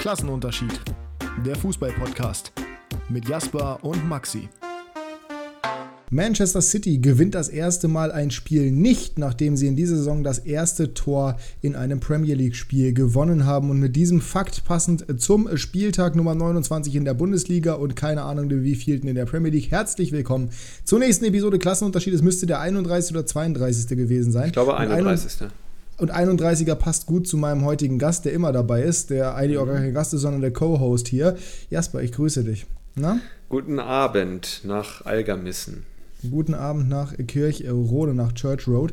Klassenunterschied. Der Fußball-Podcast mit Jasper und Maxi. Manchester City gewinnt das erste Mal ein Spiel nicht, nachdem sie in dieser Saison das erste Tor in einem Premier League-Spiel gewonnen haben. Und mit diesem Fakt passend zum Spieltag Nummer 29 in der Bundesliga und keine Ahnung wie vielten in der Premier League. Herzlich willkommen zur nächsten Episode Klassenunterschied. Es müsste der 31. oder 32. gewesen sein. Ich glaube 31. Und 31er passt gut zu meinem heutigen Gast, der immer dabei ist, der eigentlich auch gar kein Gast ist, sondern der Co-Host hier. Jasper, ich grüße dich. Na? Guten Abend nach Algermissen. Guten Abend nach Kirchrode, nach Church Road.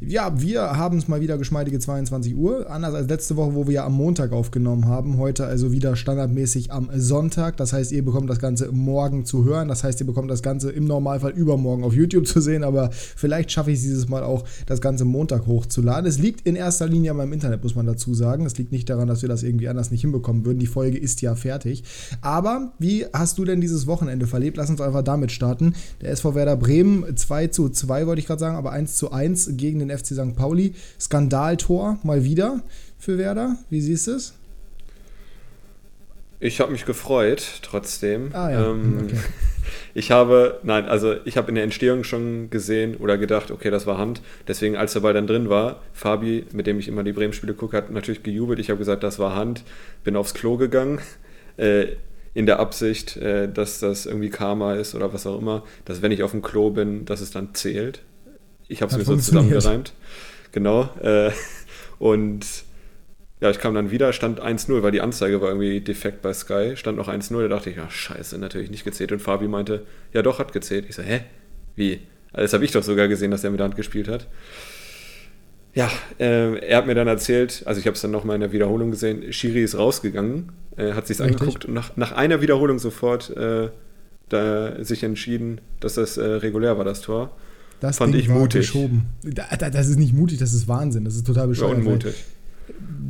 Ja, wir haben es mal wieder geschmeidige 22 Uhr. Anders als letzte Woche, wo wir ja am Montag aufgenommen haben. Heute also wieder standardmäßig am Sonntag. Das heißt, ihr bekommt das Ganze morgen zu hören. Das heißt, ihr bekommt das Ganze im Normalfall übermorgen auf YouTube zu sehen. Aber vielleicht schaffe ich es dieses Mal auch, das Ganze Montag hochzuladen. Es liegt in erster Linie an meinem Internet, muss man dazu sagen. Es liegt nicht daran, dass wir das irgendwie anders nicht hinbekommen würden. Die Folge ist ja fertig. Aber wie hast du denn dieses Wochenende verlebt? Lass uns einfach damit starten. Der SV Werder Bremen 2 zu 2, wollte ich gerade sagen, aber 1 zu 1 gegen den FC St. Pauli. Skandaltor mal wieder für Werder. Wie siehst du es? Ich habe mich gefreut, trotzdem. Ah, ja. Ähm, okay. Ich habe, nein, also ich habe in der Entstehung schon gesehen oder gedacht, okay, das war Hand. Deswegen, als der Ball dann drin war, Fabi, mit dem ich immer die Bremen-Spiele gucke, hat natürlich gejubelt. Ich habe gesagt, das war Hand. Bin aufs Klo gegangen. Äh, in der Absicht, äh, dass das irgendwie Karma ist oder was auch immer, dass wenn ich auf dem Klo bin, dass es dann zählt. Ich habe es mir so zusammengereimt. Genau. Äh, und ja, ich kam dann wieder, stand 1-0, weil die Anzeige war irgendwie defekt bei Sky, stand noch 1-0, da dachte ich, ja, scheiße, natürlich nicht gezählt. Und Fabi meinte, ja doch, hat gezählt. Ich so, hä? Wie? Also, das habe ich doch sogar gesehen, dass er mit der Hand gespielt hat. Ja, äh, er hat mir dann erzählt, also ich habe es dann nochmal in der Wiederholung gesehen, Shiri ist rausgegangen, äh, hat sich angeguckt und nach, nach einer Wiederholung sofort äh, da sich entschieden, dass das äh, regulär war, das Tor. Das fand Ding ich mutig. Geschoben. Das ist nicht mutig, das ist Wahnsinn, das ist total bescheuert. War unmutig.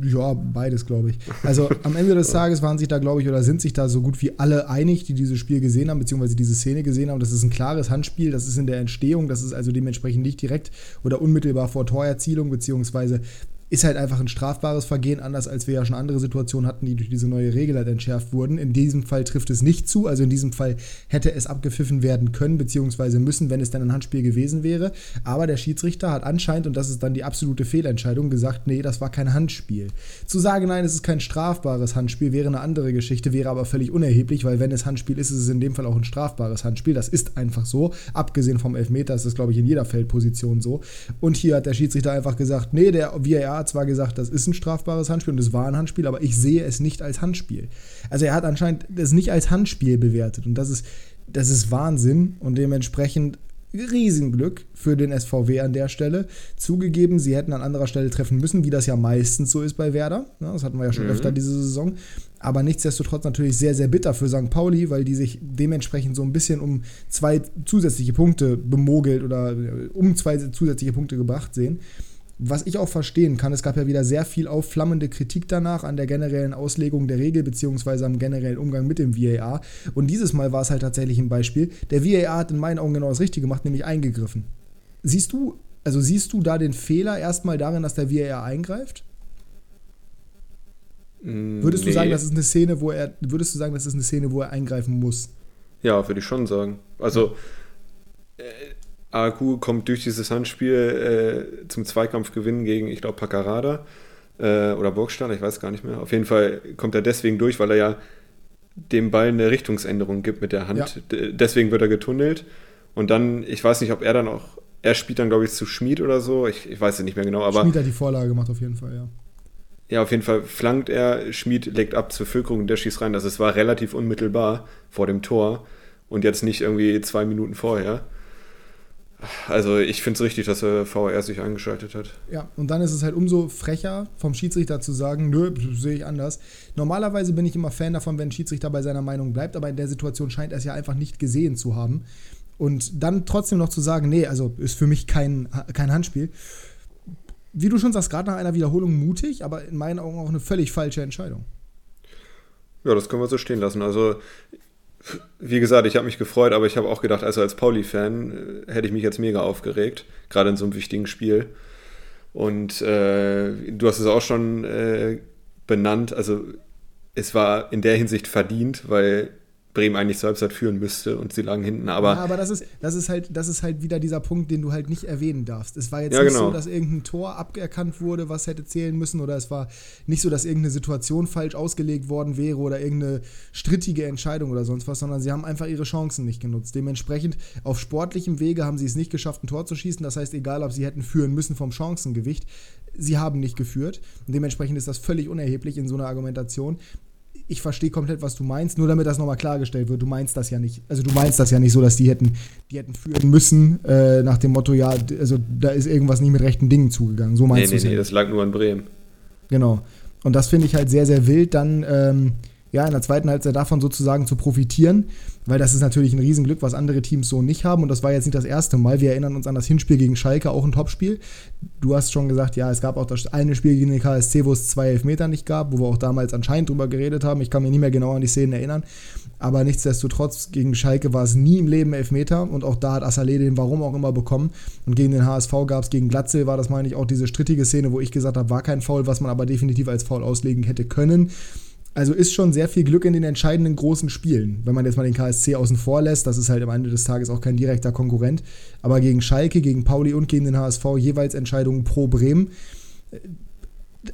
Ja, beides, glaube ich. Also am Ende des Tages waren sich da, glaube ich, oder sind sich da so gut wie alle einig, die dieses Spiel gesehen haben, beziehungsweise diese Szene gesehen haben. Das ist ein klares Handspiel, das ist in der Entstehung, das ist also dementsprechend nicht direkt oder unmittelbar vor Torerzielung, beziehungsweise ist halt einfach ein strafbares Vergehen, anders als wir ja schon andere Situationen hatten, die durch diese neue Regel halt entschärft wurden. In diesem Fall trifft es nicht zu, also in diesem Fall hätte es abgepfiffen werden können, beziehungsweise müssen, wenn es dann ein Handspiel gewesen wäre. Aber der Schiedsrichter hat anscheinend, und das ist dann die absolute Fehlentscheidung, gesagt, nee, das war kein Handspiel. Zu sagen, nein, es ist kein strafbares Handspiel, wäre eine andere Geschichte, wäre aber völlig unerheblich, weil wenn es Handspiel ist, ist es in dem Fall auch ein strafbares Handspiel. Das ist einfach so. Abgesehen vom Elfmeter ist das, glaube ich, in jeder Feldposition so. Und hier hat der Schiedsrichter einfach gesagt, nee, der VAR hat zwar gesagt, das ist ein strafbares Handspiel und es war ein Handspiel, aber ich sehe es nicht als Handspiel. Also er hat anscheinend es nicht als Handspiel bewertet und das ist, das ist Wahnsinn und dementsprechend Riesenglück für den SVW an der Stelle. Zugegeben, sie hätten an anderer Stelle treffen müssen, wie das ja meistens so ist bei Werder. Das hatten wir ja schon mhm. öfter diese Saison. Aber nichtsdestotrotz natürlich sehr, sehr bitter für St. Pauli, weil die sich dementsprechend so ein bisschen um zwei zusätzliche Punkte bemogelt oder um zwei zusätzliche Punkte gebracht sehen was ich auch verstehen kann, es gab ja wieder sehr viel aufflammende Kritik danach an der generellen Auslegung der Regel beziehungsweise am generellen Umgang mit dem VAR. Und dieses Mal war es halt tatsächlich ein Beispiel. Der VAR hat in meinen Augen genau das Richtige gemacht, nämlich eingegriffen. Siehst du, also siehst du da den Fehler erstmal darin, dass der VAR eingreift? Mm, würdest nee. du sagen, das ist eine Szene, wo er, würdest du sagen, das ist eine Szene, wo er eingreifen muss? Ja, würde ich schon sagen. Also äh, Aku kommt durch dieses Handspiel äh, zum Zweikampfgewinn gegen, ich glaube, Paccarada äh, oder Burgstaller, ich weiß gar nicht mehr. Auf jeden Fall kommt er deswegen durch, weil er ja dem Ball eine Richtungsänderung gibt mit der Hand. Ja. Deswegen wird er getunnelt. Und dann, ich weiß nicht, ob er dann auch, er spielt dann, glaube ich, zu Schmied oder so. Ich, ich weiß es nicht mehr genau. Aber Schmied hat die Vorlage gemacht, auf jeden Fall, ja. Ja, auf jeden Fall flankt er, Schmied legt ab zur Füllkrug und der schießt rein. Also es war relativ unmittelbar vor dem Tor und jetzt nicht irgendwie zwei Minuten vorher. Also ich finde es richtig, dass der VR sich eingeschaltet hat. Ja, und dann ist es halt umso frecher vom Schiedsrichter zu sagen, nö, sehe ich anders. Normalerweise bin ich immer Fan davon, wenn ein Schiedsrichter bei seiner Meinung bleibt, aber in der Situation scheint er es ja einfach nicht gesehen zu haben. Und dann trotzdem noch zu sagen, nee, also ist für mich kein, kein Handspiel. Wie du schon sagst, gerade nach einer Wiederholung mutig, aber in meinen Augen auch eine völlig falsche Entscheidung. Ja, das können wir so stehen lassen. Also wie gesagt, ich habe mich gefreut, aber ich habe auch gedacht, also als Pauli-Fan äh, hätte ich mich jetzt mega aufgeregt, gerade in so einem wichtigen Spiel. Und äh, du hast es auch schon äh, benannt, also es war in der Hinsicht verdient, weil Bremen eigentlich zur Halbzeit führen müsste und sie lagen hinten. Aber, ja, aber das ist, das, ist halt, das ist halt wieder dieser Punkt, den du halt nicht erwähnen darfst. Es war jetzt ja, nicht genau. so, dass irgendein Tor aberkannt wurde, was hätte zählen müssen, oder es war nicht so, dass irgendeine Situation falsch ausgelegt worden wäre oder irgendeine strittige Entscheidung oder sonst was, sondern sie haben einfach ihre Chancen nicht genutzt. Dementsprechend auf sportlichem Wege haben sie es nicht geschafft, ein Tor zu schießen. Das heißt, egal, ob sie hätten führen müssen vom Chancengewicht, sie haben nicht geführt. Und dementsprechend ist das völlig unerheblich in so einer Argumentation ich verstehe komplett, was du meinst, nur damit das nochmal klargestellt wird. Du meinst das ja nicht. Also du meinst das ja nicht so, dass die hätten, die hätten führen müssen, äh, nach dem Motto, ja, also da ist irgendwas nicht mit rechten Dingen zugegangen. So meinst nee, du Nee, nee, das lag nur an Bremen. Genau. Und das finde ich halt sehr, sehr wild, dann ähm, ja, in der zweiten Halbzeit davon sozusagen zu profitieren, weil das ist natürlich ein Riesenglück, was andere Teams so nicht haben und das war jetzt nicht das erste Mal. Wir erinnern uns an das Hinspiel gegen Schalke, auch ein Topspiel. Du hast schon gesagt, ja, es gab auch das eine Spiel gegen den KSC, wo es zwei Elfmeter nicht gab, wo wir auch damals anscheinend drüber geredet haben. Ich kann mich nicht mehr genau an die Szenen erinnern, aber nichtsdestotrotz, gegen Schalke war es nie im Leben Elfmeter und auch da hat Assalé den warum auch immer bekommen und gegen den HSV gab es gegen Glatze, war das meine ich auch diese strittige Szene, wo ich gesagt habe, war kein Foul, was man aber definitiv als Foul auslegen hätte können. Also ist schon sehr viel Glück in den entscheidenden großen Spielen. Wenn man jetzt mal den KSC außen vor lässt, das ist halt am Ende des Tages auch kein direkter Konkurrent. Aber gegen Schalke, gegen Pauli und gegen den HSV jeweils Entscheidungen pro Bremen.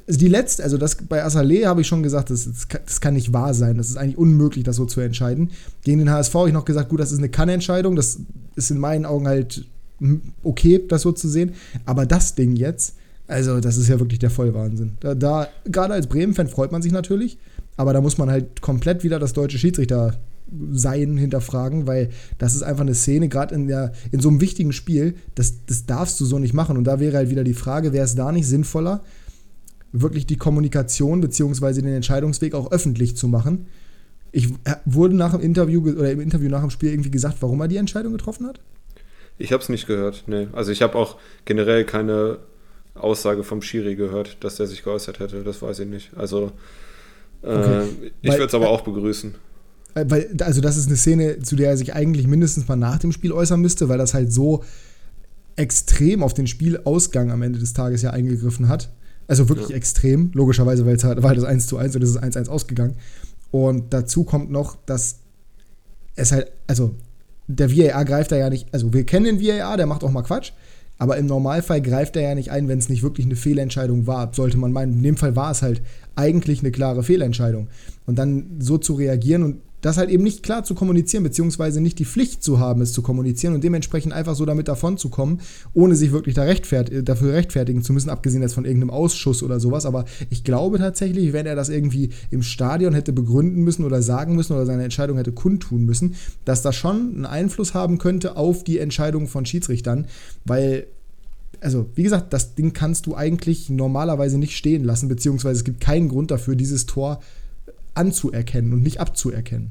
Also die letzte, also das bei Assalé habe ich schon gesagt, das, das, kann nicht wahr sein. Das ist eigentlich unmöglich, das so zu entscheiden. Gegen den HSV habe ich noch gesagt, gut, das ist eine Kann-Entscheidung. Das ist in meinen Augen halt okay, das so zu sehen. Aber das Ding jetzt, also das ist ja wirklich der Vollwahnsinn. Da, da gerade als Bremen-Fan freut man sich natürlich. Aber da muss man halt komplett wieder das deutsche Schiedsrichter sein hinterfragen, weil das ist einfach eine Szene, gerade in, in so einem wichtigen Spiel, das, das darfst du so nicht machen. Und da wäre halt wieder die Frage, wäre es da nicht sinnvoller, wirklich die Kommunikation bzw. den Entscheidungsweg auch öffentlich zu machen? Ich äh, wurde nach dem Interview oder im Interview nach dem Spiel irgendwie gesagt, warum er die Entscheidung getroffen hat? Ich habe es nicht gehört, nee. Also ich habe auch generell keine Aussage vom Schiri gehört, dass der sich geäußert hätte. Das weiß ich nicht. Also Okay. Äh, ich würde es aber auch begrüßen. Äh, weil, also, das ist eine Szene, zu der er sich eigentlich mindestens mal nach dem Spiel äußern müsste, weil das halt so extrem auf den Spielausgang am Ende des Tages ja eingegriffen hat. Also wirklich ja. extrem, logischerweise, weil es halt, war halt das 1 zu 1 und es ist 1 1 ausgegangen. Und dazu kommt noch, dass es halt, also der VAR greift da ja nicht, also wir kennen den VAR, der macht auch mal Quatsch, aber im Normalfall greift er ja nicht ein, wenn es nicht wirklich eine Fehlentscheidung war, sollte man meinen. In dem Fall war es halt eigentlich eine klare Fehlentscheidung. Und dann so zu reagieren und das halt eben nicht klar zu kommunizieren, beziehungsweise nicht die Pflicht zu haben, es zu kommunizieren und dementsprechend einfach so damit davon zu kommen, ohne sich wirklich da rechtfert dafür rechtfertigen zu müssen, abgesehen jetzt von irgendeinem Ausschuss oder sowas. Aber ich glaube tatsächlich, wenn er das irgendwie im Stadion hätte begründen müssen oder sagen müssen oder seine Entscheidung hätte kundtun müssen, dass das schon einen Einfluss haben könnte auf die Entscheidung von Schiedsrichtern, weil also wie gesagt, das Ding kannst du eigentlich normalerweise nicht stehen lassen, beziehungsweise es gibt keinen Grund dafür, dieses Tor anzuerkennen und nicht abzuerkennen.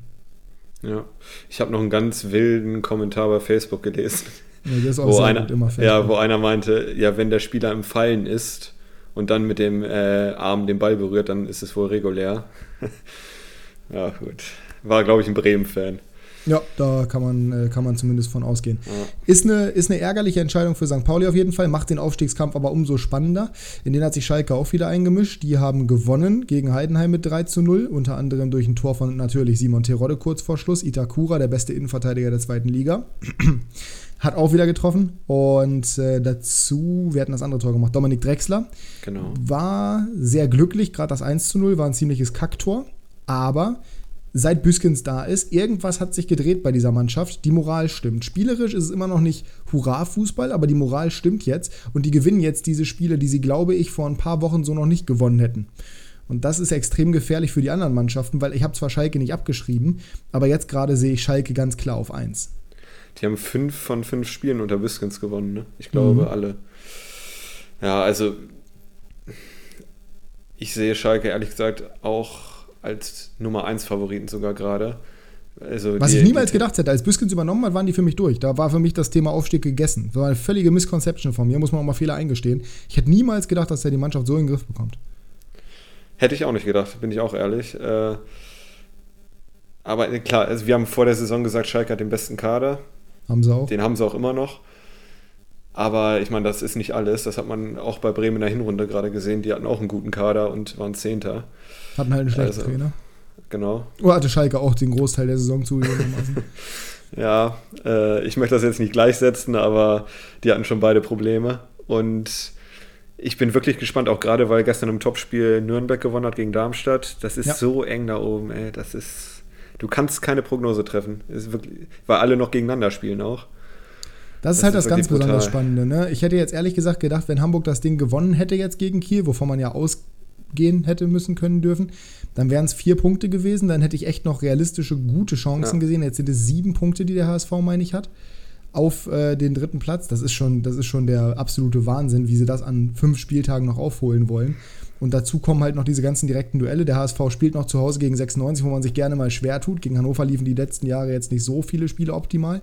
Ja, ich habe noch einen ganz wilden Kommentar bei Facebook gelesen. Ja, wo einer, Ja, wo einer meinte, ja, wenn der Spieler im Fallen ist und dann mit dem äh, Arm den Ball berührt, dann ist es wohl regulär. ja, gut. War, glaube ich, ein Bremen-Fan. Ja, da kann man, äh, kann man zumindest von ausgehen. Ja. Ist, eine, ist eine ärgerliche Entscheidung für St. Pauli auf jeden Fall, macht den Aufstiegskampf aber umso spannender. In den hat sich Schalke auch wieder eingemischt. Die haben gewonnen gegen Heidenheim mit 3 zu 0, unter anderem durch ein Tor von natürlich Simon Terodde kurz vor Schluss. Itakura, der beste Innenverteidiger der zweiten Liga. hat auch wieder getroffen. Und äh, dazu, wir hatten das andere Tor gemacht, Dominik Drexler. Genau. War sehr glücklich, gerade das 1 zu 0 war ein ziemliches Kacktor. Aber seit Büskens da ist, irgendwas hat sich gedreht bei dieser Mannschaft. Die Moral stimmt. Spielerisch ist es immer noch nicht Hurra-Fußball, aber die Moral stimmt jetzt und die gewinnen jetzt diese Spiele, die sie, glaube ich, vor ein paar Wochen so noch nicht gewonnen hätten. Und das ist extrem gefährlich für die anderen Mannschaften, weil ich habe zwar Schalke nicht abgeschrieben, aber jetzt gerade sehe ich Schalke ganz klar auf 1. Die haben fünf von fünf Spielen unter Büskens gewonnen, ne? Ich glaube, mhm. alle. Ja, also ich sehe Schalke ehrlich gesagt auch als Nummer 1 Favoriten sogar gerade. Also Was die, ich niemals gedacht hätte, als Büskens übernommen hat, waren die für mich durch. Da war für mich das Thema Aufstieg gegessen. Das war eine völlige Misconception von mir, muss man auch mal Fehler eingestehen. Ich hätte niemals gedacht, dass er die Mannschaft so in den Griff bekommt. Hätte ich auch nicht gedacht, bin ich auch ehrlich. Äh, aber klar, also wir haben vor der Saison gesagt, Schalke hat den besten Kader. Haben sie auch. Den haben sie auch immer noch. Aber ich meine, das ist nicht alles. Das hat man auch bei Bremen in der Hinrunde gerade gesehen. Die hatten auch einen guten Kader und waren Zehnter. Hatten halt einen schlechten also, Trainer. genau. Oder hatte Schalke auch den Großteil der Saison zugegeben? ja, äh, ich möchte das jetzt nicht gleichsetzen, aber die hatten schon beide Probleme. Und ich bin wirklich gespannt, auch gerade weil gestern im Topspiel Nürnberg gewonnen hat gegen Darmstadt. Das ist ja. so eng da oben, ey. Das ist. Du kannst keine Prognose treffen. wirklich, weil alle noch gegeneinander spielen auch. Das, das ist halt das ganz brutal. besonders Spannende. Ne? Ich hätte jetzt ehrlich gesagt gedacht, wenn Hamburg das Ding gewonnen hätte jetzt gegen Kiel, wovon man ja ausgehen hätte müssen können dürfen, dann wären es vier Punkte gewesen. Dann hätte ich echt noch realistische, gute Chancen ja. gesehen. Jetzt sind es sieben Punkte, die der HSV, meine ich, hat auf äh, den dritten Platz. Das ist, schon, das ist schon der absolute Wahnsinn, wie sie das an fünf Spieltagen noch aufholen wollen. Und dazu kommen halt noch diese ganzen direkten Duelle. Der HSV spielt noch zu Hause gegen 96, wo man sich gerne mal schwer tut. Gegen Hannover liefen die letzten Jahre jetzt nicht so viele Spiele optimal.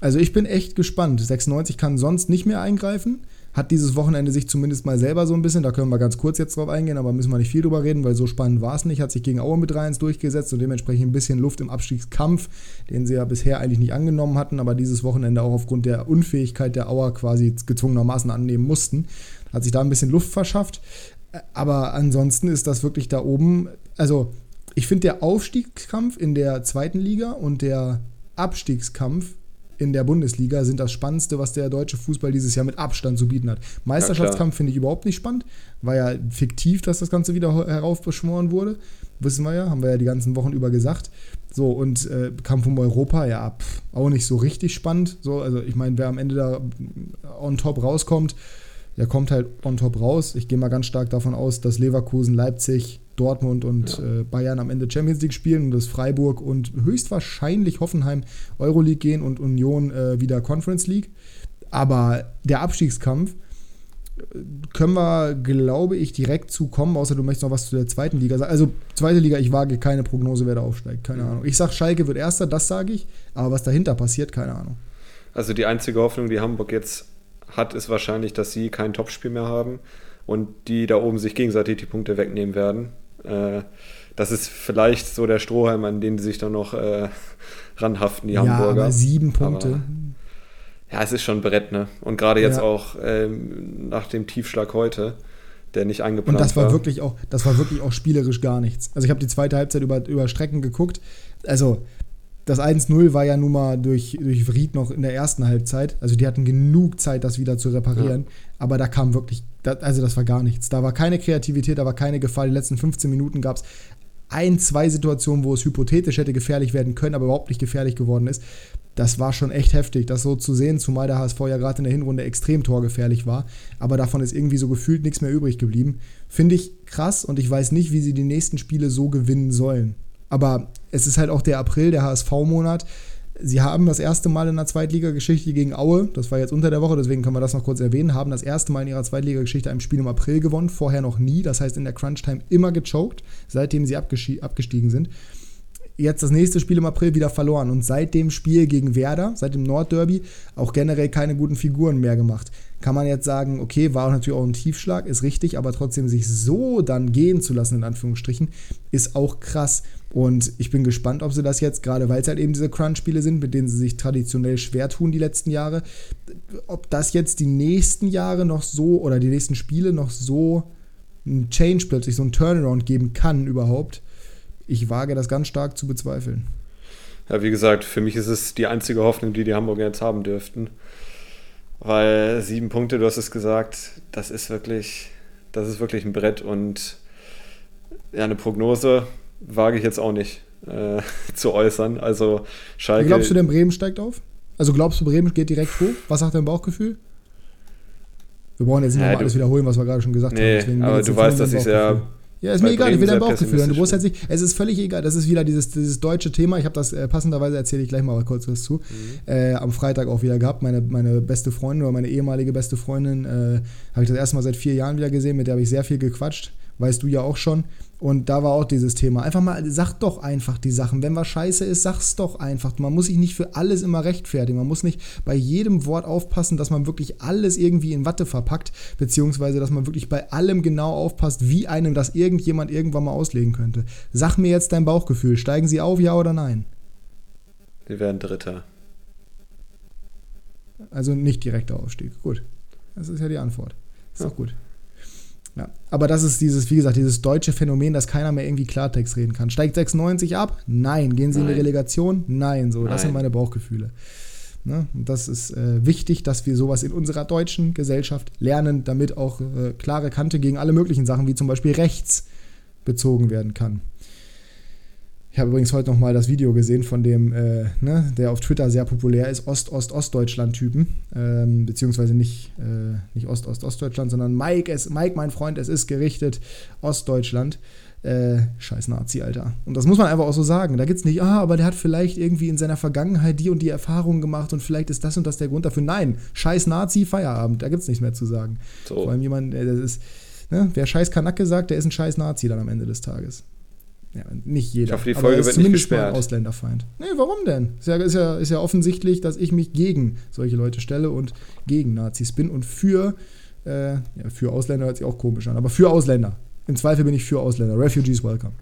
Also ich bin echt gespannt. 96 kann sonst nicht mehr eingreifen hat dieses Wochenende sich zumindest mal selber so ein bisschen, da können wir ganz kurz jetzt drauf eingehen, aber müssen wir nicht viel drüber reden, weil so spannend war es nicht, hat sich gegen Aue mit 3-1 durchgesetzt und dementsprechend ein bisschen Luft im Abstiegskampf, den sie ja bisher eigentlich nicht angenommen hatten, aber dieses Wochenende auch aufgrund der Unfähigkeit der Auer quasi gezwungenermaßen annehmen mussten, hat sich da ein bisschen Luft verschafft. Aber ansonsten ist das wirklich da oben, also ich finde der Aufstiegskampf in der zweiten Liga und der Abstiegskampf in der Bundesliga sind das Spannendste, was der deutsche Fußball dieses Jahr mit Abstand zu bieten hat. Meisterschaftskampf ja, finde ich überhaupt nicht spannend. War ja fiktiv, dass das Ganze wieder heraufbeschworen wurde. Wissen wir ja, haben wir ja die ganzen Wochen über gesagt. So, und äh, Kampf um Europa, ja, pff, auch nicht so richtig spannend. So, also ich meine, wer am Ende da on top rauskommt, der kommt halt on top raus. Ich gehe mal ganz stark davon aus, dass Leverkusen, Leipzig, Dortmund und ja. äh, Bayern am Ende Champions League spielen und dass Freiburg und höchstwahrscheinlich Hoffenheim Euroleague gehen und Union äh, wieder Conference League. Aber der Abstiegskampf äh, können wir, glaube ich, direkt zukommen, außer du möchtest noch was zu der zweiten Liga sagen. Also, zweite Liga, ich wage keine Prognose, wer da aufsteigt. Keine mhm. Ahnung. Ich sage, Schalke wird Erster, das sage ich. Aber was dahinter passiert, keine Ahnung. Also, die einzige Hoffnung, die Hamburg jetzt hat, ist wahrscheinlich, dass sie kein Topspiel mehr haben und die da oben sich gegenseitig die Punkte wegnehmen werden. Äh, das ist vielleicht so der Strohhalm, an den sie sich dann noch äh, ranhaften, die ja, Hamburger. Aber sieben Punkte. Aber, ja, es ist schon ein Brett, ne? Und gerade jetzt ja. auch ähm, nach dem Tiefschlag heute, der nicht eingeplant war. Und das war, war, wirklich auch, das war wirklich auch spielerisch gar nichts. Also ich habe die zweite Halbzeit über, über Strecken geguckt. Also das 1-0 war ja nun mal durch, durch Vried noch in der ersten Halbzeit. Also die hatten genug Zeit, das wieder zu reparieren. Ja. Aber da kam wirklich, also das war gar nichts. Da war keine Kreativität, da war keine Gefahr. Die letzten 15 Minuten gab es ein, zwei Situationen, wo es hypothetisch hätte gefährlich werden können, aber überhaupt nicht gefährlich geworden ist. Das war schon echt heftig, das so zu sehen, zumal der HSV ja gerade in der Hinrunde extrem torgefährlich war. Aber davon ist irgendwie so gefühlt nichts mehr übrig geblieben. Finde ich krass und ich weiß nicht, wie sie die nächsten Spiele so gewinnen sollen. Aber es ist halt auch der April, der HSV-Monat. Sie haben das erste Mal in der Zweitligageschichte gegen Aue, das war jetzt unter der Woche, deswegen können wir das noch kurz erwähnen, haben das erste Mal in ihrer Zweitligageschichte ein Spiel im April gewonnen, vorher noch nie, das heißt in der Crunch-Time immer gechoked, seitdem sie abgestiegen sind. Jetzt das nächste Spiel im April wieder verloren und seit dem Spiel gegen Werder, seit dem Nordderby, auch generell keine guten Figuren mehr gemacht. Kann man jetzt sagen, okay, war natürlich auch ein Tiefschlag, ist richtig, aber trotzdem sich so dann gehen zu lassen, in Anführungsstrichen, ist auch krass. Und ich bin gespannt, ob sie das jetzt, gerade weil es halt eben diese Crunch-Spiele sind, mit denen sie sich traditionell schwer tun die letzten Jahre, ob das jetzt die nächsten Jahre noch so oder die nächsten Spiele noch so ein Change plötzlich, so ein Turnaround geben kann überhaupt. Ich wage das ganz stark zu bezweifeln. Ja, wie gesagt, für mich ist es die einzige Hoffnung, die die Hamburger jetzt haben dürften. Weil sieben Punkte, du hast es gesagt, das ist wirklich, das ist wirklich ein Brett und ja, eine Prognose wage ich jetzt auch nicht äh, zu äußern. Also Schalke. Wie glaubst du denn, Bremen steigt auf? Also glaubst du, Bremen geht direkt hoch? Was sagt dein Bauchgefühl? Wir brauchen jetzt nicht ja, nochmal alles wiederholen, was wir gerade schon gesagt nee, haben. Deswegen aber du weißt, dass ich sehr ja, ist mir egal, ich will dein Bauchgefühl hören. Du musst jetzt nicht, es ist völlig egal, das ist wieder dieses, dieses deutsche Thema. Ich habe das äh, passenderweise, erzähle ich gleich mal kurz was zu, mhm. äh, am Freitag auch wieder gehabt. Meine, meine beste Freundin oder meine ehemalige beste Freundin äh, habe ich das erste Mal seit vier Jahren wieder gesehen, mit der habe ich sehr viel gequatscht weißt du ja auch schon. Und da war auch dieses Thema. Einfach mal, sag doch einfach die Sachen. Wenn was scheiße ist, sag's doch einfach. Man muss sich nicht für alles immer rechtfertigen. Man muss nicht bei jedem Wort aufpassen, dass man wirklich alles irgendwie in Watte verpackt, beziehungsweise dass man wirklich bei allem genau aufpasst, wie einem das irgendjemand irgendwann mal auslegen könnte. Sag mir jetzt dein Bauchgefühl. Steigen sie auf, ja oder nein? Sie werden Dritter. Also nicht direkter Aufstieg. Gut. Das ist ja die Antwort. Ist ja. auch gut. Ja, aber das ist dieses, wie gesagt, dieses deutsche Phänomen, dass keiner mehr irgendwie Klartext reden kann. Steigt 96 ab? Nein. Gehen sie Nein. in die Relegation? Nein. So, Nein. das sind meine Bauchgefühle. Ne? Und das ist äh, wichtig, dass wir sowas in unserer deutschen Gesellschaft lernen, damit auch äh, klare Kante gegen alle möglichen Sachen, wie zum Beispiel rechts, bezogen werden kann. Ich habe übrigens heute noch mal das Video gesehen von dem, äh, ne, der auf Twitter sehr populär ist, Ost-Ost-Ostdeutschland-Typen. Ähm, beziehungsweise nicht, äh, nicht Ost-Ost-Ostdeutschland, sondern Mike, es, Mike, mein Freund, es ist gerichtet Ostdeutschland. Äh, scheiß Nazi, Alter. Und das muss man einfach auch so sagen. Da gibt es nicht, ah, aber der hat vielleicht irgendwie in seiner Vergangenheit die und die Erfahrungen gemacht und vielleicht ist das und das der Grund dafür. Nein, scheiß Nazi, Feierabend. Da gibt es nichts mehr zu sagen. So. Vor allem jemand, der das ist, ne, wer scheiß Kanacke sagt, der ist ein scheiß Nazi dann am Ende des Tages. Ja, nicht jeder. Ich hoffe, die Folge wird nicht gesperrt. Ein Ausländerfeind. Nee, warum denn? Ist ja, ist, ja, ist ja offensichtlich, dass ich mich gegen solche Leute stelle und gegen Nazis bin und für, äh, ja, für Ausländer hört sich auch komisch an, aber für Ausländer. Im Zweifel bin ich für Ausländer. Refugees welcome.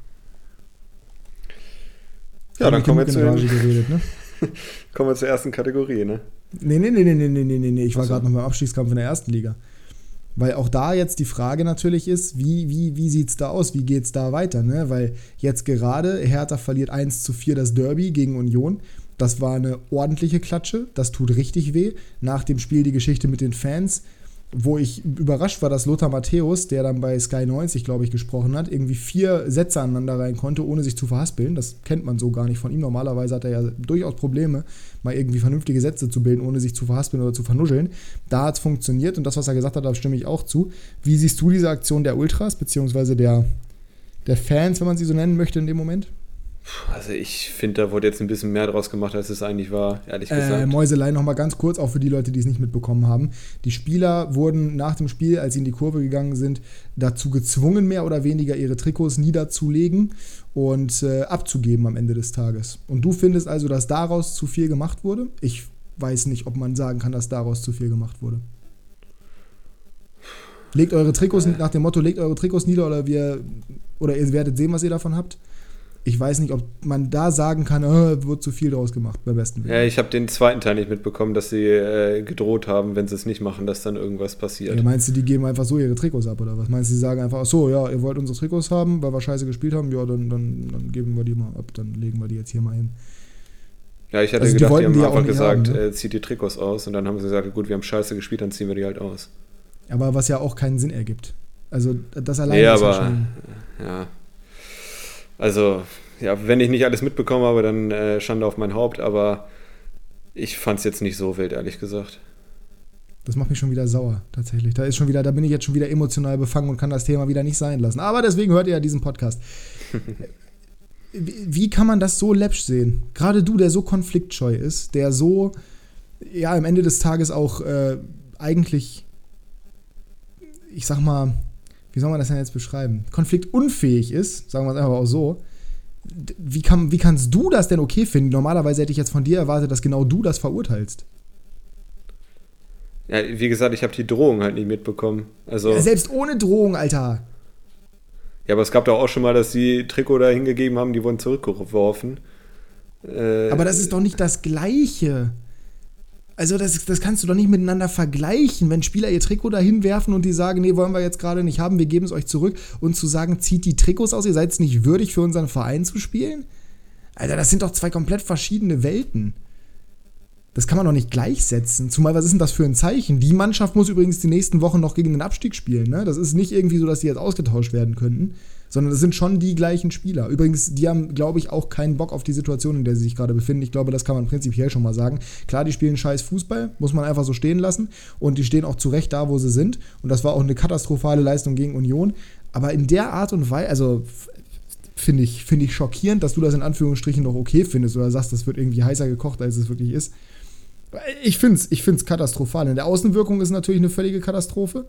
Ja, dann kommen wir, zu geredet, ne? kommen wir zur ersten Kategorie, ne? Nee, nee, nee, nee, nee, nee, nee, nee. Ich war gerade noch beim Abstiegskampf in der ersten Liga. Weil auch da jetzt die Frage natürlich ist, wie, wie, wie sieht es da aus? Wie geht es da weiter? Ne? Weil jetzt gerade Hertha verliert 1 zu 4 das Derby gegen Union. Das war eine ordentliche Klatsche. Das tut richtig weh. Nach dem Spiel die Geschichte mit den Fans wo ich überrascht war, dass Lothar Matthäus, der dann bei Sky 90, glaube ich, gesprochen hat, irgendwie vier Sätze aneinander rein konnte, ohne sich zu verhaspeln. Das kennt man so gar nicht von ihm. Normalerweise hat er ja durchaus Probleme, mal irgendwie vernünftige Sätze zu bilden, ohne sich zu verhaspeln oder zu vernuscheln. Da hat es funktioniert und das, was er gesagt hat, da stimme ich auch zu. Wie siehst du diese Aktion der Ultras, beziehungsweise der, der Fans, wenn man sie so nennen möchte in dem Moment? Also ich finde, da wurde jetzt ein bisschen mehr draus gemacht, als es eigentlich war, ehrlich äh, gesagt. Mäuselei nochmal ganz kurz, auch für die Leute, die es nicht mitbekommen haben. Die Spieler wurden nach dem Spiel, als sie in die Kurve gegangen sind, dazu gezwungen, mehr oder weniger ihre Trikots niederzulegen und äh, abzugeben am Ende des Tages. Und du findest also, dass daraus zu viel gemacht wurde? Ich weiß nicht, ob man sagen kann, dass daraus zu viel gemacht wurde. Legt eure Trikots, äh. nach dem Motto, legt eure Trikots nieder oder wir, oder ihr werdet sehen, was ihr davon habt ich weiß nicht, ob man da sagen kann, oh, wird zu viel draus gemacht, beim besten Willen. Ja, ich habe den zweiten Teil nicht mitbekommen, dass sie äh, gedroht haben, wenn sie es nicht machen, dass dann irgendwas passiert. Ja, meinst du, die geben einfach so ihre Trikots ab oder was? Meinst du, die sagen einfach, ach so, ja, ihr wollt unsere Trikots haben, weil wir scheiße gespielt haben, ja, dann, dann, dann geben wir die mal ab, dann legen wir die jetzt hier mal hin. Ja, ich hatte also gedacht, die, die haben die einfach gesagt, haben, ne? äh, zieht die Trikots aus und dann haben sie gesagt, gut, wir haben scheiße gespielt, dann ziehen wir die halt aus. Aber was ja auch keinen Sinn ergibt. Also das alleine nee, ist aber, ja schon... Ja, also ja, wenn ich nicht alles mitbekommen habe, dann äh, Schande auf mein Haupt, aber ich fand es jetzt nicht so wild, ehrlich gesagt. Das macht mich schon wieder sauer, tatsächlich. Da ist schon wieder, da bin ich jetzt schon wieder emotional befangen und kann das Thema wieder nicht sein lassen. Aber deswegen hört ihr ja diesen Podcast. wie, kann man das so läppsch sehen? Gerade du, der so konfliktscheu ist, der so, ja, am Ende des Tages auch äh, eigentlich, ich sag mal, wie soll man das denn jetzt beschreiben? Konfliktunfähig ist, sagen wir es einfach auch so wie, kann, wie kannst du das denn okay finden? Normalerweise hätte ich jetzt von dir erwartet, dass genau du das verurteilst. Ja, wie gesagt, ich habe die Drohung halt nicht mitbekommen. Also ja, selbst ohne Drohung, Alter. Ja, aber es gab doch auch schon mal, dass sie Trikot da hingegeben haben, die wurden zurückgeworfen. Äh, aber das ist doch nicht das Gleiche. Also das, das kannst du doch nicht miteinander vergleichen, wenn Spieler ihr Trikot dahin werfen und die sagen, nee, wollen wir jetzt gerade nicht haben, wir geben es euch zurück und zu sagen, zieht die Trikots aus, ihr seid es nicht würdig für unseren Verein zu spielen? Alter, das sind doch zwei komplett verschiedene Welten. Das kann man doch nicht gleichsetzen. Zumal, was ist denn das für ein Zeichen? Die Mannschaft muss übrigens die nächsten Wochen noch gegen den Abstieg spielen. Ne? Das ist nicht irgendwie so, dass die jetzt ausgetauscht werden könnten sondern es sind schon die gleichen Spieler. Übrigens, die haben, glaube ich, auch keinen Bock auf die Situation, in der sie sich gerade befinden. Ich glaube, das kann man prinzipiell schon mal sagen. Klar, die spielen scheiß Fußball, muss man einfach so stehen lassen. Und die stehen auch zurecht da, wo sie sind. Und das war auch eine katastrophale Leistung gegen Union. Aber in der Art und Weise, also finde ich, find ich schockierend, dass du das in Anführungsstrichen noch okay findest oder sagst, das wird irgendwie heißer gekocht, als es wirklich ist. Ich finde es ich find's katastrophal. In der Außenwirkung ist natürlich eine völlige Katastrophe.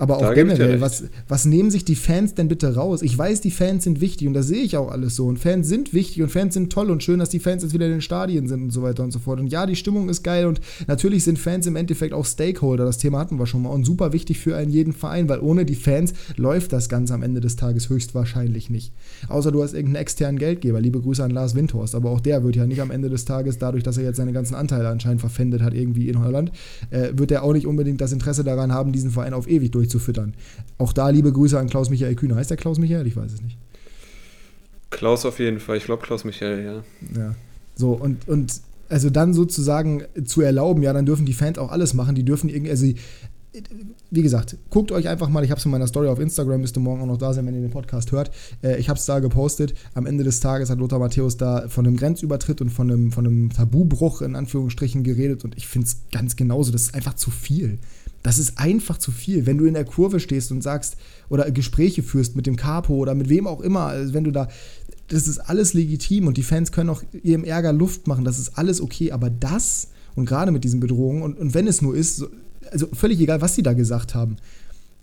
Aber auch da generell, was, was nehmen sich die Fans denn bitte raus? Ich weiß, die Fans sind wichtig und das sehe ich auch alles so. Und Fans sind wichtig und Fans sind toll und schön, dass die Fans jetzt wieder in den Stadien sind und so weiter und so fort. Und ja, die Stimmung ist geil und natürlich sind Fans im Endeffekt auch Stakeholder. Das Thema hatten wir schon mal und super wichtig für einen jeden Verein, weil ohne die Fans läuft das Ganze am Ende des Tages höchstwahrscheinlich nicht. Außer du hast irgendeinen externen Geldgeber. Liebe Grüße an Lars Windhorst. Aber auch der wird ja nicht am Ende des Tages, dadurch, dass er jetzt seine ganzen Anteile anscheinend verpfändet hat, irgendwie in Holland, äh, wird er auch nicht unbedingt das Interesse daran haben, diesen Verein auf ewig durchzuführen zu füttern. Auch da liebe Grüße an Klaus Michael Kühner. Heißt der Klaus Michael? Ich weiß es nicht. Klaus auf jeden Fall. Ich glaube Klaus Michael, ja. Ja. So, und, und also dann sozusagen zu erlauben, ja, dann dürfen die Fans auch alles machen. Die dürfen irgendwie, also wie gesagt, guckt euch einfach mal, ich habe es in meiner Story auf Instagram, müsste morgen auch noch da sein, wenn ihr den Podcast hört. Äh, ich habe es da gepostet. Am Ende des Tages hat Lothar Matthäus da von einem Grenzübertritt und von einem, von einem Tabubruch in Anführungsstrichen geredet und ich finde es ganz genauso. Das ist einfach zu viel. Das ist einfach zu viel. Wenn du in der Kurve stehst und sagst oder Gespräche führst mit dem Capo oder mit wem auch immer, also wenn du da, das ist alles legitim und die Fans können auch ihrem Ärger Luft machen, das ist alles okay, aber das und gerade mit diesen Bedrohungen und, und wenn es nur ist, also völlig egal, was sie da gesagt haben.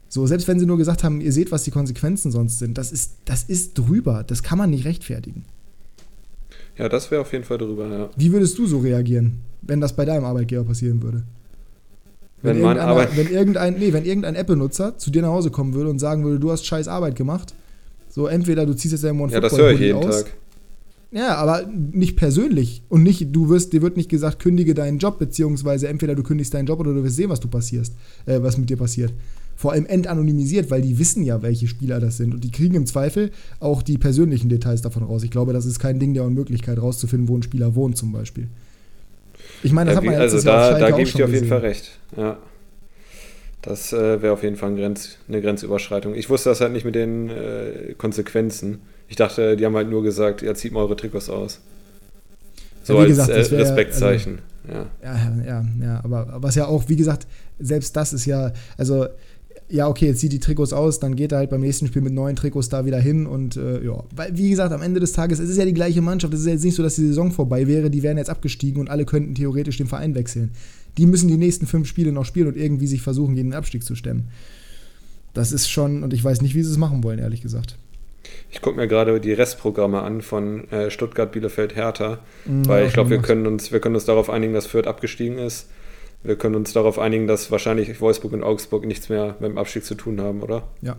So, selbst wenn sie nur gesagt haben, ihr seht, was die Konsequenzen sonst sind, das ist, das ist drüber. Das kann man nicht rechtfertigen. Ja, das wäre auf jeden Fall drüber, ja. Wie würdest du so reagieren, wenn das bei deinem Arbeitgeber passieren würde? Wenn, wenn, wenn irgendein, nee, wenn irgendein App-Benutzer zu dir nach Hause kommen würde und sagen würde, du hast scheiß Arbeit gemacht, so entweder du ziehst jetzt deinen One Ja, das höre ich jeden aus, Tag. Ja, aber nicht persönlich. Und nicht, du wirst, dir wird nicht gesagt, kündige deinen Job, beziehungsweise entweder du kündigst deinen Job oder du wirst sehen, was du passierst, äh, was mit dir passiert. Vor allem entanonymisiert, weil die wissen ja, welche Spieler das sind. Und die kriegen im Zweifel auch die persönlichen Details davon raus. Ich glaube, das ist kein Ding der Unmöglichkeit, rauszufinden, wo ein Spieler wohnt, zum Beispiel. Ich meine, das ja, hat man Also da, da gebe ich dir auf jeden Fall recht. Ja. Das äh, wäre auf jeden Fall ein Grenz, eine Grenzüberschreitung. Ich wusste das halt nicht mit den äh, Konsequenzen. Ich dachte, die haben halt nur gesagt, ja, zieht mal eure Trikots aus. So ja, als gesagt, äh, wär, Respektzeichen. Also, ja. ja, ja, ja, aber was ja auch, wie gesagt, selbst das ist ja, also ja, okay, jetzt zieht die Trikots aus, dann geht er halt beim nächsten Spiel mit neuen Trikots da wieder hin und äh, ja, weil, wie gesagt, am Ende des Tages, es ist ja die gleiche Mannschaft, es ist ja jetzt nicht so, dass die Saison vorbei wäre, die wären jetzt abgestiegen und alle könnten theoretisch den Verein wechseln. Die müssen die nächsten fünf Spiele noch spielen und irgendwie sich versuchen, gegen den Abstieg zu stemmen. Das ist schon, und ich weiß nicht, wie sie es machen wollen, ehrlich gesagt. Ich gucke mir gerade die Restprogramme an von äh, Stuttgart, Bielefeld, Hertha, mhm, weil ich glaube, wir können uns, wir können uns darauf einigen, dass Fürth abgestiegen ist. Wir können uns darauf einigen, dass wahrscheinlich Wolfsburg und Augsburg nichts mehr mit dem Abstieg zu tun haben, oder? Ja,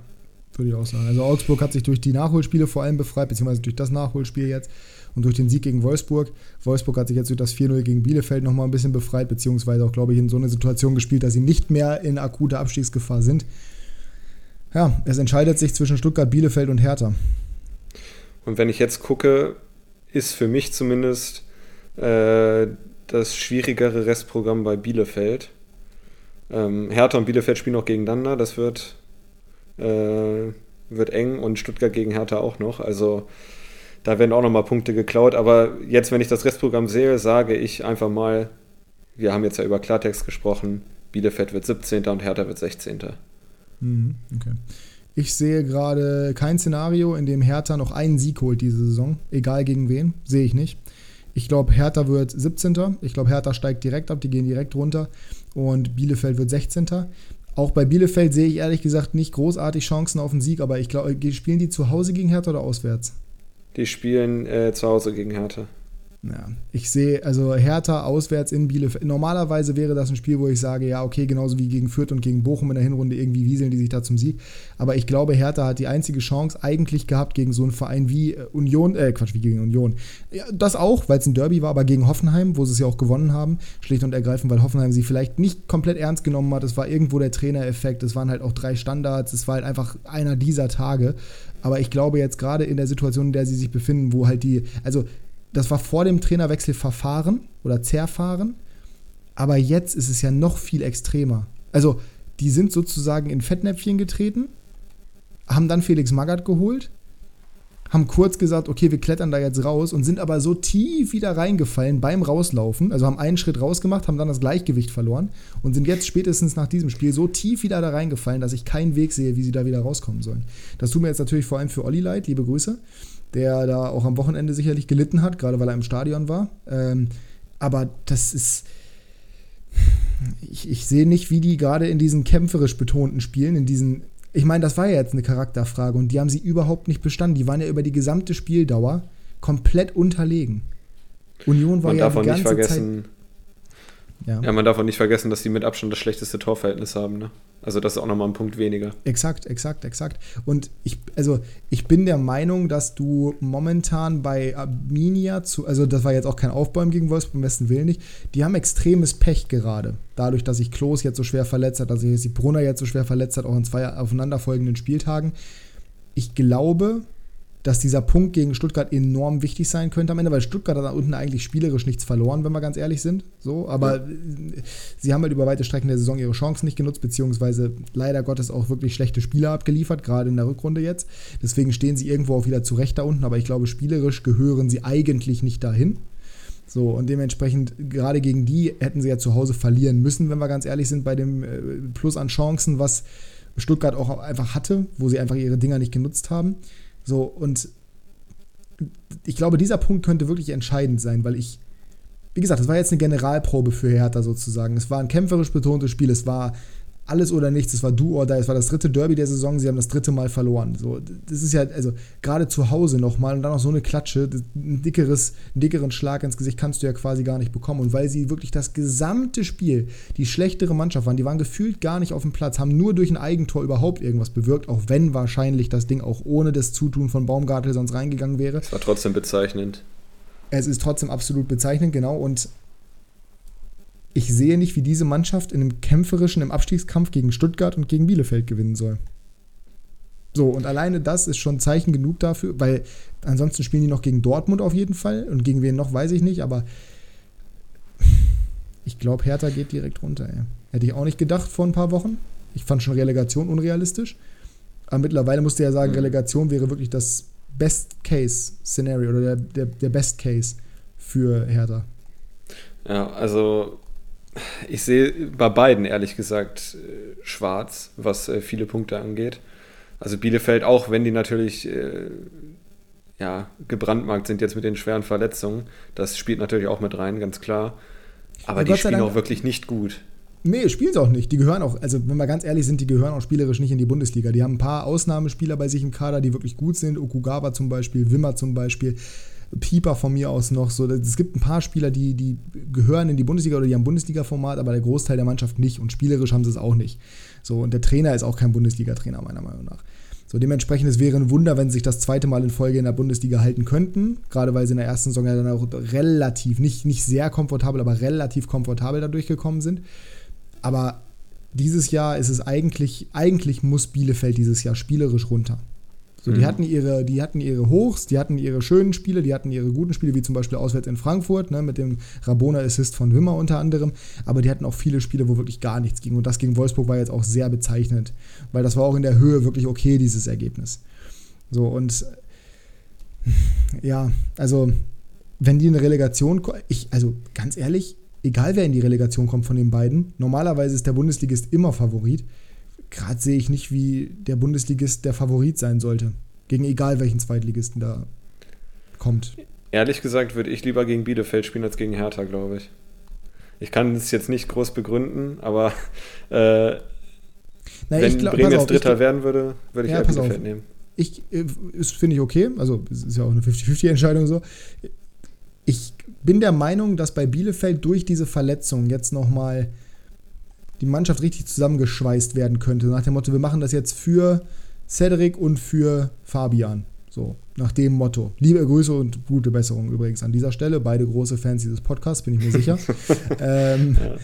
würde ich auch sagen. Also Augsburg hat sich durch die Nachholspiele vor allem befreit, beziehungsweise durch das Nachholspiel jetzt und durch den Sieg gegen Wolfsburg. Wolfsburg hat sich jetzt durch das 4-0 gegen Bielefeld nochmal ein bisschen befreit, beziehungsweise auch, glaube ich, in so eine Situation gespielt, dass sie nicht mehr in akuter Abstiegsgefahr sind. Ja, es entscheidet sich zwischen Stuttgart, Bielefeld und Hertha. Und wenn ich jetzt gucke, ist für mich zumindest äh, das schwierigere Restprogramm bei Bielefeld. Ähm, Hertha und Bielefeld spielen noch gegeneinander, das wird, äh, wird eng und Stuttgart gegen Hertha auch noch. Also da werden auch nochmal Punkte geklaut. Aber jetzt, wenn ich das Restprogramm sehe, sage ich einfach mal, wir haben jetzt ja über Klartext gesprochen, Bielefeld wird 17. und Hertha wird 16. Mhm, okay. Ich sehe gerade kein Szenario, in dem Hertha noch einen Sieg holt diese Saison, egal gegen wen, sehe ich nicht. Ich glaube, Hertha wird 17. Ich glaube, Hertha steigt direkt ab, die gehen direkt runter und Bielefeld wird 16. Auch bei Bielefeld sehe ich ehrlich gesagt nicht großartig Chancen auf einen Sieg, aber ich glaube, spielen die zu Hause gegen Hertha oder auswärts? Die spielen äh, zu Hause gegen Hertha. Ja, ich sehe, also Hertha auswärts in Bielefeld. Normalerweise wäre das ein Spiel, wo ich sage, ja, okay, genauso wie gegen Fürth und gegen Bochum in der Hinrunde irgendwie wieseln die sich da zum Sieg. Aber ich glaube, Hertha hat die einzige Chance eigentlich gehabt gegen so einen Verein wie äh, Union, äh, Quatsch, wie gegen Union. Ja, das auch, weil es ein Derby war, aber gegen Hoffenheim, wo sie es ja auch gewonnen haben, schlicht und ergreifend, weil Hoffenheim sie vielleicht nicht komplett ernst genommen hat. Es war irgendwo der Trainereffekt, es waren halt auch drei Standards, es war halt einfach einer dieser Tage. Aber ich glaube jetzt gerade in der Situation, in der sie sich befinden, wo halt die, also das war vor dem Trainerwechselverfahren oder Zerfahren, aber jetzt ist es ja noch viel extremer. Also, die sind sozusagen in Fettnäpfchen getreten, haben dann Felix Magath geholt, haben kurz gesagt, okay, wir klettern da jetzt raus und sind aber so tief wieder reingefallen beim Rauslaufen, also haben einen Schritt rausgemacht, haben dann das Gleichgewicht verloren und sind jetzt spätestens nach diesem Spiel so tief wieder da reingefallen, dass ich keinen Weg sehe, wie sie da wieder rauskommen sollen. Das tut mir jetzt natürlich vor allem für Olli leid, liebe Grüße der da auch am Wochenende sicherlich gelitten hat, gerade weil er im Stadion war. Ähm, aber das ist. Ich, ich sehe nicht, wie die gerade in diesen kämpferisch betonten Spielen, in diesen. Ich meine, das war ja jetzt eine Charakterfrage und die haben sie überhaupt nicht bestanden. Die waren ja über die gesamte Spieldauer komplett unterlegen. Union war Man ja darf die ganze nicht vergessen, Zeit Ja. ja, man darf auch nicht vergessen, dass die mit Abstand das schlechteste Torverhältnis haben. Ne? Also das ist auch nochmal ein Punkt weniger. Exakt, exakt, exakt. Und ich, also ich bin der Meinung, dass du momentan bei Arminia zu, also das war jetzt auch kein Aufbäumen gegen Wolfsburg, im besten Willen nicht, die haben extremes Pech gerade. Dadurch, dass sich Klos jetzt so schwer verletzt hat, dass sich Brunner jetzt so schwer verletzt hat, auch in zwei aufeinanderfolgenden Spieltagen. Ich glaube, dass dieser Punkt gegen Stuttgart enorm wichtig sein könnte am Ende, weil Stuttgart hat da unten eigentlich spielerisch nichts verloren, wenn wir ganz ehrlich sind. So, aber ja. sie haben halt über weite Strecken der Saison ihre Chancen nicht genutzt, beziehungsweise leider Gottes auch wirklich schlechte Spieler abgeliefert, gerade in der Rückrunde jetzt. Deswegen stehen sie irgendwo auch wieder zurecht da unten, aber ich glaube, spielerisch gehören sie eigentlich nicht dahin. So, und dementsprechend, gerade gegen die hätten sie ja zu Hause verlieren müssen, wenn wir ganz ehrlich sind, bei dem äh, Plus an Chancen, was Stuttgart auch einfach hatte, wo sie einfach ihre Dinger nicht genutzt haben. So, und ich glaube, dieser Punkt könnte wirklich entscheidend sein, weil ich, wie gesagt, das war jetzt eine Generalprobe für Hertha sozusagen. Es war ein kämpferisch betontes Spiel, es war alles oder nichts. Es war du oder es war das dritte Derby der Saison. Sie haben das dritte Mal verloren. So, das ist ja, also gerade zu Hause nochmal und dann noch so eine Klatsche, ein dickeres, einen dickeren Schlag ins Gesicht kannst du ja quasi gar nicht bekommen. Und weil sie wirklich das gesamte Spiel die schlechtere Mannschaft waren, die waren gefühlt gar nicht auf dem Platz, haben nur durch ein Eigentor überhaupt irgendwas bewirkt, auch wenn wahrscheinlich das Ding auch ohne das Zutun von Baumgartel sonst reingegangen wäre. Es war trotzdem bezeichnend. Es ist trotzdem absolut bezeichnend, genau. Und ich sehe nicht, wie diese Mannschaft in einem kämpferischen, im Abstiegskampf gegen Stuttgart und gegen Bielefeld gewinnen soll. So, und alleine das ist schon Zeichen genug dafür, weil ansonsten spielen die noch gegen Dortmund auf jeden Fall und gegen wen noch, weiß ich nicht, aber ich glaube, Hertha geht direkt runter. Ey. Hätte ich auch nicht gedacht vor ein paar Wochen. Ich fand schon Relegation unrealistisch. Aber mittlerweile musste ja sagen, mhm. Relegation wäre wirklich das Best-Case-Szenario oder der, der, der Best-Case für Hertha. Ja, also ich sehe bei beiden ehrlich gesagt äh, schwarz, was äh, viele Punkte angeht. Also Bielefeld, auch wenn die natürlich äh, ja, gebrandmarkt sind jetzt mit den schweren Verletzungen, das spielt natürlich auch mit rein, ganz klar. Aber ja, die spielen auch wirklich nicht gut. Nee, spielen sie auch nicht. Die gehören auch, also wenn wir ganz ehrlich sind, die gehören auch spielerisch nicht in die Bundesliga. Die haben ein paar Ausnahmespieler bei sich im Kader, die wirklich gut sind. Okugawa zum Beispiel, Wimmer zum Beispiel. Pieper von mir aus noch. So, es gibt ein paar Spieler, die, die gehören in die Bundesliga oder die haben Bundesliga-Format, aber der Großteil der Mannschaft nicht und spielerisch haben sie es auch nicht. So, und der Trainer ist auch kein Bundesliga-Trainer, meiner Meinung nach. So, dementsprechend, es wäre ein Wunder, wenn sie sich das zweite Mal in Folge in der Bundesliga halten könnten. Gerade weil sie in der ersten Saison ja dann auch relativ, nicht, nicht sehr komfortabel, aber relativ komfortabel da durchgekommen sind. Aber dieses Jahr ist es eigentlich, eigentlich muss Bielefeld dieses Jahr spielerisch runter. So, die, mhm. hatten ihre, die hatten ihre Hochs, die hatten ihre schönen Spiele, die hatten ihre guten Spiele, wie zum Beispiel auswärts in Frankfurt, ne, mit dem Rabona-Assist von Wimmer unter anderem. Aber die hatten auch viele Spiele, wo wirklich gar nichts ging. Und das gegen Wolfsburg war jetzt auch sehr bezeichnend, weil das war auch in der Höhe wirklich okay, dieses Ergebnis. So, und ja, also, wenn die in eine Relegation, ich, also ganz ehrlich, egal wer in die Relegation kommt von den beiden, normalerweise ist der Bundesligist immer Favorit gerade sehe ich nicht, wie der Bundesligist der Favorit sein sollte. Gegen egal welchen Zweitligisten da kommt. Ehrlich gesagt würde ich lieber gegen Bielefeld spielen als gegen Hertha, glaube ich. Ich kann es jetzt nicht groß begründen, aber äh, Na, wenn glaub, Bremen jetzt auf, Dritter ich, werden würde, würde ich ja, Bielefeld auf. nehmen. Ich, äh, finde ich okay, also es ist ja auch eine 50-50-Entscheidung so. Ich bin der Meinung, dass bei Bielefeld durch diese Verletzung jetzt nochmal die Mannschaft richtig zusammengeschweißt werden könnte. Nach dem Motto, wir machen das jetzt für Cedric und für Fabian. So, nach dem Motto. Liebe Grüße und gute Besserung übrigens an dieser Stelle. Beide große Fans dieses Podcasts, bin ich mir sicher. ähm, ja.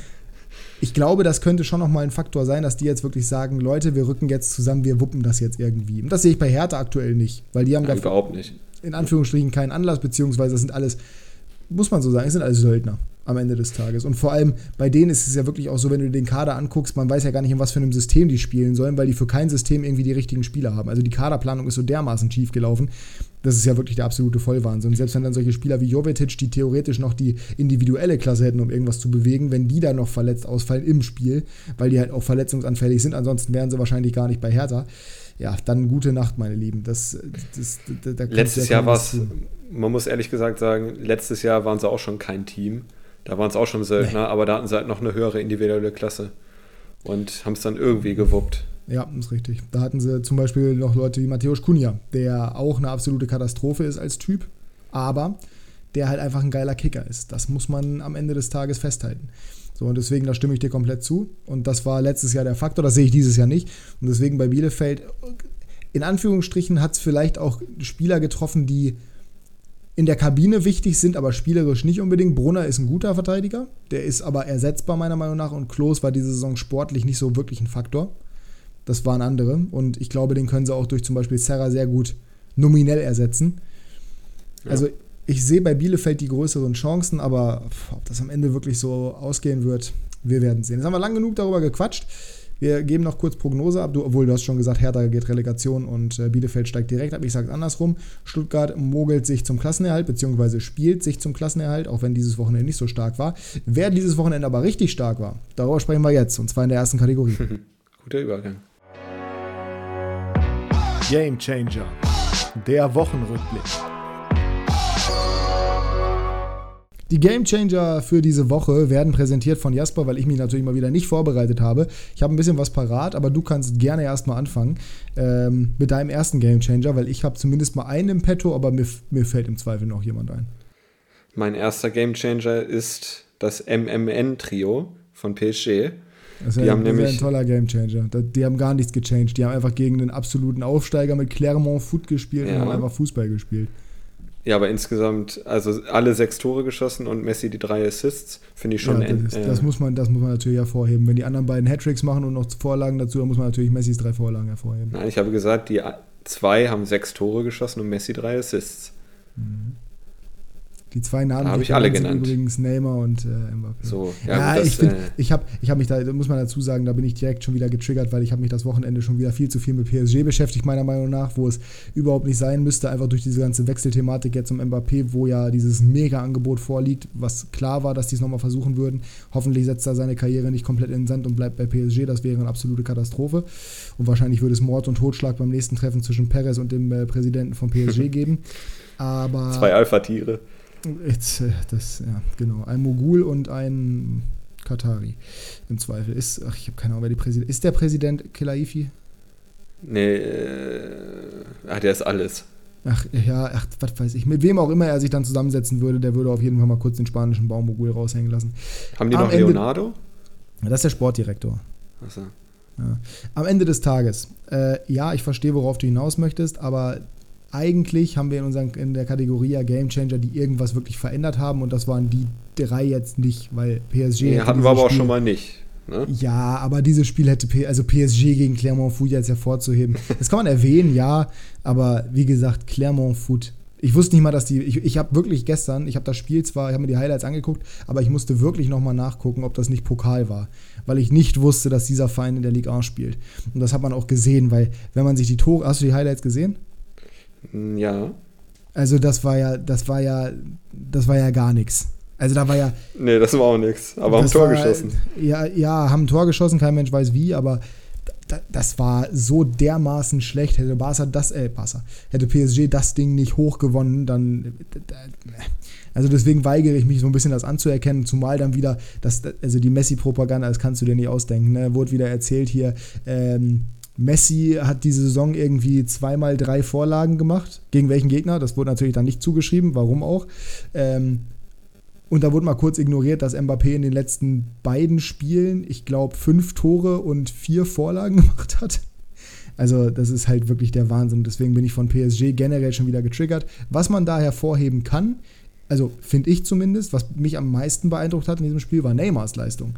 Ich glaube, das könnte schon nochmal ein Faktor sein, dass die jetzt wirklich sagen, Leute, wir rücken jetzt zusammen, wir wuppen das jetzt irgendwie. Und das sehe ich bei Hertha aktuell nicht, weil die haben ja, überhaupt nicht. In Anführungsstrichen keinen Anlass, beziehungsweise das sind alles, muss man so sagen, es sind alles Söldner am Ende des Tages. Und vor allem bei denen ist es ja wirklich auch so, wenn du den Kader anguckst, man weiß ja gar nicht, in was für einem System die spielen sollen, weil die für kein System irgendwie die richtigen Spieler haben. Also die Kaderplanung ist so dermaßen schief gelaufen. Das ist ja wirklich der absolute Vollwahnsinn. Selbst wenn dann solche Spieler wie Jovetic, die theoretisch noch die individuelle Klasse hätten, um irgendwas zu bewegen, wenn die dann noch verletzt ausfallen im Spiel, weil die halt auch verletzungsanfällig sind, ansonsten wären sie wahrscheinlich gar nicht bei Hertha. Ja, dann gute Nacht, meine Lieben. Das, das, das da letztes Jahr war es, man muss ehrlich gesagt sagen, letztes Jahr waren sie auch schon kein Team. Da waren es auch schon Söldner, nee. aber da hatten sie halt noch eine höhere individuelle Klasse und haben es dann irgendwie gewuppt. Ja, ist richtig. Da hatten sie zum Beispiel noch Leute wie Matthäus Kunja, der auch eine absolute Katastrophe ist als Typ, aber der halt einfach ein geiler Kicker ist. Das muss man am Ende des Tages festhalten. So, und deswegen, da stimme ich dir komplett zu. Und das war letztes Jahr der Faktor, das sehe ich dieses Jahr nicht. Und deswegen bei Bielefeld, in Anführungsstrichen, hat es vielleicht auch Spieler getroffen, die in der Kabine wichtig sind, aber spielerisch nicht unbedingt. Brunner ist ein guter Verteidiger, der ist aber ersetzbar meiner Meinung nach und Klos war diese Saison sportlich nicht so wirklich ein Faktor. Das waren andere und ich glaube, den können sie auch durch zum Beispiel Serra sehr gut nominell ersetzen. Ja. Also ich sehe bei Bielefeld die größeren Chancen, aber ob das am Ende wirklich so ausgehen wird, wir werden sehen. Jetzt haben wir lang genug darüber gequatscht. Wir geben noch kurz Prognose ab, du, obwohl du hast schon gesagt, Hertha geht Relegation und äh, Bielefeld steigt direkt ab. Ich sage es andersrum. Stuttgart mogelt sich zum Klassenerhalt, beziehungsweise spielt sich zum Klassenerhalt, auch wenn dieses Wochenende nicht so stark war. Wer dieses Wochenende aber richtig stark war, darüber sprechen wir jetzt, und zwar in der ersten Kategorie. Guter Übergang. Game Changer. Der Wochenrückblick. Die Game Changer für diese Woche werden präsentiert von Jasper, weil ich mich natürlich mal wieder nicht vorbereitet habe. Ich habe ein bisschen was parat, aber du kannst gerne erstmal anfangen ähm, mit deinem ersten Game Changer, weil ich habe zumindest mal einen im Petto, aber mir, mir fällt im Zweifel noch jemand ein. Mein erster Game Changer ist das MMN-Trio von PSG. Das ist, die haben nämlich ein toller Gamechanger. Die haben gar nichts gechanged. Die haben einfach gegen den absoluten Aufsteiger mit Clermont Foot gespielt ja. und haben einfach Fußball gespielt. Ja, aber insgesamt, also alle sechs Tore geschossen und Messi die drei Assists, finde ich schon. Ja, das, ist, das, muss man, das muss man natürlich hervorheben. Wenn die anderen beiden Hattricks machen und noch Vorlagen dazu, dann muss man natürlich Messis drei Vorlagen hervorheben. Nein, ich habe gesagt, die zwei haben sechs Tore geschossen und Messi drei Assists. Mhm. Die zwei Namen habe ich alle genannt. übrigens Neymar und äh, Mbappé. So, ja, ja gut, ich, äh, ich habe ich hab mich da, muss man dazu sagen, da bin ich direkt schon wieder getriggert, weil ich habe mich das Wochenende schon wieder viel zu viel mit PSG beschäftigt, meiner Meinung nach, wo es überhaupt nicht sein müsste, einfach durch diese ganze Wechselthematik jetzt um Mbappé, wo ja dieses Mega-Angebot vorliegt, was klar war, dass die es nochmal versuchen würden. Hoffentlich setzt er seine Karriere nicht komplett in den Sand und bleibt bei PSG, das wäre eine absolute Katastrophe. Und wahrscheinlich würde es Mord und Totschlag beim nächsten Treffen zwischen Perez und dem äh, Präsidenten von PSG geben. Aber Zwei Alpha-Tiere. Jetzt, äh, das, ja, genau. Ein Mogul und ein Katari im Zweifel. Ist, ach, ich habe keine Ahnung, wer die Präsident. Ist der Präsident Kelaifi? Nee, äh, ach, der ist alles. Ach, ja, ach, was weiß ich. Mit wem auch immer er sich dann zusammensetzen würde, der würde auf jeden Fall mal kurz den spanischen Baumogul raushängen lassen. Haben die Am noch Ende, Leonardo? Das ist der Sportdirektor. Achso. Ja. Am Ende des Tages, äh, ja, ich verstehe, worauf du hinaus möchtest, aber eigentlich haben wir in, unseren, in der Kategorie ja Game Changer, die irgendwas wirklich verändert haben und das waren die drei jetzt nicht, weil PSG. Nee, hatten wir aber Spiel, auch schon mal nicht. Ne? Ja, aber dieses Spiel hätte P also PSG gegen Clermont Foot jetzt hervorzuheben. Das kann man erwähnen, ja, aber wie gesagt, Clermont Foot. Ich wusste nicht mal, dass die. Ich, ich habe wirklich gestern, ich habe das Spiel zwar, ich habe mir die Highlights angeguckt, aber ich musste wirklich nochmal nachgucken, ob das nicht Pokal war. Weil ich nicht wusste, dass dieser Verein in der Ligue 1 spielt. Und das hat man auch gesehen, weil, wenn man sich die Tore. Hast du die Highlights gesehen? Hm, ja. Also das war ja, das war ja, das war ja gar nichts. Also da war ja. Nee, das war auch nichts. Aber haben Tor war, geschossen. Ja, ja, haben ein Tor geschossen, kein Mensch weiß wie, aber das war so dermaßen schlecht. Hätte Barca das, äh, Barca, hätte PSG das Ding nicht hoch gewonnen, dann. Also deswegen weigere ich mich so ein bisschen das anzuerkennen, zumal dann wieder, das, also die Messi-Propaganda, das kannst du dir nicht ausdenken, ne? Wurde wieder erzählt hier, ähm, Messi hat diese Saison irgendwie zweimal drei Vorlagen gemacht. Gegen welchen Gegner? Das wurde natürlich dann nicht zugeschrieben, warum auch. Ähm, und da wurde mal kurz ignoriert, dass Mbappé in den letzten beiden Spielen, ich glaube, fünf Tore und vier Vorlagen gemacht hat. Also, das ist halt wirklich der Wahnsinn. Deswegen bin ich von PSG generell schon wieder getriggert. Was man da hervorheben kann, also finde ich zumindest, was mich am meisten beeindruckt hat in diesem Spiel, war Neymars Leistung.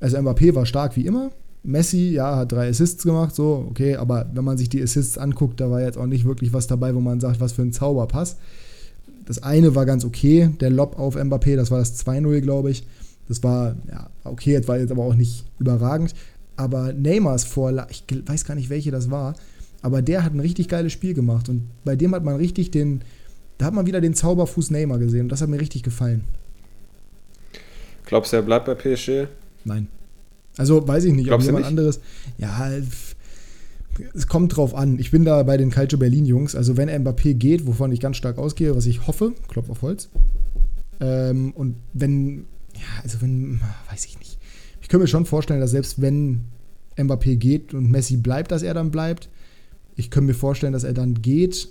Also, Mbappé war stark wie immer, Messi, ja, hat drei Assists gemacht, so, okay, aber wenn man sich die Assists anguckt, da war jetzt auch nicht wirklich was dabei, wo man sagt, was für ein Zauberpass. Das eine war ganz okay, der Lob auf Mbappé, das war das 2-0, glaube ich. Das war, ja, okay, jetzt war jetzt aber auch nicht überragend. Aber Neymars Vorlage, ich weiß gar nicht, welche das war, aber der hat ein richtig geiles Spiel gemacht. Und bei dem hat man richtig den, da hat man wieder den Zauberfuß Neymar gesehen. Und das hat mir richtig gefallen. Glaubst du, er bleibt bei PSG? Nein. Also weiß ich nicht, Glaubst ob jemand anderes. Ja, es kommt drauf an. Ich bin da bei den Calcio Berlin Jungs. Also wenn Mbappé geht, wovon ich ganz stark ausgehe, was ich hoffe, Klopf auf Holz. Ähm, und wenn, ja, also wenn, weiß ich nicht. Ich könnte mir schon vorstellen, dass selbst wenn Mbappé geht und Messi bleibt, dass er dann bleibt. Ich könnte mir vorstellen, dass er dann geht,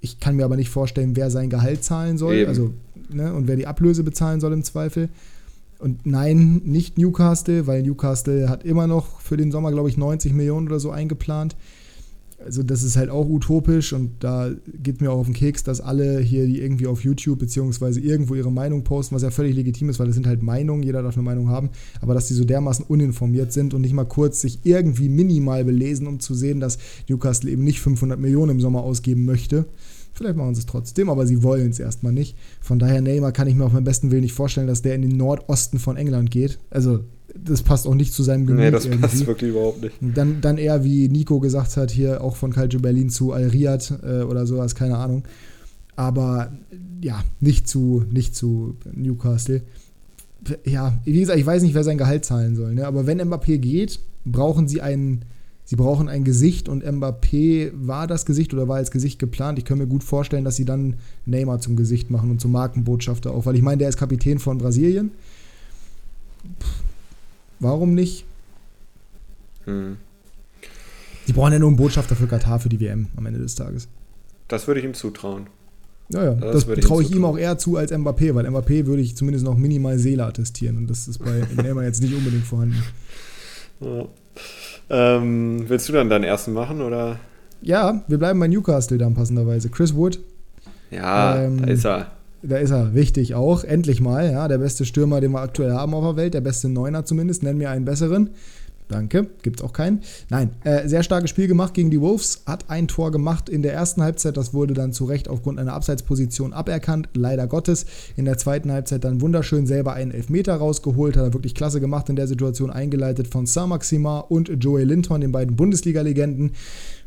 Ich kann mir aber nicht vorstellen, wer sein Gehalt zahlen soll. Eben. Also, ne, und wer die Ablöse bezahlen soll im Zweifel. Und nein, nicht Newcastle, weil Newcastle hat immer noch für den Sommer, glaube ich, 90 Millionen oder so eingeplant. Also das ist halt auch utopisch und da geht mir auch auf den Keks, dass alle hier die irgendwie auf YouTube beziehungsweise irgendwo ihre Meinung posten, was ja völlig legitim ist, weil das sind halt Meinungen, jeder darf eine Meinung haben, aber dass die so dermaßen uninformiert sind und nicht mal kurz sich irgendwie minimal belesen, um zu sehen, dass Newcastle eben nicht 500 Millionen im Sommer ausgeben möchte. Vielleicht machen sie es trotzdem, aber sie wollen es erstmal nicht. Von daher, Neymar kann ich mir auf meinen besten Willen nicht vorstellen, dass der in den Nordosten von England geht. Also, das passt auch nicht zu seinem Gemüt. Nee, das irgendwie. passt wirklich überhaupt nicht. Dann, dann eher, wie Nico gesagt hat, hier auch von Calcio Berlin zu Al Riyad äh, oder sowas, keine Ahnung. Aber ja, nicht zu, nicht zu Newcastle. Ja, wie gesagt, ich weiß nicht, wer sein Gehalt zahlen soll. Ne? Aber wenn Mbappé geht, brauchen sie einen sie brauchen ein Gesicht und Mbappé war das Gesicht oder war als Gesicht geplant. Ich kann mir gut vorstellen, dass sie dann Neymar zum Gesicht machen und zum Markenbotschafter auch, weil ich meine, der ist Kapitän von Brasilien. Pff, warum nicht? Hm. Die brauchen ja nur einen Botschafter für Katar für die WM am Ende des Tages. Das würde ich ihm zutrauen. Ja, ja, das, das traue ich ihm auch eher zu als Mbappé, weil Mbappé würde ich zumindest noch minimal Seele attestieren und das ist bei Neymar jetzt nicht unbedingt vorhanden. Ja. Ähm, willst du dann deinen ersten machen oder? Ja, wir bleiben bei Newcastle dann passenderweise. Chris Wood. Ja, ähm, da ist er. Da ist er, wichtig auch. Endlich mal, ja, der beste Stürmer, den wir aktuell haben auf der Welt, der beste Neuner zumindest. Nenn mir einen besseren. Danke, gibt es auch keinen. Nein, äh, sehr starkes Spiel gemacht gegen die Wolves, hat ein Tor gemacht in der ersten Halbzeit, das wurde dann zu Recht aufgrund einer Abseitsposition aberkannt, leider Gottes. In der zweiten Halbzeit dann wunderschön selber einen Elfmeter rausgeholt, hat er wirklich klasse gemacht in der Situation, eingeleitet von Saint-Maxima und Joey Linton, den beiden Bundesliga-Legenden.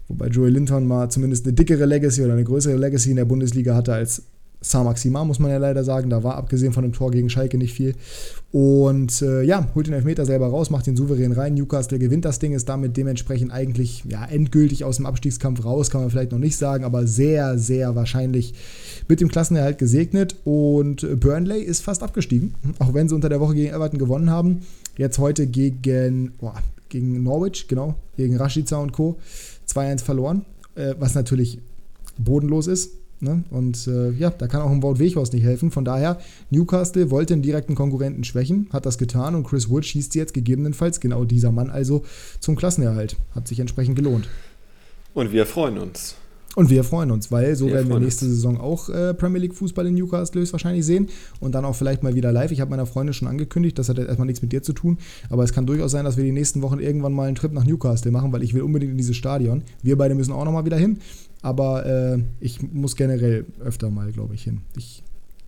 Wobei Joey Linton mal zumindest eine dickere Legacy oder eine größere Legacy in der Bundesliga hatte als Saint-Maximin, muss man ja leider sagen. Da war abgesehen von dem Tor gegen Schalke nicht viel. Und äh, ja, holt den Elfmeter selber raus, macht den souverän rein. Newcastle gewinnt das Ding, ist damit dementsprechend eigentlich ja, endgültig aus dem Abstiegskampf raus, kann man vielleicht noch nicht sagen, aber sehr, sehr wahrscheinlich mit dem Klassenerhalt gesegnet. Und Burnley ist fast abgestiegen, auch wenn sie unter der Woche gegen Everton gewonnen haben. Jetzt heute gegen, boah, gegen Norwich, genau, gegen Rashica und Co. 2-1 verloren, äh, was natürlich bodenlos ist Ne? Und äh, ja, da kann auch ein Wout Weghorst nicht helfen. Von daher, Newcastle wollte einen direkten Konkurrenten schwächen, hat das getan und Chris Wood schießt jetzt gegebenenfalls genau dieser Mann also zum Klassenerhalt. Hat sich entsprechend gelohnt. Und wir freuen uns. Und wir freuen uns, weil so wir werden wir nächste uns. Saison auch äh, Premier League Fußball in Newcastle höchstwahrscheinlich sehen und dann auch vielleicht mal wieder live. Ich habe meiner Freundin schon angekündigt, das hat jetzt erstmal nichts mit dir zu tun, aber es kann durchaus sein, dass wir die nächsten Wochen irgendwann mal einen Trip nach Newcastle machen, weil ich will unbedingt in dieses Stadion. Wir beide müssen auch nochmal wieder hin aber äh, ich muss generell öfter mal, glaube ich, hin. Ich,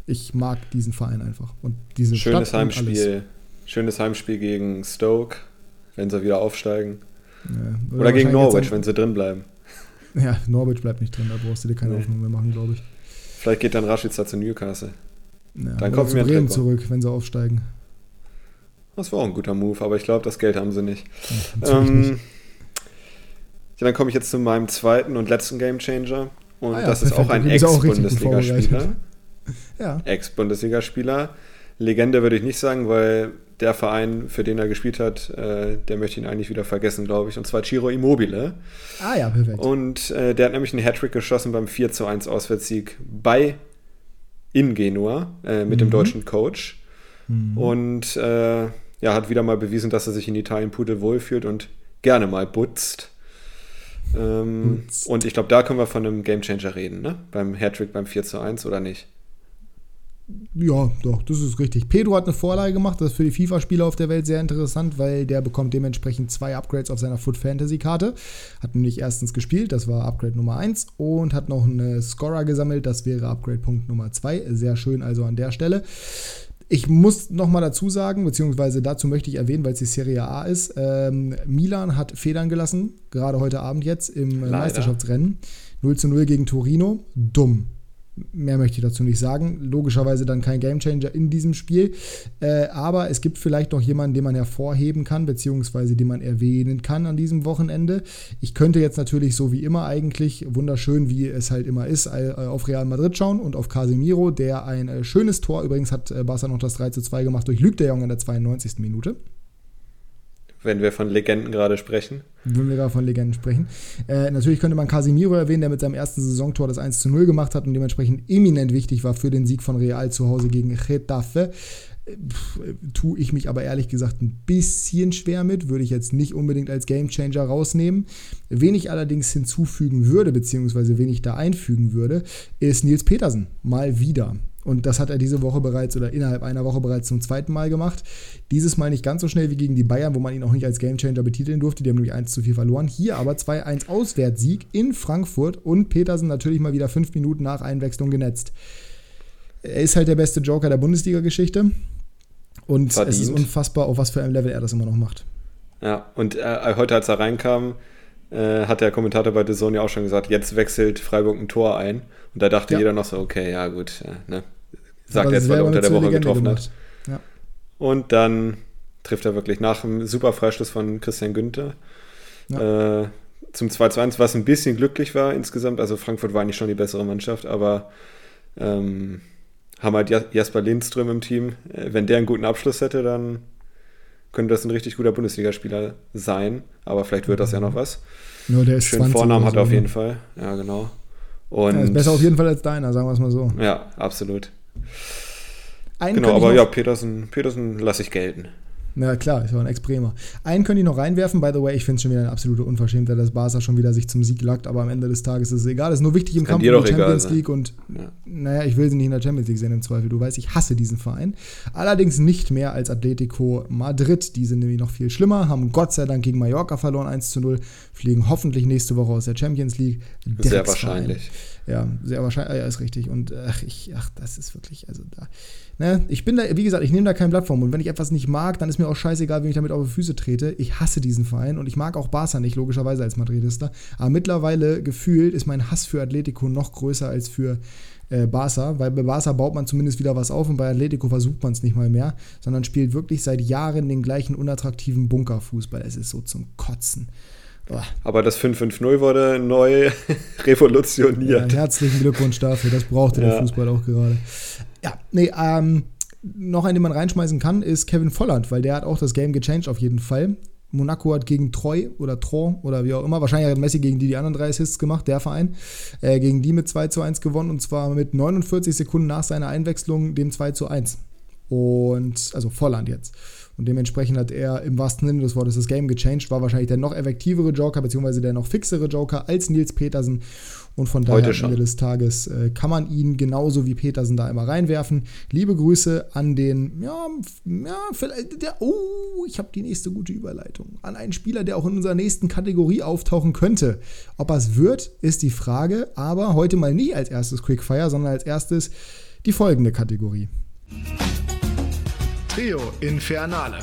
ich mag diesen Verein einfach. Und diese Schönes Stadt Heimspiel. Schönes Heimspiel gegen Stoke, wenn sie wieder aufsteigen. Ja, oder, oder gegen Norwich, wenn sie drin bleiben. Ja, Norwich bleibt nicht drin, da brauchst du dir keine nee. Hoffnung mehr machen, glaube ich. Vielleicht geht dann Rashica zu Newcastle. Ja, dann kommt mir Bremen zurück, wenn sie aufsteigen. Das war auch ein guter Move, aber ich glaube, das Geld haben sie nicht. Ja, ähm, nicht. Ja, dann komme ich jetzt zu meinem zweiten und letzten Gamechanger. Und ah ja, das ist auch ein Ex-Bundesligaspieler. ja. Ex-Bundesligaspieler. Legende würde ich nicht sagen, weil der Verein, für den er gespielt hat, äh, der möchte ihn eigentlich wieder vergessen, glaube ich. Und zwar Ciro Immobile. Ah ja, perfekt. Und äh, der hat nämlich einen Hattrick geschossen beim 4 zu 1 Auswärtssieg bei in Genua äh, mit mhm. dem deutschen Coach. Mhm. Und äh, ja, hat wieder mal bewiesen, dass er sich in Italien pudelwohl fühlt und gerne mal putzt. Ähm, und ich glaube, da können wir von einem Gamechanger reden, ne? Beim Hattrick beim 4 zu 1 oder nicht? Ja, doch, das ist richtig. Pedro hat eine Vorlage gemacht, das ist für die FIFA-Spieler auf der Welt sehr interessant, weil der bekommt dementsprechend zwei Upgrades auf seiner Foot Fantasy-Karte. Hat nämlich erstens gespielt, das war Upgrade Nummer 1 und hat noch einen Scorer gesammelt, das wäre Upgrade-Punkt Nummer 2. Sehr schön also an der Stelle. Ich muss noch mal dazu sagen, beziehungsweise dazu möchte ich erwähnen, weil es die Serie A ist. Ähm, Milan hat Federn gelassen, gerade heute Abend jetzt im Leider. Meisterschaftsrennen. 0 zu 0 gegen Torino. Dumm. Mehr möchte ich dazu nicht sagen. Logischerweise dann kein Gamechanger in diesem Spiel. Äh, aber es gibt vielleicht noch jemanden, den man hervorheben kann, beziehungsweise den man erwähnen kann an diesem Wochenende. Ich könnte jetzt natürlich so wie immer eigentlich, wunderschön wie es halt immer ist, äh, auf Real Madrid schauen und auf Casemiro, der ein äh, schönes Tor, übrigens hat äh, Barca noch das 3 zu 2 gemacht durch Luc de Jong in der 92. Minute. Wenn wir von Legenden gerade sprechen. Wenn wir gerade von Legenden sprechen. Äh, natürlich könnte man Casimiro erwähnen, der mit seinem ersten Saisontor das 1 zu 0 gemacht hat und dementsprechend eminent wichtig war für den Sieg von Real zu Hause gegen Getafe. Tue ich mich aber ehrlich gesagt ein bisschen schwer mit, würde ich jetzt nicht unbedingt als Gamechanger rausnehmen. Wen ich allerdings hinzufügen würde, beziehungsweise wen ich da einfügen würde, ist Nils Petersen. Mal wieder. Und das hat er diese Woche bereits oder innerhalb einer Woche bereits zum zweiten Mal gemacht. Dieses Mal nicht ganz so schnell wie gegen die Bayern, wo man ihn auch nicht als Gamechanger betiteln durfte. Die haben nämlich 1 zu 4 verloren. Hier aber 2-1 Auswärtssieg in Frankfurt und Petersen natürlich mal wieder fünf Minuten nach Einwechslung genetzt. Er ist halt der beste Joker der Bundesliga-Geschichte. Und Verdient. es ist unfassbar, auf was für einem Level er das immer noch macht. Ja, und äh, heute, als er reinkam, äh, hat der Kommentator bei The Zone ja auch schon gesagt, jetzt wechselt Freiburg ein Tor ein. Und da dachte ja. jeder noch so, okay, ja gut, äh, ne? Sagt er jetzt, weil er unter der Woche getroffen gemacht. hat. Ja. Und dann trifft er wirklich nach einem super Freistoß von Christian Günther. Ja. Äh, zum 2-2, was ein bisschen glücklich war insgesamt. Also Frankfurt war eigentlich schon die bessere Mannschaft, aber ähm, haben halt Jasper Lindström im Team. Äh, wenn der einen guten Abschluss hätte, dann könnte das ein richtig guter Bundesligaspieler sein. Aber vielleicht wird das ja noch was. Nur der ist Schönen Vornamen hat er auf ne? jeden Fall. Ja, genau. Und ja, ist besser auf jeden Fall als deiner, sagen wir es mal so. Ja, absolut. Einen genau, aber ja, Petersen, Petersen lasse ich gelten. Na klar, ist auch ein Ex-Bremer. Einen könnte ich noch reinwerfen, by the way, ich finde es schon wieder eine absolute Unverschämtheit, dass Barca schon wieder sich zum Sieg lagt, aber am Ende des Tages ist es egal. Es ist nur wichtig im Kampf um die Champions League und ja. naja, ich will sie nicht in der Champions League sehen im Zweifel. Du weißt, ich hasse diesen Verein. Allerdings nicht mehr als Atletico Madrid. Die sind nämlich noch viel schlimmer, haben Gott sei Dank gegen Mallorca verloren, 1 zu 0, fliegen hoffentlich nächste Woche aus der Champions League. Sehr wahrscheinlich. Ja, sehr wahrscheinlich, ja, ist richtig. Und ach, ich, ach, das ist wirklich, also da. Ne? Ich bin da, wie gesagt, ich nehme da kein Blatt vom. Und wenn ich etwas nicht mag, dann ist mir auch scheißegal, wenn ich damit auf die Füße trete. Ich hasse diesen Verein und ich mag auch Barca nicht, logischerweise als Madridista. Aber mittlerweile gefühlt ist mein Hass für Atletico noch größer als für äh, Barca, weil bei Barca baut man zumindest wieder was auf und bei Atletico versucht man es nicht mal mehr, sondern spielt wirklich seit Jahren den gleichen unattraktiven Bunkerfußball. Es ist so zum Kotzen. Aber das 5-5-0 wurde neu revolutioniert. Ja, herzlichen Glückwunsch dafür. Das brauchte ja. der Fußball auch gerade. Ja, nee, ähm, noch einen, den man reinschmeißen kann, ist Kevin Volland, weil der hat auch das Game gechanged auf jeden Fall. Monaco hat gegen Troy oder Tron oder wie auch immer, wahrscheinlich hat Messi gegen die die anderen drei Assists gemacht, der Verein, äh, gegen die mit 2 zu 1 gewonnen und zwar mit 49 Sekunden nach seiner Einwechslung dem 2 zu 1. Und, also Volland jetzt. Und dementsprechend hat er im wahrsten Sinne des Wortes das Game gechanged, war wahrscheinlich der noch effektivere Joker, beziehungsweise der noch fixere Joker als Nils Petersen. Und von daher am Ende des Tages äh, kann man ihn genauso wie Petersen da immer reinwerfen. Liebe Grüße an den, ja, ja, vielleicht, der, oh, ich habe die nächste gute Überleitung. An einen Spieler, der auch in unserer nächsten Kategorie auftauchen könnte. Ob er es wird, ist die Frage, aber heute mal nie als erstes Quickfire, sondern als erstes die folgende Kategorie. Trio Infernale.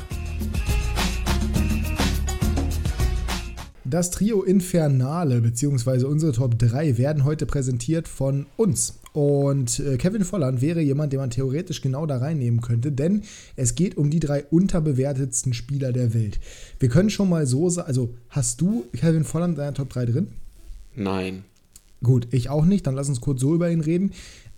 Das Trio Infernale bzw. unsere Top 3 werden heute präsentiert von uns. Und äh, Kevin Volland wäre jemand, den man theoretisch genau da reinnehmen könnte, denn es geht um die drei unterbewertetsten Spieler der Welt. Wir können schon mal so sagen, also hast du Kevin Volland in deiner Top 3 drin? Nein. Gut, ich auch nicht, dann lass uns kurz so über ihn reden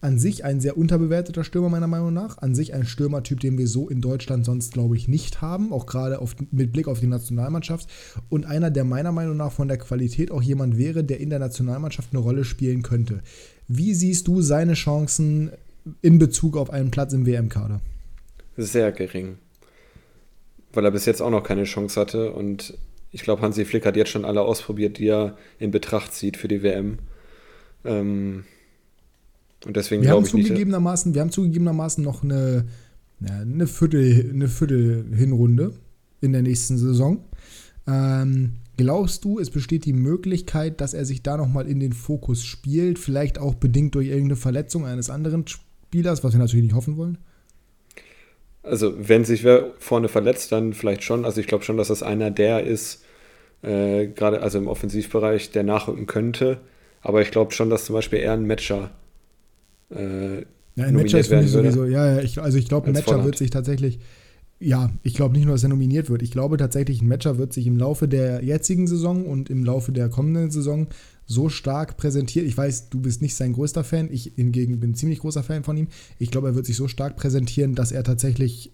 an sich ein sehr unterbewerteter Stürmer, meiner Meinung nach. An sich ein Stürmertyp, den wir so in Deutschland sonst, glaube ich, nicht haben. Auch gerade auf, mit Blick auf die Nationalmannschaft. Und einer, der meiner Meinung nach von der Qualität auch jemand wäre, der in der Nationalmannschaft eine Rolle spielen könnte. Wie siehst du seine Chancen in Bezug auf einen Platz im WM-Kader? Sehr gering. Weil er bis jetzt auch noch keine Chance hatte. Und ich glaube, Hansi Flick hat jetzt schon alle ausprobiert, die er in Betracht zieht für die WM. Ähm, und deswegen glaube ich zugegebenermaßen, nicht. Wir haben zugegebenermaßen noch eine, eine, Viertel, eine Viertel-Hinrunde in der nächsten Saison. Ähm, glaubst du, es besteht die Möglichkeit, dass er sich da nochmal in den Fokus spielt? Vielleicht auch bedingt durch irgendeine Verletzung eines anderen Spielers, was wir natürlich nicht hoffen wollen? Also, wenn sich wer vorne verletzt, dann vielleicht schon. Also, ich glaube schon, dass das einer der ist, äh, gerade also im Offensivbereich, der nachrücken könnte. Aber ich glaube schon, dass zum Beispiel eher ein Matcher äh, ja, ein Matcher ist für mich sowieso, ja, ja ich, also ich glaube, ein Matcher wird sich tatsächlich, ja, ich glaube nicht nur, dass er nominiert wird, ich glaube tatsächlich, ein Matcher wird sich im Laufe der jetzigen Saison und im Laufe der kommenden Saison so stark präsentiert. Ich weiß, du bist nicht sein größter Fan, ich hingegen bin ziemlich großer Fan von ihm. Ich glaube, er wird sich so stark präsentieren, dass er tatsächlich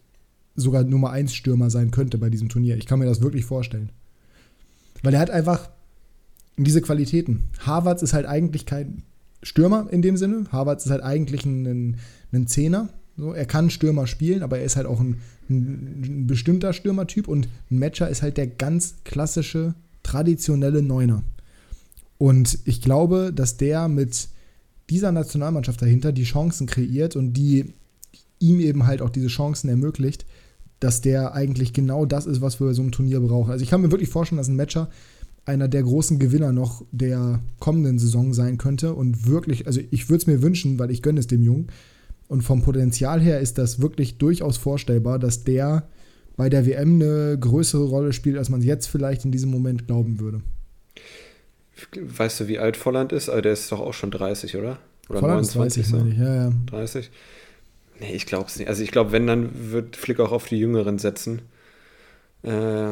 sogar Nummer 1 Stürmer sein könnte bei diesem Turnier. Ich kann mir das wirklich vorstellen. Weil er hat einfach diese Qualitäten. Harvards ist halt eigentlich kein Stürmer in dem Sinne. Harvards ist halt eigentlich ein, ein Zehner. So, er kann Stürmer spielen, aber er ist halt auch ein, ein, ein bestimmter Stürmertyp und ein Matcher ist halt der ganz klassische, traditionelle Neuner. Und ich glaube, dass der mit dieser Nationalmannschaft dahinter die Chancen kreiert und die ihm eben halt auch diese Chancen ermöglicht, dass der eigentlich genau das ist, was wir so ein Turnier brauchen. Also ich kann mir wirklich vorstellen, dass ein Matcher einer der großen Gewinner noch der kommenden Saison sein könnte und wirklich, also ich würde es mir wünschen, weil ich gönne es dem Jungen. Und vom Potenzial her ist das wirklich durchaus vorstellbar, dass der bei der WM eine größere Rolle spielt, als man jetzt vielleicht in diesem Moment glauben würde. Weißt du, wie alt Volland ist? Also der ist doch auch schon 30, oder? Oder Volland 29, ist 30, meine ich. Ja, ja. 30? Nee, ich glaube es nicht. Also ich glaube, wenn, dann wird Flick auch auf die Jüngeren setzen. Äh,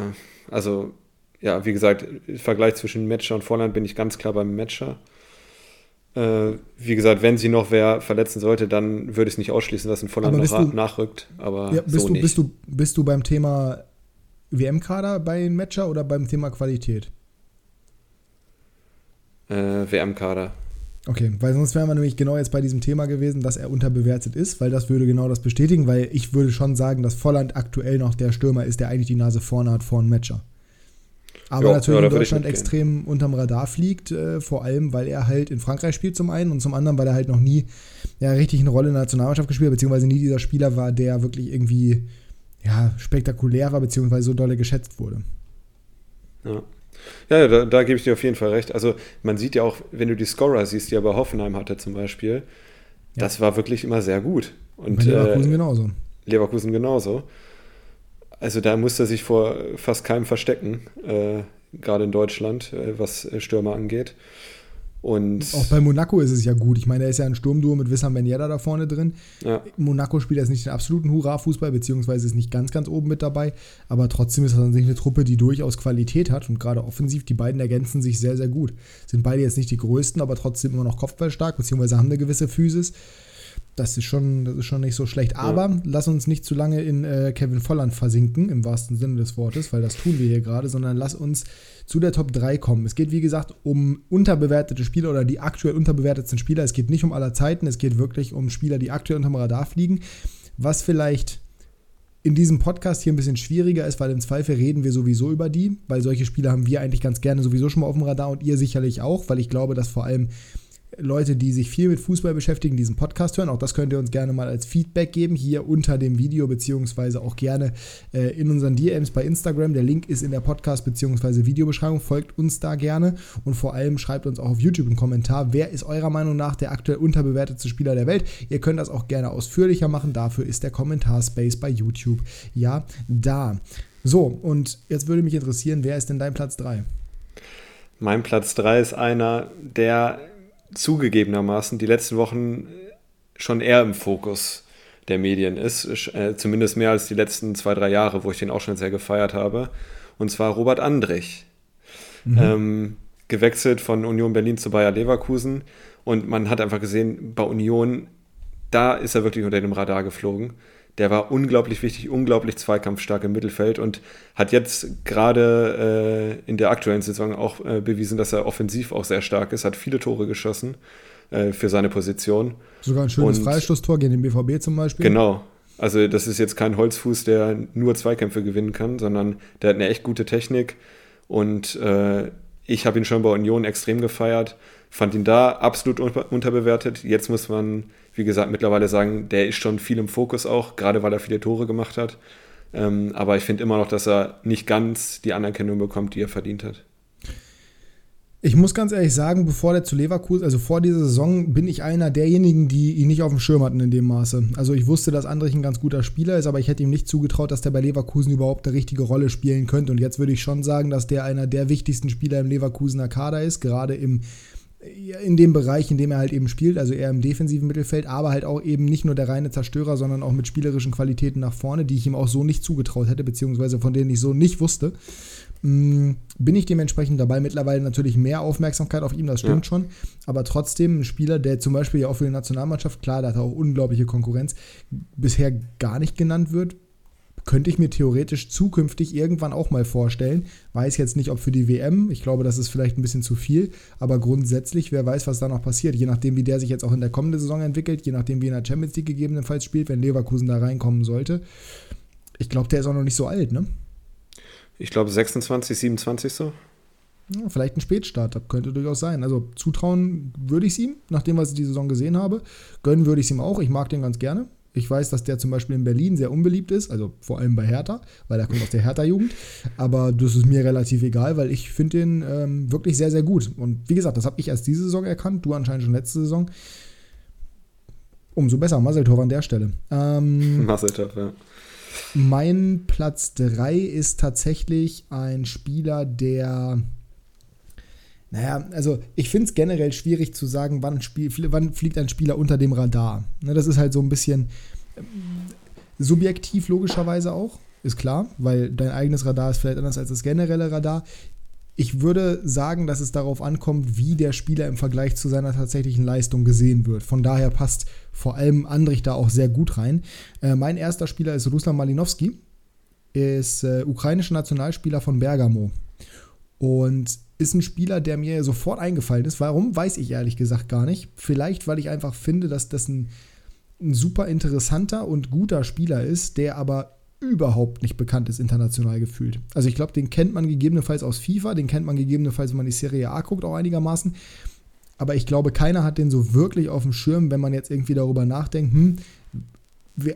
also ja, wie gesagt, im Vergleich zwischen Matcher und Volland bin ich ganz klar beim Matcher. Äh, wie gesagt, wenn sie noch wer verletzen sollte, dann würde ich es nicht ausschließen, dass ein Volland noch du, nachrückt. Aber ja, bist, so du, nicht. Bist, du, bist du beim Thema WM-Kader bei Matcher oder beim Thema Qualität? Äh, WM-Kader. Okay, weil sonst wären wir nämlich genau jetzt bei diesem Thema gewesen, dass er unterbewertet ist, weil das würde genau das bestätigen, weil ich würde schon sagen, dass Volland aktuell noch der Stürmer ist, der eigentlich die Nase vorne hat vor einem Matcher aber jo, natürlich ja, in Deutschland extrem unterm Radar fliegt, äh, vor allem, weil er halt in Frankreich spielt zum einen und zum anderen, weil er halt noch nie ja, richtig eine Rolle in der Nationalmannschaft gespielt hat, beziehungsweise nie dieser Spieler war, der wirklich irgendwie ja, spektakulär war, beziehungsweise so dolle geschätzt wurde. Ja. Ja, da, da gebe ich dir auf jeden Fall recht. Also man sieht ja auch, wenn du die Scorer siehst, die er bei Hoffenheim hatte zum Beispiel, ja. das war wirklich immer sehr gut. Und, bei Leverkusen äh, genauso. Leverkusen genauso. Also da musste er sich vor fast keinem verstecken, äh, gerade in Deutschland, äh, was äh, Stürmer angeht. Und auch bei Monaco ist es ja gut. Ich meine, er ist ja ein Sturmduo mit Wissam Ben Yedda da vorne drin. Ja. Monaco spielt jetzt nicht den absoluten Hurra-Fußball, beziehungsweise ist nicht ganz, ganz oben mit dabei. Aber trotzdem ist das an sich eine Truppe, die durchaus Qualität hat und gerade offensiv, die beiden ergänzen sich sehr, sehr gut. Sind beide jetzt nicht die größten, aber trotzdem immer noch kopfballstark, beziehungsweise haben eine gewisse Physis. Das ist schon, das ist schon nicht so schlecht. Aber ja. lass uns nicht zu lange in äh, Kevin Volland versinken, im wahrsten Sinne des Wortes, weil das tun wir hier gerade, sondern lass uns zu der Top 3 kommen. Es geht, wie gesagt, um unterbewertete Spieler oder die aktuell unterbewertetsten Spieler. Es geht nicht um aller Zeiten, es geht wirklich um Spieler, die aktuell unterm Radar fliegen. Was vielleicht in diesem Podcast hier ein bisschen schwieriger ist, weil im Zweifel reden wir sowieso über die, weil solche Spieler haben wir eigentlich ganz gerne sowieso schon mal auf dem Radar und ihr sicherlich auch, weil ich glaube, dass vor allem Leute, die sich viel mit Fußball beschäftigen, diesen Podcast hören. Auch das könnt ihr uns gerne mal als Feedback geben, hier unter dem Video, beziehungsweise auch gerne äh, in unseren DMs bei Instagram. Der Link ist in der Podcast- beziehungsweise Videobeschreibung. Folgt uns da gerne und vor allem schreibt uns auch auf YouTube einen Kommentar. Wer ist eurer Meinung nach der aktuell unterbewertetste Spieler der Welt? Ihr könnt das auch gerne ausführlicher machen. Dafür ist der Kommentarspace bei YouTube ja da. So, und jetzt würde mich interessieren, wer ist denn dein Platz 3? Mein Platz 3 ist einer, der zugegebenermaßen die letzten Wochen schon eher im Fokus der Medien ist, äh, zumindest mehr als die letzten zwei, drei Jahre, wo ich den auch schon sehr gefeiert habe. Und zwar Robert Andrich. Mhm. Ähm, gewechselt von Union Berlin zu Bayer Leverkusen. Und man hat einfach gesehen, bei Union, da ist er wirklich unter dem Radar geflogen. Der war unglaublich wichtig, unglaublich zweikampfstark im Mittelfeld und hat jetzt gerade äh, in der aktuellen Saison auch äh, bewiesen, dass er offensiv auch sehr stark ist, hat viele Tore geschossen äh, für seine Position. Sogar ein schönes und, Freistoßtor gegen den BVB zum Beispiel. Genau. Also das ist jetzt kein Holzfuß, der nur Zweikämpfe gewinnen kann, sondern der hat eine echt gute Technik und äh, ich habe ihn schon bei Union extrem gefeiert, fand ihn da absolut unterbewertet. Jetzt muss man wie gesagt, mittlerweile sagen, der ist schon viel im Fokus auch, gerade weil er viele Tore gemacht hat. Ähm, aber ich finde immer noch, dass er nicht ganz die Anerkennung bekommt, die er verdient hat. Ich muss ganz ehrlich sagen, bevor der zu Leverkusen, also vor dieser Saison, bin ich einer derjenigen, die ihn nicht auf dem Schirm hatten in dem Maße. Also ich wusste, dass Andrich ein ganz guter Spieler ist, aber ich hätte ihm nicht zugetraut, dass der bei Leverkusen überhaupt eine richtige Rolle spielen könnte. Und jetzt würde ich schon sagen, dass der einer der wichtigsten Spieler im Leverkusener Kader ist, gerade im in dem Bereich, in dem er halt eben spielt, also eher im defensiven Mittelfeld, aber halt auch eben nicht nur der reine Zerstörer, sondern auch mit spielerischen Qualitäten nach vorne, die ich ihm auch so nicht zugetraut hätte, beziehungsweise von denen ich so nicht wusste. Mm, bin ich dementsprechend dabei. Mittlerweile natürlich mehr Aufmerksamkeit auf ihm, das stimmt ja. schon. Aber trotzdem ein Spieler, der zum Beispiel ja auch für die Nationalmannschaft, klar, da hat er auch unglaubliche Konkurrenz, bisher gar nicht genannt wird. Könnte ich mir theoretisch zukünftig irgendwann auch mal vorstellen. Weiß jetzt nicht, ob für die WM. Ich glaube, das ist vielleicht ein bisschen zu viel. Aber grundsätzlich, wer weiß, was da noch passiert. Je nachdem, wie der sich jetzt auch in der kommenden Saison entwickelt, je nachdem, wie in der Champions League gegebenenfalls spielt, wenn Leverkusen da reinkommen sollte. Ich glaube, der ist auch noch nicht so alt, ne? Ich glaube 26, 27 so. Ja, vielleicht ein Spätstart, könnte durchaus sein. Also zutrauen würde ich es ihm, nachdem was ich die Saison gesehen habe. Gönnen würde ich es ihm auch. Ich mag den ganz gerne. Ich weiß, dass der zum Beispiel in Berlin sehr unbeliebt ist, also vor allem bei Hertha, weil er kommt aus der Hertha-Jugend. Aber das ist mir relativ egal, weil ich finde den ähm, wirklich sehr, sehr gut. Und wie gesagt, das habe ich erst diese Saison erkannt, du anscheinend schon letzte Saison. Umso besser, Masseltorf an der Stelle. Ähm, Masseltorf, ja. Mein Platz 3 ist tatsächlich ein Spieler, der naja, also ich finde es generell schwierig zu sagen, wann, Spiel, wann, fliegt ein Spieler unter dem Radar. Ne, das ist halt so ein bisschen ähm, subjektiv logischerweise auch, ist klar, weil dein eigenes Radar ist vielleicht anders als das generelle Radar. Ich würde sagen, dass es darauf ankommt, wie der Spieler im Vergleich zu seiner tatsächlichen Leistung gesehen wird. Von daher passt vor allem Andrich da auch sehr gut rein. Äh, mein erster Spieler ist Ruslan Malinowski, ist äh, ukrainischer Nationalspieler von Bergamo. Und ist ein Spieler, der mir sofort eingefallen ist. Warum, weiß ich ehrlich gesagt gar nicht. Vielleicht, weil ich einfach finde, dass das ein, ein super interessanter und guter Spieler ist, der aber überhaupt nicht bekannt ist, international gefühlt. Also ich glaube, den kennt man gegebenenfalls aus FIFA, den kennt man gegebenenfalls, wenn man die Serie A guckt, auch einigermaßen. Aber ich glaube, keiner hat den so wirklich auf dem Schirm, wenn man jetzt irgendwie darüber nachdenkt, hm,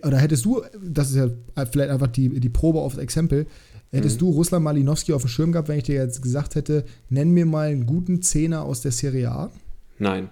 oder hättest du, das ist ja vielleicht einfach die, die Probe aufs Exempel, Hättest mhm. du Russland Malinowski auf dem Schirm gehabt, wenn ich dir jetzt gesagt hätte, nenn mir mal einen guten Zehner aus der Serie A? Nein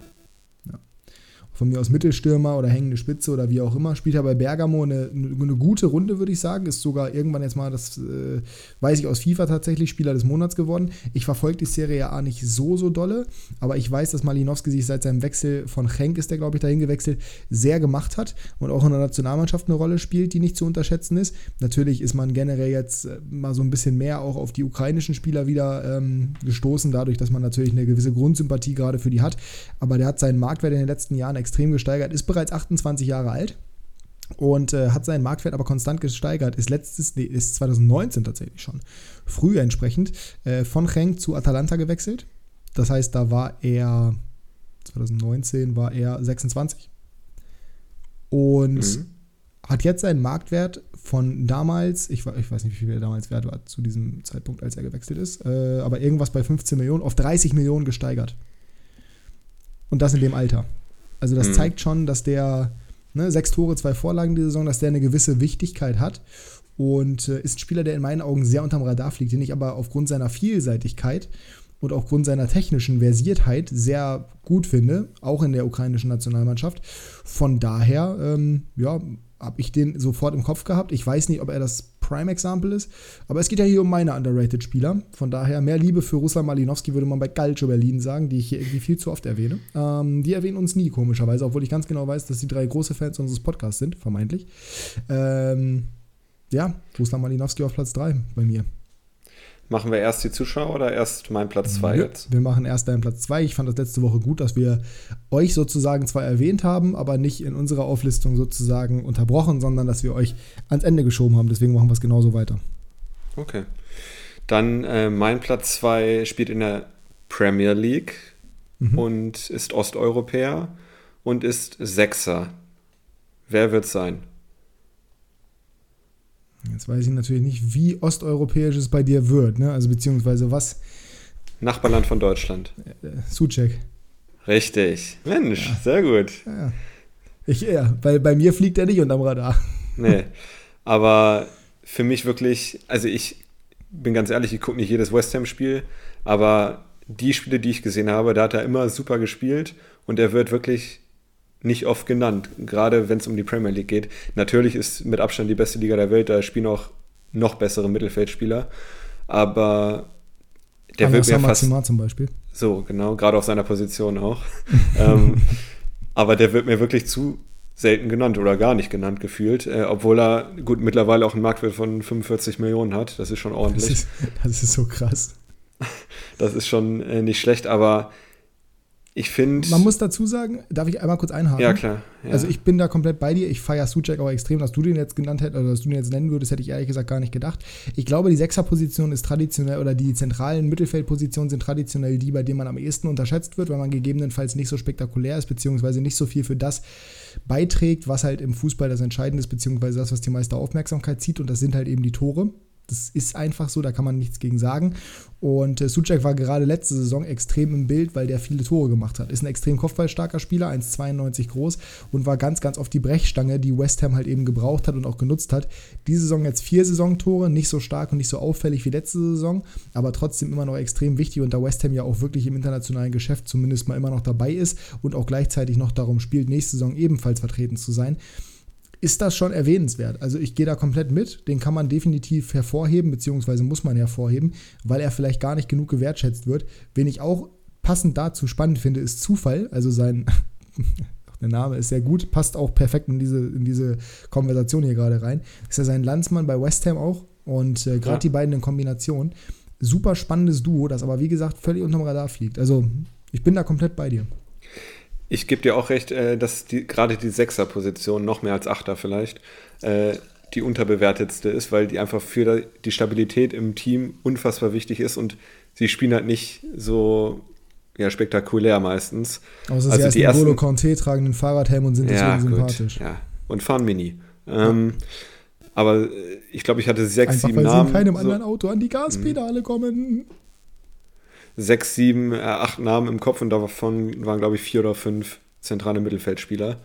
von mir aus Mittelstürmer oder hängende Spitze oder wie auch immer. Spielt er bei Bergamo eine, eine gute Runde, würde ich sagen. Ist sogar irgendwann jetzt mal, das äh, weiß ich aus FIFA tatsächlich, Spieler des Monats geworden. Ich verfolge die Serie A nicht so, so dolle, aber ich weiß, dass Malinowski sich seit seinem Wechsel von Schenk ist der, glaube ich, dahin gewechselt, sehr gemacht hat und auch in der Nationalmannschaft eine Rolle spielt, die nicht zu unterschätzen ist. Natürlich ist man generell jetzt äh, mal so ein bisschen mehr auch auf die ukrainischen Spieler wieder ähm, gestoßen, dadurch, dass man natürlich eine gewisse Grundsympathie gerade für die hat. Aber der hat seinen Marktwert in den letzten Jahren extrem extrem gesteigert, ist bereits 28 Jahre alt und äh, hat seinen Marktwert aber konstant gesteigert. Ist letztes, nee, ist 2019 tatsächlich schon. Früh entsprechend äh, von Genk zu Atalanta gewechselt. Das heißt, da war er 2019 war er 26 und mhm. hat jetzt seinen Marktwert von damals, ich, ich, weiß nicht, wie viel er damals wert war zu diesem Zeitpunkt, als er gewechselt ist, äh, aber irgendwas bei 15 Millionen auf 30 Millionen gesteigert. Und das in dem Alter. Also das mhm. zeigt schon, dass der ne, sechs Tore, zwei Vorlagen die Saison, dass der eine gewisse Wichtigkeit hat und äh, ist ein Spieler, der in meinen Augen sehr unterm Radar fliegt, den ich aber aufgrund seiner Vielseitigkeit und aufgrund seiner technischen Versiertheit sehr gut finde, auch in der ukrainischen Nationalmannschaft. Von daher, ähm, ja, habe ich den sofort im Kopf gehabt. Ich weiß nicht, ob er das Prime-Example ist, aber es geht ja hier um meine Underrated-Spieler. Von daher mehr Liebe für Russland Malinowski würde man bei Calcio Berlin sagen, die ich hier irgendwie viel zu oft erwähne. Ähm, die erwähnen uns nie, komischerweise, obwohl ich ganz genau weiß, dass die drei große Fans unseres Podcasts sind, vermeintlich. Ähm, ja, Russland Malinowski auf Platz 3 bei mir. Machen wir erst die Zuschauer oder erst mein Platz 2 jetzt? Wir machen erst deinen Platz 2. Ich fand das letzte Woche gut, dass wir euch sozusagen zwar erwähnt haben, aber nicht in unserer Auflistung sozusagen unterbrochen, sondern dass wir euch ans Ende geschoben haben. Deswegen machen wir es genauso weiter. Okay. Dann äh, mein Platz 2 spielt in der Premier League mhm. und ist Osteuropäer und ist Sechser. Wer wird es sein? Jetzt weiß ich natürlich nicht, wie osteuropäisch es bei dir wird, ne? Also beziehungsweise was. Nachbarland von Deutschland. Äh, Suchek. Richtig. Mensch, ja. sehr gut. Ja. Ich eher, weil bei mir fliegt er nicht unterm Radar. Nee. Aber für mich wirklich, also ich bin ganz ehrlich, ich gucke nicht jedes West Ham-Spiel, aber die Spiele, die ich gesehen habe, da hat er immer super gespielt und er wird wirklich nicht oft genannt, gerade wenn es um die Premier League geht. Natürlich ist mit Abstand die beste Liga der Welt, da spielen auch noch bessere Mittelfeldspieler, aber der wird mir fast zum Beispiel. So, genau, gerade auf seiner Position auch. ähm, aber der wird mir wirklich zu selten genannt oder gar nicht genannt gefühlt, äh, obwohl er gut mittlerweile auch einen Marktwert von 45 Millionen hat. Das ist schon ordentlich. Das ist, das ist so krass. Das ist schon äh, nicht schlecht, aber Ich finde. Man muss dazu sagen, darf ich einmal kurz einhaken? Ja, klar. Ja. Also ich bin da komplett bei dir. Ich feiere Suchek auch extrem, dass du den jetzt genannt hättest, oder dass du den jetzt nennen würdest, hätte ich ehrlich gesagt gar nicht gedacht. Ich glaube, die Sechserposition ist traditionell, oder die zentralen Mittelfeldpositionen sind traditionell die, bei denen man am ehesten unterschätzt wird, weil man gegebenenfalls nicht so spektakulär ist, beziehungsweise nicht so viel für das beiträgt, was halt im Fußball das Entscheidende ist, beziehungsweise das, was die meiste Aufmerksamkeit zieht. Und das sind halt eben die Tore. Das ist einfach so, da kann man nichts gegen sagen. Und äh, Suchek war gerade letzte Saison extrem im Bild, weil der viele Tore gemacht hat. Ist ein extrem kopfballstarker Spieler, 1,92 groß und war ganz, ganz oft die Brechstange, die West Ham halt eben gebraucht hat und auch genutzt hat. Diese Saison jetzt vier Saisontore, nicht so stark und nicht so auffällig wie letzte Saison, aber trotzdem immer noch extrem wichtig und da West Ham ja auch wirklich im internationalen Geschäft zumindest mal immer noch dabei ist und auch gleichzeitig noch darum spielt, nächste Saison ebenfalls vertreten zu sein ist das schon erwähnenswert. Also ich gehe da komplett mit. Den kann man definitiv hervorheben, beziehungsweise muss man hervorheben, weil er vielleicht gar nicht genug gewertschätzt wird. Wen ich auch passend dazu spannend finde, ist Zufall. Also sein, der Name ist sehr gut, passt auch perfekt in diese, in diese Konversation hier gerade rein. Ist ja sein Landsmann bei West Ham auch und äh, gerade ja. die beiden in Kombination. Super spannendes Duo, das aber wie gesagt völlig unterm Radar fliegt. Also ich bin da komplett bei dir. Ich gebe dir auch recht, äh, dass die, gerade die Sechser-Position, noch mehr als Achter vielleicht, äh, die unterbewertetste ist, weil die einfach für die Stabilität im Team unfassbar wichtig ist und sie spielen halt nicht so ja, spektakulär meistens. Außer also sie die ersten Golo Conte tragen den Fahrradhelm und sind ja, deswegen sympathisch. ja, und fahren Mini. Ähm, ja. Aber äh, ich glaube, ich hatte sechs, Einfach, sieben weil Namen. Sie in keinem so, anderen Auto an die Gaspedale kommen sechs, sieben, äh, acht Namen im Kopf und davon waren, glaube ich, vier oder fünf zentrale Mittelfeldspieler.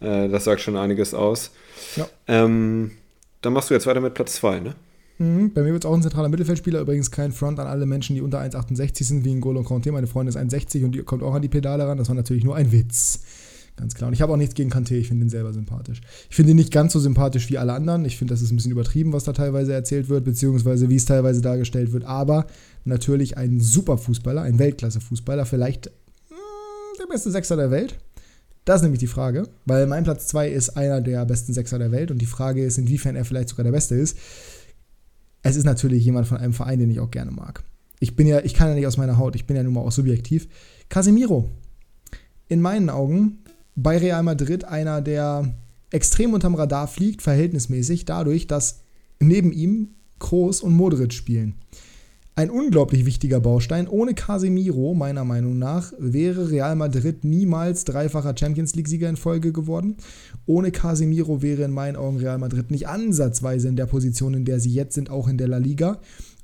Äh, das sagt schon einiges aus. Ja. Ähm, dann machst du jetzt weiter mit Platz zwei, ne? Mhm, bei mir wird es auch ein zentraler Mittelfeldspieler, übrigens kein Front an alle Menschen, die unter 1,68 sind, wie in Golo Conte. Meine Freundin ist 1,60 und die kommt auch an die Pedale ran. Das war natürlich nur ein Witz. Ganz klar. Und ich habe auch nichts gegen Kanté, ich finde ihn selber sympathisch. Ich finde ihn nicht ganz so sympathisch wie alle anderen. Ich finde, das ist ein bisschen übertrieben, was da teilweise erzählt wird, beziehungsweise wie es teilweise dargestellt wird. Aber natürlich ein super Fußballer, ein Weltklasse-Fußballer, vielleicht mh, hm, der beste Sechser der Welt. Das ist nämlich die Frage, weil mein Platz 2 ist einer der besten Sechser der Welt und die Frage ist, inwiefern er vielleicht sogar der Beste ist. Es ist natürlich jemand von einem Verein, den ich auch gerne mag. Ich bin ja, ich kann ja nicht aus meiner Haut, ich bin ja nun mal auch subjektiv. Casemiro. In meinen Augen bei Real Madrid einer, der extrem unterm Radar fliegt, verhältnismäßig, dadurch, dass neben ihm Kroos und Modric spielen. Ein unglaublich wichtiger Baustein. Ohne Casemiro, meiner Meinung nach, wäre Real Madrid niemals dreifacher Champions League-Sieger in Folge geworden. Ohne Casemiro wäre in meinen Augen Real Madrid nicht ansatzweise in der Position, in der sie jetzt sind, auch in der La Liga.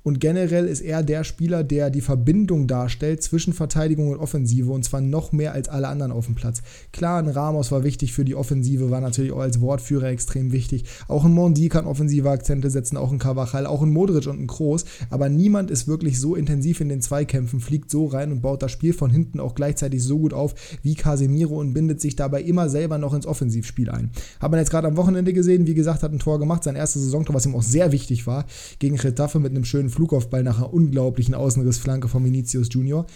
Und generell ist er der Spieler, der die Verbindung darstellt zwischen Verteidigung und Offensive und zwar noch mehr als alle anderen auf dem Platz. Klar, ein Ramos war wichtig für die Offensive, war natürlich auch als Wortführer extrem wichtig. Auch ein Mondi kann offensive Akzente setzen, auch ein Cavachal, auch ein Modric und ein Kroos. Aber niemand ist wirklich so intensiv in den Zweikämpfen, fliegt so rein und baut das Spiel von hinten auch gleichzeitig so gut auf wie Casemiro und bindet sich dabei immer selber noch ins Offensivspiel ein. Hat man jetzt gerade am Wochenende gesehen, wie gesagt, hat ein Tor gemacht, sein erstes Saisontor, was ihm auch sehr wichtig war, gegen Retafe mit einem schönen Flugaufball nach einer unglaublichen Außenrissflanke von Vinicius Junior.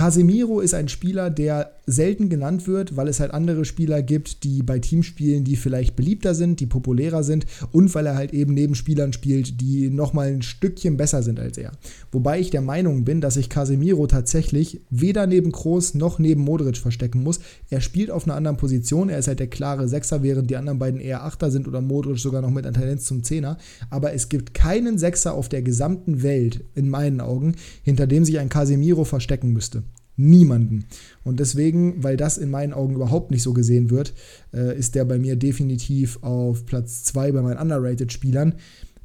Casemiro ist ein Spieler, der selten genannt wird, weil es halt andere Spieler gibt, die bei Teamspielen, die vielleicht beliebter sind, die populärer sind und weil er halt eben neben Spielern spielt, die nochmal ein Stückchen besser sind als er. Wobei ich der Meinung bin, dass sich Casemiro tatsächlich weder neben Kroos noch neben Modric verstecken muss. Er spielt auf einer anderen Position, er ist halt der klare Sechser, während die anderen beiden eher Achter sind oder Modric sogar noch mit einer Tendenz zum Zehner. Aber es gibt keinen Sechser auf der gesamten Welt, in meinen Augen, hinter dem sich ein Casemiro verstecken müsste niemanden. Und deswegen, weil das in meinen Augen überhaupt nicht so gesehen wird, äh, ist der bei mir definitiv auf Platz 2 bei meinen Underrated-Spielern.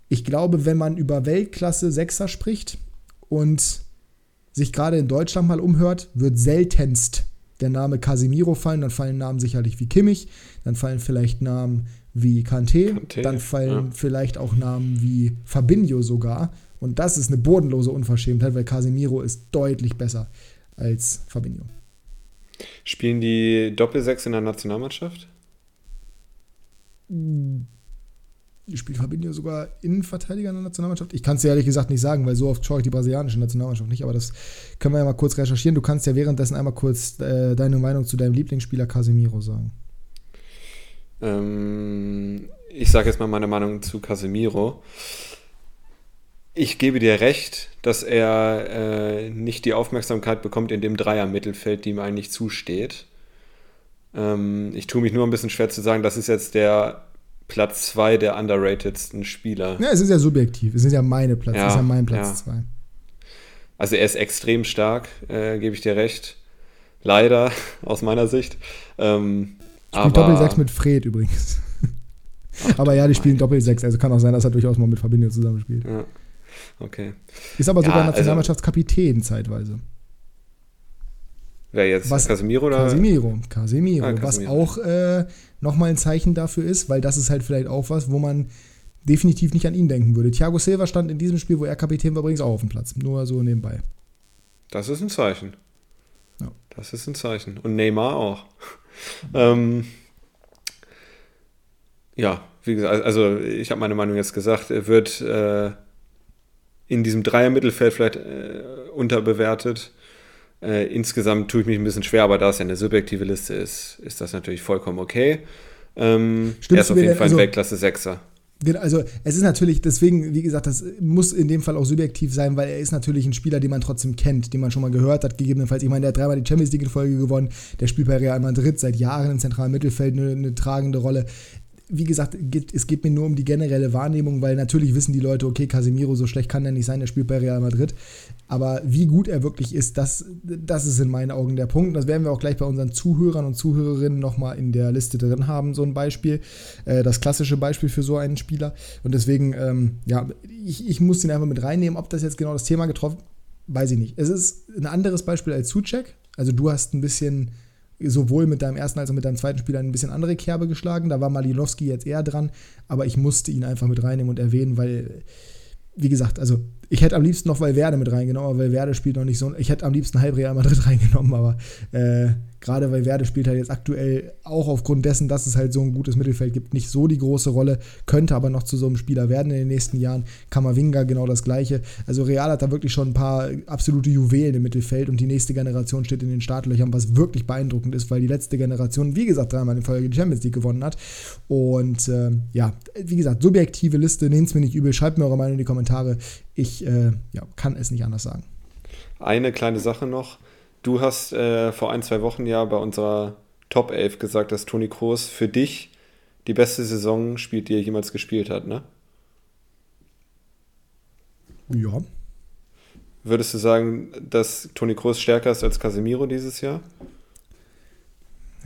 Ich glaube, wenn man über Weltklasse Sechser spricht und sich gerade in Deutschland mal umhört, wird seltenst der Name Casimiro fallen. Dann fallen Namen sicherlich wie Kimmich, dann fallen vielleicht Namen wie Kanté, Kanté dann fallen ja. vielleicht auch Namen wie Fabinho sogar. Und das ist eine bodenlose Unverschämtheit, weil Casimiro ist deutlich besser als Fabinho. Spielen die Doppelsechs in der Nationalmannschaft? Spielt Fabinho sogar Innenverteidiger in der Nationalmannschaft? Ich kann es dir ehrlich gesagt nicht sagen, weil so oft schaue ich die brasilianische Nationalmannschaft nicht, aber das können wir ja mal kurz recherchieren. Du kannst ja währenddessen einmal kurz äh, deine Meinung zu deinem Lieblingsspieler Casemiro sagen. Ähm, ich sage jetzt mal meine Meinung zu Casemiro. Ich gebe dir recht, dass er äh, nicht die Aufmerksamkeit bekommt in dem Dreier-Mittelfeld, die ihm eigentlich zusteht. Ähm, ich tue mich nur ein bisschen schwer zu sagen, das ist jetzt der Platz 2 der underratedsten Spieler. Ja, es ist ja subjektiv. Es ist ja meine Platz. Ja, es ist ja mein Platz 2. Ja. Also er ist extrem stark, äh, gebe ich dir recht. Leider, aus meiner Sicht. Ähm, Spielt Doppel-6 mit Fred übrigens. Ach, aber ja, die spielen Doppel-6, also kann auch sein, dass er durchaus mal mit Fabinho zusammenspielt. Ja. Okay. Ist aber sogar ja, also Nationalmannschaftskapitän also, zeitweise. Wer jetzt? Was, Casemiro oder? Casemiro. Casemiro. Ah, was auch äh, nochmal ein Zeichen dafür ist, weil das ist halt vielleicht auch was, wo man definitiv nicht an ihn denken würde. Thiago Silva stand in diesem Spiel, wo er Kapitän war, übrigens auch auf dem Platz. Nur so nebenbei. Das ist ein Zeichen. Ja. Das ist ein Zeichen. Und Neymar auch. ähm, ja, wie gesagt, also ich habe meine Meinung jetzt gesagt, er wird äh, in diesem Dreier-Mittelfeld vielleicht äh, unterbewertet. Äh, insgesamt tue ich mich ein bisschen schwer, aber da es ja eine subjektive Liste ist, ist das natürlich vollkommen okay. Ähm, er ist auf jeden Fall ein also, Weltklasse Sechser. Also es ist natürlich, deswegen, wie gesagt, das muss in dem Fall auch subjektiv sein, weil er ist natürlich ein Spieler, den man trotzdem kennt, den man schon mal gehört hat, gegebenenfalls. Ich meine, der hat dreimal die Champions League in Folge gewonnen, der spielt bei Real Madrid seit Jahren im zentralen Mittelfeld eine, eine tragende Rolle wie gesagt, es geht mir nur um die generelle Wahrnehmung, weil natürlich wissen die Leute, okay, Casemiro, so schlecht kann er nicht sein, er spielt bei Real Madrid. Aber wie gut er wirklich ist, das, das ist in meinen Augen der Punkt. Das werden wir auch gleich bei unseren Zuhörern und Zuhörerinnen nochmal in der Liste drin haben, so ein Beispiel. Äh, das klassische Beispiel für so einen Spieler. Und deswegen, ähm, ja, ich, ich muss den einfach mit reinnehmen. Ob das jetzt genau das Thema getroffen, weiß ich nicht. Es ist ein anderes Beispiel als Zucheck. Also du hast ein bisschen sowohl mit deinem ersten als auch mit deinem zweiten Spieler ein bisschen andere Kerbe geschlagen. Da war Malinowski jetzt eher dran, aber ich musste ihn einfach mit reinnehmen und erwähnen, weil, wie gesagt, also ich hätte am liebsten noch Valverde mit reingenommen, aber Valverde spielt noch nicht so. Ich hätte am liebsten halb Real Madrid reingenommen, aber äh, gerade Valverde spielt halt jetzt aktuell auch aufgrund dessen, dass es halt so ein gutes Mittelfeld gibt, nicht so die große Rolle, könnte aber noch zu so einem Spieler werden in den nächsten Jahren. Kamavinga genau das gleiche. Also Real hat da wirklich schon ein paar absolute Juwelen im Mittelfeld und die nächste Generation steht in den Startlöchern, was wirklich beeindruckend ist, weil die letzte Generation, wie gesagt, dreimal in Folge die Champions League gewonnen hat. Und äh, ja, wie gesagt, subjektive Liste, nehmt es mir nicht übel, schreibt mir eure Meinung in die Kommentare. Ich äh, ja, kann es nicht anders sagen. Eine kleine Sache noch. Du hast äh, vor ein, zwei Wochen ja bei unserer Top 11 gesagt, dass Toni Kroos für dich die beste Saison spielt, die er jemals gespielt hat, ne? Ja. Würdest du sagen, dass Toni Kroos stärker ist als Casemiro dieses Jahr?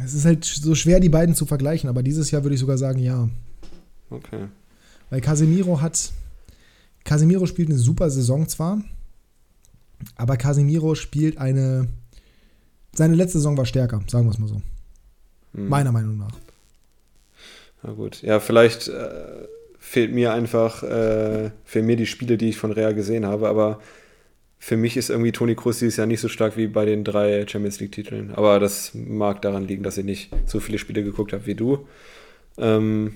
Es ist halt so schwer, die beiden zu vergleichen, aber dieses Jahr würde ich sogar sagen, ja. Okay. Weil Casemiro hat Casemiro spielt eine super Saison zwar, aber Casemiro spielt eine. Seine letzte Saison war stärker, sagen wir es mal so. Hm. Meiner Meinung nach. Na gut. Ja, vielleicht äh, fehlt mir einfach, äh, fehlen mir die Spiele, die ich von Real gesehen habe, aber für mich ist irgendwie Toni Kroos dieses Jahr nicht so stark wie bei den drei Champions League-Titeln. Aber das mag daran liegen, dass ich nicht so viele Spiele geguckt habe wie du. Ähm,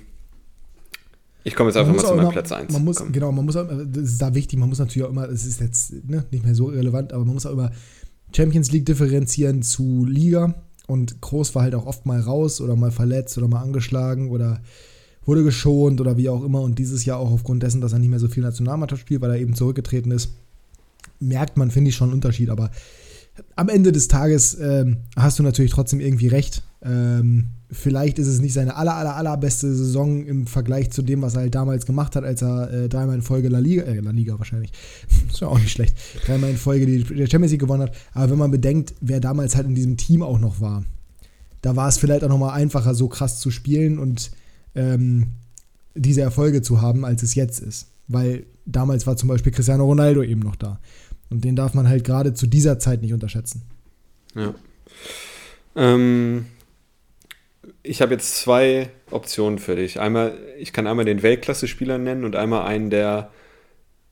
ich komme jetzt einfach mal zu meinem Platz 1. Man muss, genau, man muss auch, das ist da wichtig, man muss natürlich auch immer, das ist jetzt ne, nicht mehr so relevant, aber man muss auch immer Champions League differenzieren zu Liga. Und Groß war halt auch oft mal raus oder mal verletzt oder mal angeschlagen oder wurde geschont oder wie auch immer. Und dieses Jahr auch aufgrund dessen, dass er nicht mehr so viel Nationalmannschaft spielt, weil er eben zurückgetreten ist, merkt man, finde ich, schon einen Unterschied. Aber am Ende des Tages ähm, hast du natürlich trotzdem irgendwie recht. Ähm, vielleicht ist es nicht seine aller, aller, allerbeste Saison im Vergleich zu dem, was er halt damals gemacht hat, als er äh, dreimal in Folge La Liga, äh, La Liga wahrscheinlich, ist ja auch nicht schlecht, dreimal in Folge die, die Champions League gewonnen hat. Aber wenn man bedenkt, wer damals halt in diesem Team auch noch war, da war es vielleicht auch nochmal einfacher, so krass zu spielen und ähm, diese Erfolge zu haben, als es jetzt ist. Weil damals war zum Beispiel Cristiano Ronaldo eben noch da. Und den darf man halt gerade zu dieser Zeit nicht unterschätzen. Ja. Ähm, ich habe jetzt zwei Optionen für dich. Einmal, ich kann einmal den Weltklasse-Spieler nennen und einmal einen, der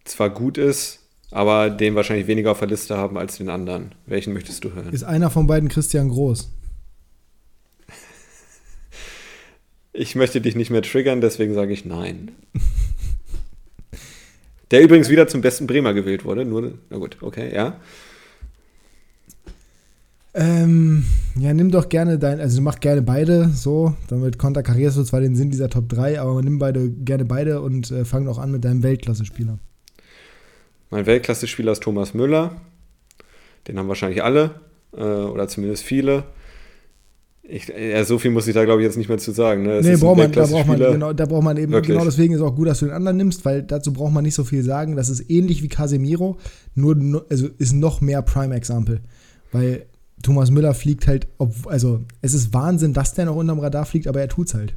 zwar gut ist, aber den wahrscheinlich weniger auf der Liste haben als den anderen. Welchen möchtest du hören? Ist einer von beiden Christian Groß? Ich möchte dich nicht mehr triggern, deswegen sage ich nein. Der übrigens wieder zum besten Bremer gewählt wurde. Nur, na gut, okay, ja. Ähm, ja, nimm doch gerne dein, also mach gerne beide so, damit konterkarierst du zwar den Sinn dieser Top 3, aber nimm beide gerne beide und äh, fang doch an mit deinem Weltklasse-Spieler. Mein Weltklasse-Spieler ist Thomas Müller. Den haben wahrscheinlich alle äh, oder zumindest viele. Ich, ja, so viel muss ich da, glaube ich, jetzt nicht mehr zu sagen. Ne? Nee, braucht man, da, braucht man, genau, da braucht man eben, Wirklich? genau deswegen ist es auch gut, dass du den anderen nimmst, weil dazu braucht man nicht so viel sagen. Das ist ähnlich wie Casemiro, nur also ist noch mehr Prime-Example. Weil Thomas Müller fliegt halt, ob, also es ist Wahnsinn, dass der noch unterm Radar fliegt, aber er tut's halt.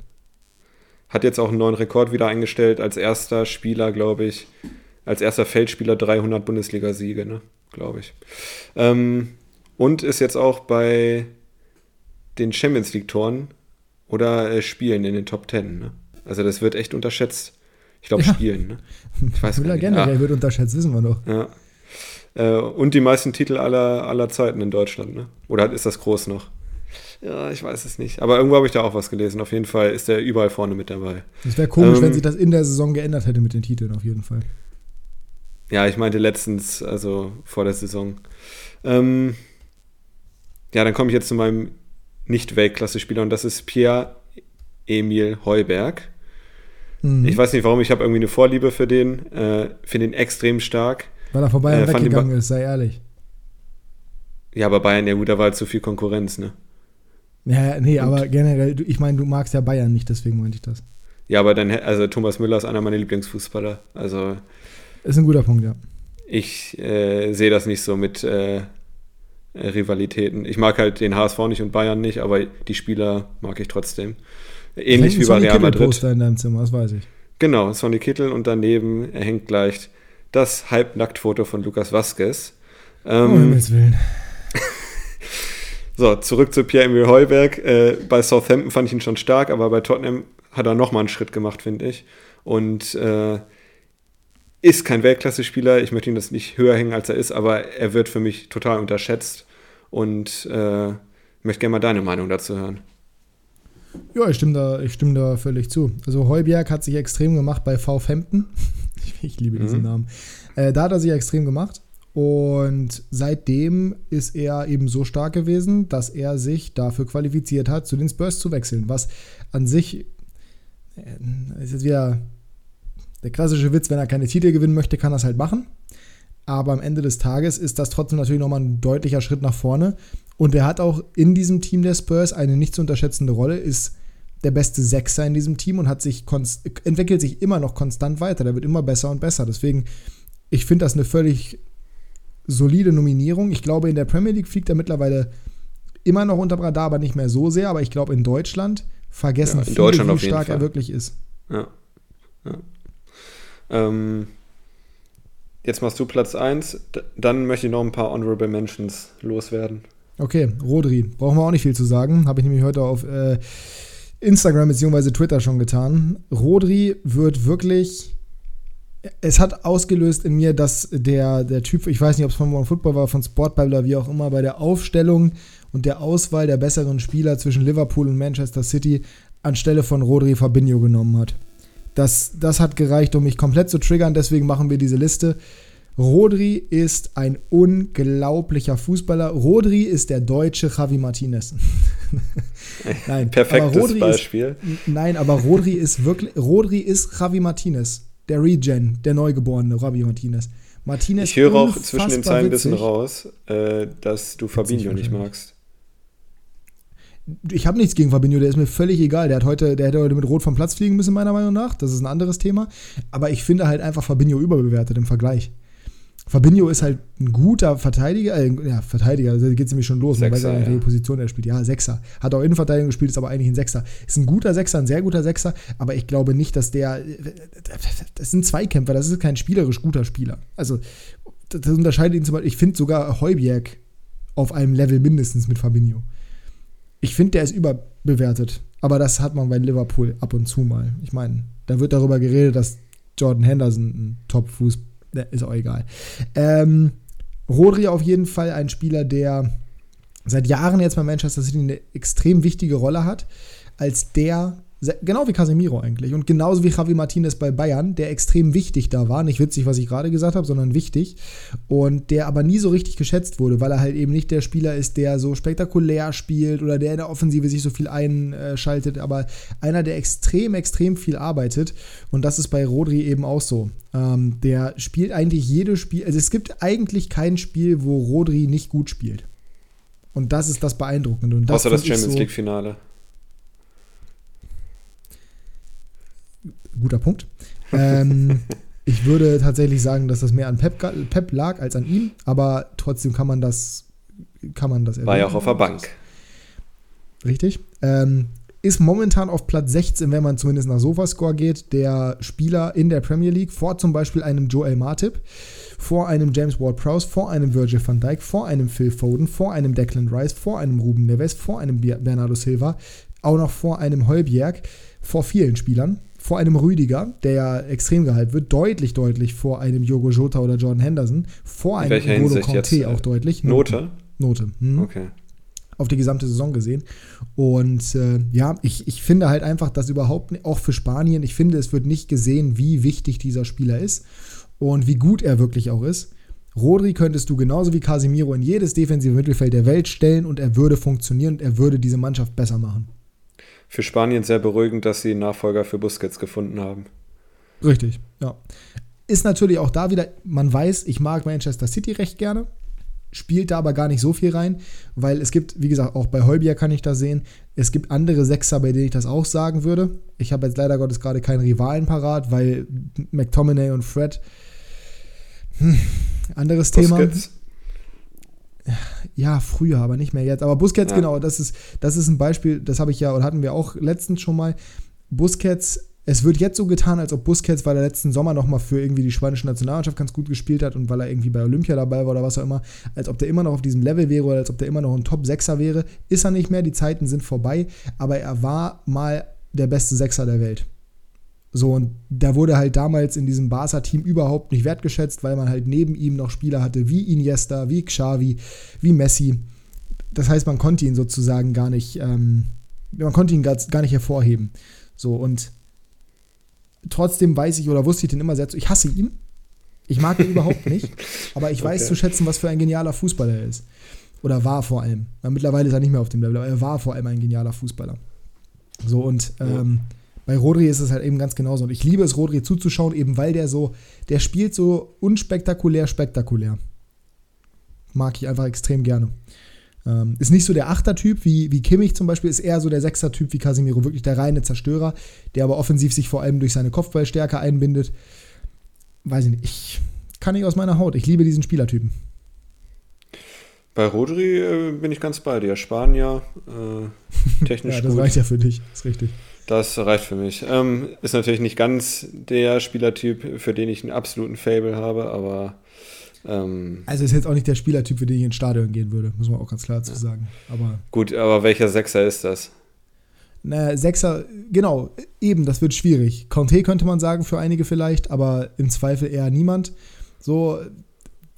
Hat jetzt auch einen neuen Rekord wieder eingestellt, als erster Spieler, glaube ich, als erster Feldspieler 300 Bundesliga-Siege, ne? glaube ich. Ähm, und ist jetzt auch bei den Champions League-Toren oder äh, Spielen in den Top Ten. Ne? Also das wird echt unterschätzt. Ich glaube, ja. Spielen. Ne? Ich weiß Müller generell ja. wird unterschätzt, wissen wir doch. Ja. Äh, und die meisten Titel aller, aller Zeiten in Deutschland. Ne? Oder ist das groß noch? Ja, ich weiß es nicht. Aber irgendwo habe ich da auch was gelesen. Auf jeden Fall ist er überall vorne mit dabei. Es wäre komisch, ähm, wenn sich das in der Saison geändert hätte mit den Titeln, auf jeden Fall. Ja, ich meinte letztens, also vor der Saison. Ähm, ja, dann komme ich jetzt zu meinem nicht-Weltklasse-Spieler und das ist Pierre Emil Heuberg. Mhm. Ich weiß nicht warum, ich habe irgendwie eine Vorliebe für den, äh, finde ihn extrem stark. Weil er vorbei äh, weggegangen ist, sei ehrlich. Ja, aber Bayern, ja gut, da war halt zu viel Konkurrenz, ne? Ja, nee, und, aber generell, ich meine, du magst ja Bayern nicht, deswegen meinte ich das. Ja, aber dann, also Thomas Müller ist einer meiner Lieblingsfußballer. Also. Ist ein guter Punkt, ja. Ich äh, sehe das nicht so mit äh, Rivalitäten. Ich mag halt den HSV nicht und Bayern nicht, aber die Spieler mag ich trotzdem. Ähnlich wie bei Real Madrid. Poster in deinem Zimmer, das weiß ich. Genau, Sonny Kittel und daneben hängt gleich das Halbnacktfoto von Lukas Vasquez. Ähm, oh, Himmels Willen. so, zurück zu Pierre-Emil Heuberg. Äh, bei Southampton fand ich ihn schon stark, aber bei Tottenham hat er nochmal einen Schritt gemacht, finde ich. Und äh, ist kein Weltklasse-Spieler. Ich möchte ihn das nicht höher hängen, als er ist, aber er wird für mich total unterschätzt. Und äh, möchte gerne mal deine Meinung dazu hören. Ja, ich stimme, da, ich stimme da völlig zu. Also Heuberg hat sich extrem gemacht bei Southampton. ich liebe diesen mhm. Namen. Äh, da hat er sich extrem gemacht. Und seitdem ist er eben so stark gewesen, dass er sich dafür qualifiziert hat, zu den Spurs zu wechseln. Was an sich äh, ist jetzt wieder der klassische Witz, wenn er keine Titel gewinnen möchte, kann er es halt machen. Aber am Ende des Tages ist das trotzdem natürlich nochmal ein deutlicher Schritt nach vorne. Und er hat auch in diesem Team der Spurs eine nicht zu unterschätzende Rolle, ist der beste Sechser in diesem Team und hat sich entwickelt sich immer noch konstant weiter. Der wird immer besser und besser. Deswegen, ich finde das eine völlig solide Nominierung. Ich glaube, in der Premier League fliegt er mittlerweile immer noch unter Radar, aber nicht mehr so sehr. Aber ich glaube, in Deutschland vergessen ja, in viele, Deutschland wie stark er wirklich ist. Ja. ja. Ähm, jetzt machst du Platz 1. Dann möchte ich noch ein paar Honorable Mentions loswerden. Okay, Rodri. Brauchen wir auch nicht viel zu sagen. Habe ich nämlich heute auf äh, Instagram bzw. Twitter schon getan. Rodri wird wirklich. Es hat ausgelöst in mir, dass der, der Typ, ich weiß nicht, ob es von Football war, von Sportball oder wie auch immer, bei der Aufstellung und der Auswahl der besseren Spieler zwischen Liverpool und Manchester City anstelle von Rodri Fabinho genommen hat. Das, das hat gereicht, um mich komplett zu triggern, deswegen machen wir diese Liste. Rodri ist ein unglaublicher Fußballer. Rodri ist der deutsche Javi Martinez. nein, perfektes Beispiel. Ist, nein, aber Rodri ist wirklich Rodri ist Javi Martinez, der Regen, der Neugeborene Javi Martinez. Martinez ich höre auch zwischen den Zeilen ein bisschen raus, äh, dass du Fabinho nicht magst. Ich habe nichts gegen Fabinho, der ist mir völlig egal. Der hat heute, der hätte heute mit Rot vom Platz fliegen müssen, meiner Meinung nach. Das ist ein anderes Thema. Aber ich finde halt einfach Fabinho überbewertet im Vergleich. Fabinho ist halt ein guter Verteidiger, äh, ja, Verteidiger, da geht es nämlich schon los, Sechser, man weiß ja welche Position er spielt. Ja, Sechser. Hat auch Innenverteidigung gespielt, ist aber eigentlich ein Sechser. Ist ein guter Sechser, ein sehr guter Sechser, aber ich glaube nicht, dass der. Das sind Zweikämpfer, das ist kein spielerisch guter Spieler. Also, das unterscheidet ihn zum Beispiel. Ich finde sogar Heuberg auf einem Level mindestens mit Fabinho. Ich finde, der ist überbewertet. Aber das hat man bei Liverpool ab und zu mal. Ich meine, da wird darüber geredet, dass Jordan Henderson ein Top-Fußballer ist auch egal. Ähm, Rodri auf jeden Fall ein Spieler, der seit Jahren jetzt bei Manchester City eine extrem wichtige Rolle hat, als der Genau wie Casemiro eigentlich. Und genauso wie Javi Martinez bei Bayern, der extrem wichtig da war. Nicht witzig, was ich gerade gesagt habe, sondern wichtig. Und der aber nie so richtig geschätzt wurde, weil er halt eben nicht der Spieler ist, der so spektakulär spielt oder der in der Offensive sich so viel einschaltet. Aber einer, der extrem, extrem viel arbeitet. Und das ist bei Rodri eben auch so. Ähm, der spielt eigentlich jedes Spiel. Also es gibt eigentlich kein Spiel, wo Rodri nicht gut spielt. Und das ist das Beeindruckende. Und das Außer das Champions so, League-Finale. Guter Punkt. Ähm, ich würde tatsächlich sagen, dass das mehr an Pep, Pep, lag als an ihm, aber trotzdem kann man das, kann man das War ja auch auf der Bank. Richtig. Ähm, ist momentan auf Platz 16, wenn man zumindest nach Sofascore geht, der Spieler in der Premier League, vor zum Beispiel einem Joel Martip, vor einem James Ward-Prowse, vor einem Virgil van Dijk, vor einem Phil Foden, vor einem Declan Rice, vor einem Ruben Neves, vor einem Bernardo Silva, auch noch vor einem Holbjerg, vor vielen Spielern vor einem Rüdiger, der ja extrem gehalten wird, deutlich, deutlich vor einem Jogo Jota oder Jordan Henderson, vor einem N'Golo Conte äh, auch deutlich. Note? Note. Hm. Okay. Auf die gesamte Saison gesehen. Und äh, ja, ich, ich finde halt einfach, dass überhaupt, auch für Spanien, ich finde, es wird nicht gesehen, wie wichtig dieser Spieler ist und wie gut er wirklich auch ist. Rodri könntest du genauso wie Casemiro in jedes defensive Mittelfeld der Welt stellen und er würde funktionieren und er würde diese Mannschaft besser machen für Spanien sehr beruhigend, dass sie einen Nachfolger für Busquets gefunden haben. Richtig, ja. Ist natürlich auch da wieder, man weiß, ich mag Manchester City recht gerne, spielt da aber gar nicht so viel rein, weil es gibt, wie gesagt, auch bei Holbier kann ich das sehen, es gibt andere Sechser, bei denen ich das auch sagen würde. Ich habe jetzt leider Gottes gerade keinen Rivalen parat, weil McTominay und Fred, hm, anderes Busquets. Thema. Ja, früher, aber nicht mehr jetzt. Aber Busquets, ja. genau, das ist, das ist ein Beispiel, das habe ich ja, oder hatten wir auch letztens schon mal. Busquets, es wird jetzt so getan, als ob Busquets, weil er letzten Sommer nochmal für irgendwie die spanische Nationalmannschaft ganz gut gespielt hat und weil er irgendwie bei Olympia dabei war oder was auch immer, als ob der immer noch auf diesem Level wäre oder als ob der immer noch ein Top-Sechser wäre. Ist er nicht mehr, die Zeiten sind vorbei, aber er war mal der beste Sechser der Welt. So, und da wurde halt damals in diesem Barca-Team überhaupt nicht wertgeschätzt, weil man halt neben ihm noch Spieler hatte wie Iniesta, wie Xavi, wie Messi. Das heißt, man konnte ihn sozusagen gar nicht, ähm, man konnte ihn gar, gar nicht hervorheben. So, und trotzdem weiß ich oder wusste ich den immer sehr zu, ich hasse ihn. Ich mag ihn überhaupt nicht, aber ich weiß okay. zu schätzen, was für ein genialer Fußballer er ist. Oder war vor allem. Weil mittlerweile ist er nicht mehr auf dem Level, aber er war vor allem ein genialer Fußballer. So, und ähm, ja bei Rodri ist es halt eben ganz genauso. Und ich liebe es, Rodri zuzuschauen, eben weil der so, der spielt so unspektakulär, spektakulär. Mag ich einfach extrem gerne. Ähm, ist nicht so der Achter-Typ wie, wie Kimmich zum Beispiel, ist eher so der Sechser-Typ wie Casimiro, wirklich der reine Zerstörer, der aber offensiv sich vor allem durch seine Kopfballstärke einbindet. Weiß ich nicht, ich kann nicht aus meiner Haut. Ich liebe diesen Spielertypen. Bei Rodri äh, bin ich ganz bei dir. Spanier, äh, technisch ja, das gut. reicht ja für dich, ist richtig. Das reicht für mich. Ähm, ist natürlich nicht ganz der Spielertyp, für den ich einen absoluten Fable habe, aber. Ähm, also ist jetzt auch nicht der Spielertyp, für den ich ins Stadion gehen würde, muss man auch ganz klar dazu sagen. Aber Gut, aber welcher Sechser ist das? Na, Sechser, genau, eben, das wird schwierig. Conte könnte man sagen, für einige vielleicht, aber im Zweifel eher niemand. So,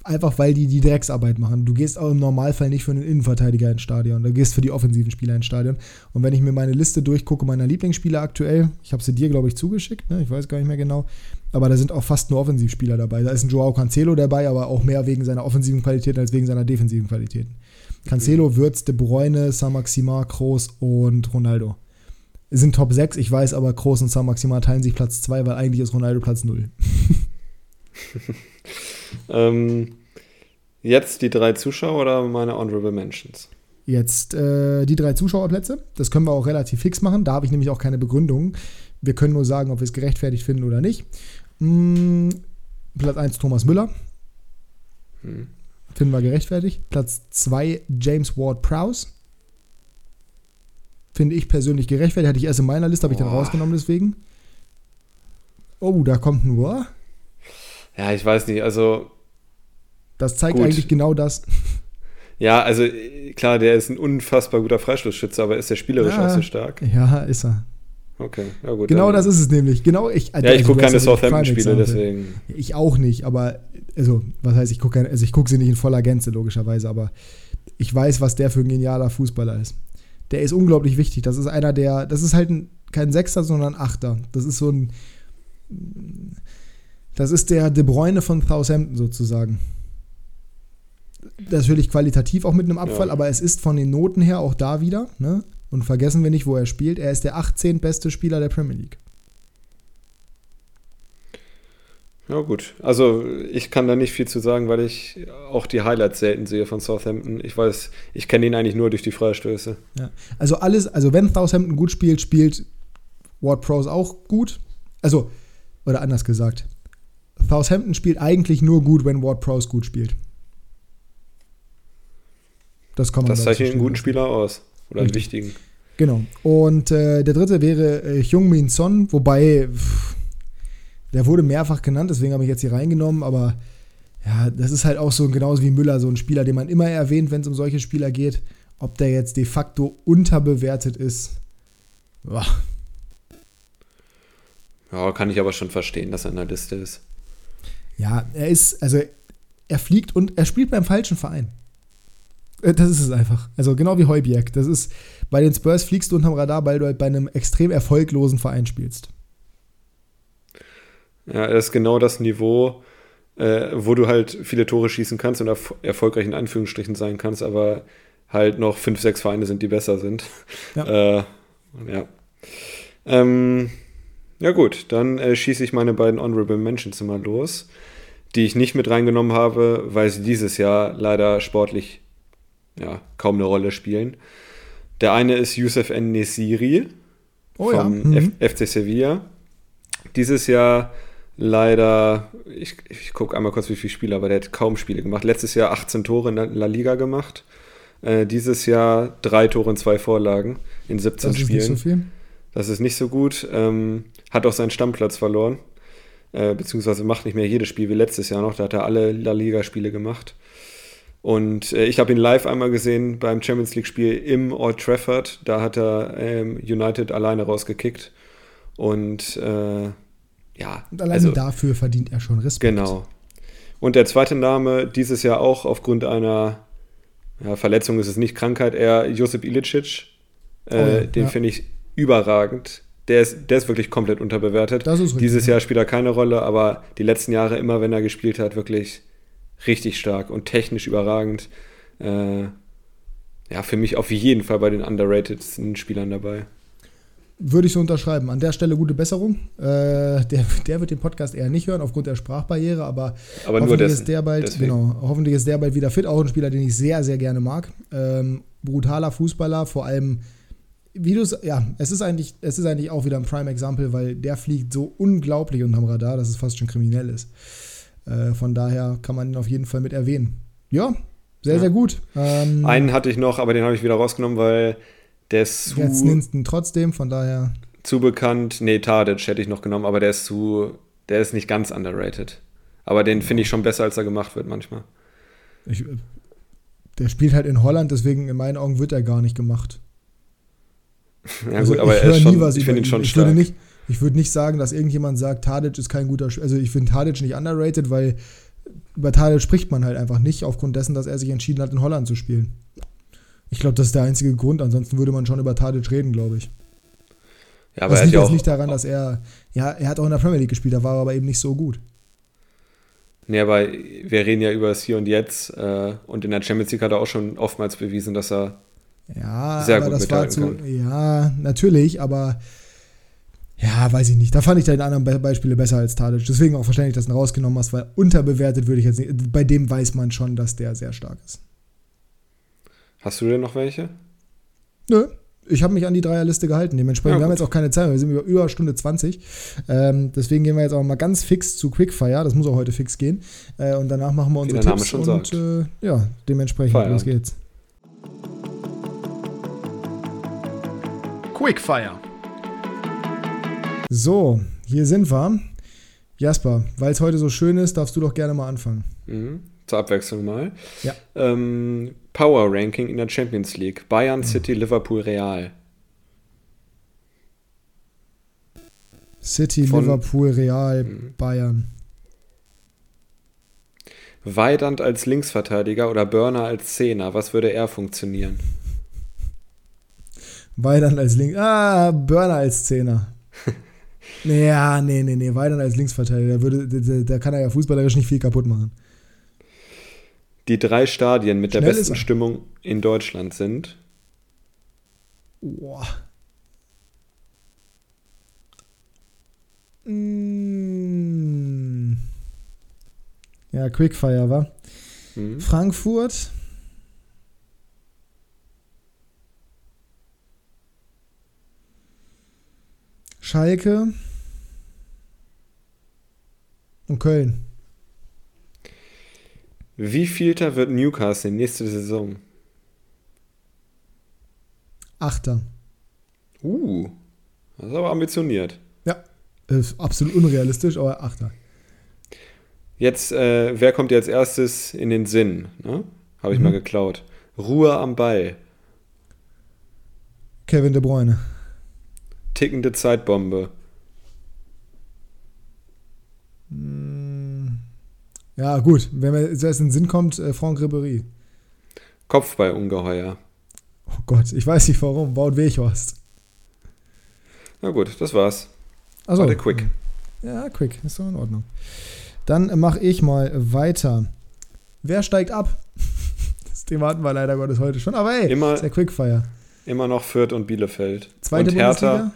Einfach weil die die Drecksarbeit machen. Du gehst auch im Normalfall nicht für einen Innenverteidiger ins Stadion. Du gehst für die offensiven Spieler ins Stadion. Und wenn ich mir meine Liste durchgucke, meiner Lieblingsspieler aktuell, ich habe sie dir, glaube ich, zugeschickt, ne? ich weiß gar nicht mehr genau, aber da sind auch fast nur Offensivspieler dabei. Da ist ein Joao Cancelo dabei, aber auch mehr wegen seiner offensiven Qualitäten als wegen seiner defensiven Qualitäten. Cancelo, Würz, De Bruyne, Saint-Maximin, Kroos und Ronaldo. Sind Top 6, ich weiß, aber Kroos und Saint-Maximin teilen sich Platz 2, weil eigentlich ist Ronaldo Platz 0. ähm, jetzt die drei Zuschauer oder meine Honorable Mentions? Jetzt äh, die drei Zuschauerplätze. Das können wir auch relativ fix machen. Da habe ich nämlich auch keine Begründung. Wir können nur sagen, ob wir es gerechtfertigt finden oder nicht. Hm, Platz 1 Thomas Müller. Hm. Finden wir gerechtfertigt. Platz 2 James Ward Prowse. Finde ich persönlich gerechtfertigt. Hatte ich erst in meiner Liste, habe ich dann rausgenommen deswegen. Oh, da kommt nur ja, ich weiß nicht, also. Das zeigt gut. eigentlich genau das. Ja, also klar, der ist ein unfassbar guter Freistoßschütze, aber ist der spielerisch ja, auch so stark? Ja, ist er. Okay, ja gut. Genau das ist es nämlich. Genau ich. Also ja, ich gucke keine Southampton-Spiele, deswegen. Ich auch nicht, aber also was heißt, ich gucke also ich sie nicht in voller Gänze logischerweise, aber ich weiß, was der für ein genialer Fußballer ist. Der ist unglaublich wichtig. Das ist einer der, das ist halt ein kein Sechster, sondern Achter. Das ist so ein. Das ist der De Bruyne von Southampton sozusagen. Natürlich qualitativ auch mit einem Abfall, ja. aber es ist von den Noten her auch da wieder. Ne? Und vergessen wir nicht, wo er spielt. Er ist der 18. beste Spieler der Premier League. Ja, gut. Also ich kann da nicht viel zu sagen, weil ich auch die Highlights selten sehe von Southampton. Ich weiß, ich kenne ihn eigentlich nur durch die Freistöße. Ja. Also alles, also wenn Southampton gut spielt, spielt Ward Prowse auch gut. Also, oder anders gesagt, Southampton spielt eigentlich nur gut, wenn Ward Prowse gut spielt. Das kann man Das zeichnet einen guten Spieler aus. Oder Richtig. einen wichtigen. Genau. Und äh, der dritte wäre äh, Hyung Min Son, wobei pff, der wurde mehrfach genannt, deswegen habe ich jetzt hier reingenommen, aber ja, das ist halt auch so genauso wie Müller, so ein Spieler, den man immer erwähnt, wenn es um solche Spieler geht. Ob der jetzt de facto unterbewertet ist. Boah. Ja, kann ich aber schon verstehen, dass er in der Liste ist. Ja, er ist, also er fliegt und er spielt beim falschen Verein. Äh, das ist es einfach. Also genau wie Heubiek. Das ist, bei den Spurs fliegst du unterm Radar, weil du halt bei einem extrem erfolglosen Verein spielst. Ja, das ist genau das Niveau, äh, wo du halt viele Tore schießen kannst und erf erfolgreich in Anführungsstrichen sein kannst, aber halt noch fünf, sechs Vereine sind, die besser sind. Ja. Äh, ja. Ähm, ja gut, dann äh, schieße ich meine beiden Honorable Mentions mal los, die ich nicht mit reingenommen habe, weil sie dieses Jahr leider sportlich ja, kaum eine Rolle spielen. Der eine ist Youssef N. Nesiri oh, vom ja. mhm. FC Sevilla. Dieses Jahr leider, ich, ich gucke einmal kurz, wie viele Spiele, aber der hat kaum Spiele gemacht. Letztes Jahr 18 Tore in der La Liga gemacht. Äh, dieses Jahr drei Tore und zwei Vorlagen in 17 das Spielen. Das ist nicht so viel. Das ist nicht so gut. Ähm, hat auch seinen Stammplatz verloren. Äh, beziehungsweise macht nicht mehr jedes Spiel wie letztes Jahr noch. Da hat er alle La Liga-Spiele gemacht. Und äh, ich habe ihn live einmal gesehen beim Champions League-Spiel im Old Trafford. Da hat er ähm, United alleine rausgekickt. Und äh, ja. Und allein also, dafür verdient er schon Respekt. Genau. Und der zweite Name, dieses Jahr auch aufgrund einer ja, Verletzung ist es nicht Krankheit, eher Josip Ilicic. Äh, oh ja, den ja. finde ich überragend. Der ist, der ist wirklich komplett unterbewertet. Dieses Jahr spielt er keine Rolle, aber die letzten Jahre, immer wenn er gespielt hat, wirklich richtig stark und technisch überragend. Äh, ja, für mich auf jeden Fall bei den underratedsten Spielern dabei. Würde ich so unterschreiben. An der Stelle gute Besserung. Äh, der, der wird den Podcast eher nicht hören aufgrund der Sprachbarriere, aber, aber hoffentlich, ist der bald, genau, hoffentlich ist der bald wieder fit. Auch ein Spieler, den ich sehr, sehr gerne mag. Ähm, brutaler Fußballer, vor allem, wie du es, ja, es ist, eigentlich, es ist eigentlich auch wieder ein Prime-Example, weil der fliegt so unglaublich unterm Radar, dass es fast schon kriminell ist. Äh, von daher kann man ihn auf jeden Fall mit erwähnen. Ja, sehr, ja. sehr gut. Ähm, Einen hatte ich noch, aber den habe ich wieder rausgenommen, weil der ist zu. Jetzt Ninston trotzdem, von daher. Zu bekannt. Nee, Tadic hätte ich noch genommen, aber der ist zu. Der ist nicht ganz underrated. Aber den finde ich schon besser, als er gemacht wird manchmal. Ich, der spielt halt in Holland, deswegen in meinen Augen wird er gar nicht gemacht. ja, also gut, aber er ist schon, ich finde ihn schon ich stark. Würde nicht, ich würde nicht sagen, dass irgendjemand sagt, Tadic ist kein guter Spieler. Also ich finde Tadic nicht underrated, weil über Tadic spricht man halt einfach nicht, aufgrund dessen, dass er sich entschieden hat, in Holland zu spielen. Ich glaube, das ist der einzige Grund. Ansonsten würde man schon über Tadic reden, glaube ich. Ja, aber das liegt jetzt nicht daran, dass er, ja, er hat auch in der Premier League gespielt, da war er aber eben nicht so gut. Nee, aber wir reden ja über das Hier und Jetzt äh, und in der Champions League hat er auch schon oftmals bewiesen, dass er ja, sehr gut das war zu, kann. Ja, natürlich, aber ja, weiß ich nicht. Da fand ich deine anderen Be Beispiele besser als Tadic. Deswegen auch verständlich, dass du ihn rausgenommen hast, weil unterbewertet würde ich jetzt nicht. Bei dem weiß man schon, dass der sehr stark ist. Hast du denn noch welche? Nö. Ich habe mich an die Dreierliste gehalten. Dementsprechend, ja, wir haben jetzt auch keine Zeit, wir sind über, über Stunde 20. Ähm, deswegen gehen wir jetzt auch mal ganz fix zu Quickfire. Das muss auch heute fix gehen. Äh, und danach machen wir unsere Tipps. schon und äh, ja, dementsprechend, Feierabend. los geht's. Quickfire. So, hier sind wir. Jasper, weil es heute so schön ist, darfst du doch gerne mal anfangen. Mhm zur Abwechslung mal. Ja. Ähm, Power Ranking in der Champions League. Bayern, City, Liverpool, Real. City, Von, Liverpool, Real, mh. Bayern. Weidand als Linksverteidiger oder Burner als Zehner, was würde er funktionieren? Weidern als Links. Ah, Burner als Zehner. ja, nee, nee, nee. Weidern als Linksverteidiger. Da, würde, da, kann er ja fußballerisch nicht viel kaputt machen. Die drei Stadien mit Schnell der besten Stimmung in Deutschland sind. Boah. Mm. Ja, Quickfire, wa? Mhm. Frankfurt. Schalke und Köln. Wie vielter wird Newcastle nächste Saison? Achter. Uh, das ist aber ambitioniert. Ja, ist absolut unrealistisch, aber Achter. Jetzt, äh, wer kommt dir als erstes in den Sinn? Ne? Habe ich mhm. mal geklaut. Ruhe am Ball. Kevin De Bruyne tickende Zeitbombe. Hm. Ja, gut. Wenn mir zuerst in den Sinn kommt, äh, Franck Ribéry. Kopfballungeheuer. Oh Gott, ich weiß nicht warum. Baut Weghorst. Na gut, das war's. Also Warte, quick. Ja, quick. Ist doch in Ordnung. Dann mache ich mal weiter. Wer steigt ab? Das Thema hatten wir leider Gottes heute schon. Aber ey, immer, ist der Quickfire. Immer noch Fürth und Bielefeld. Zweite und Hertha.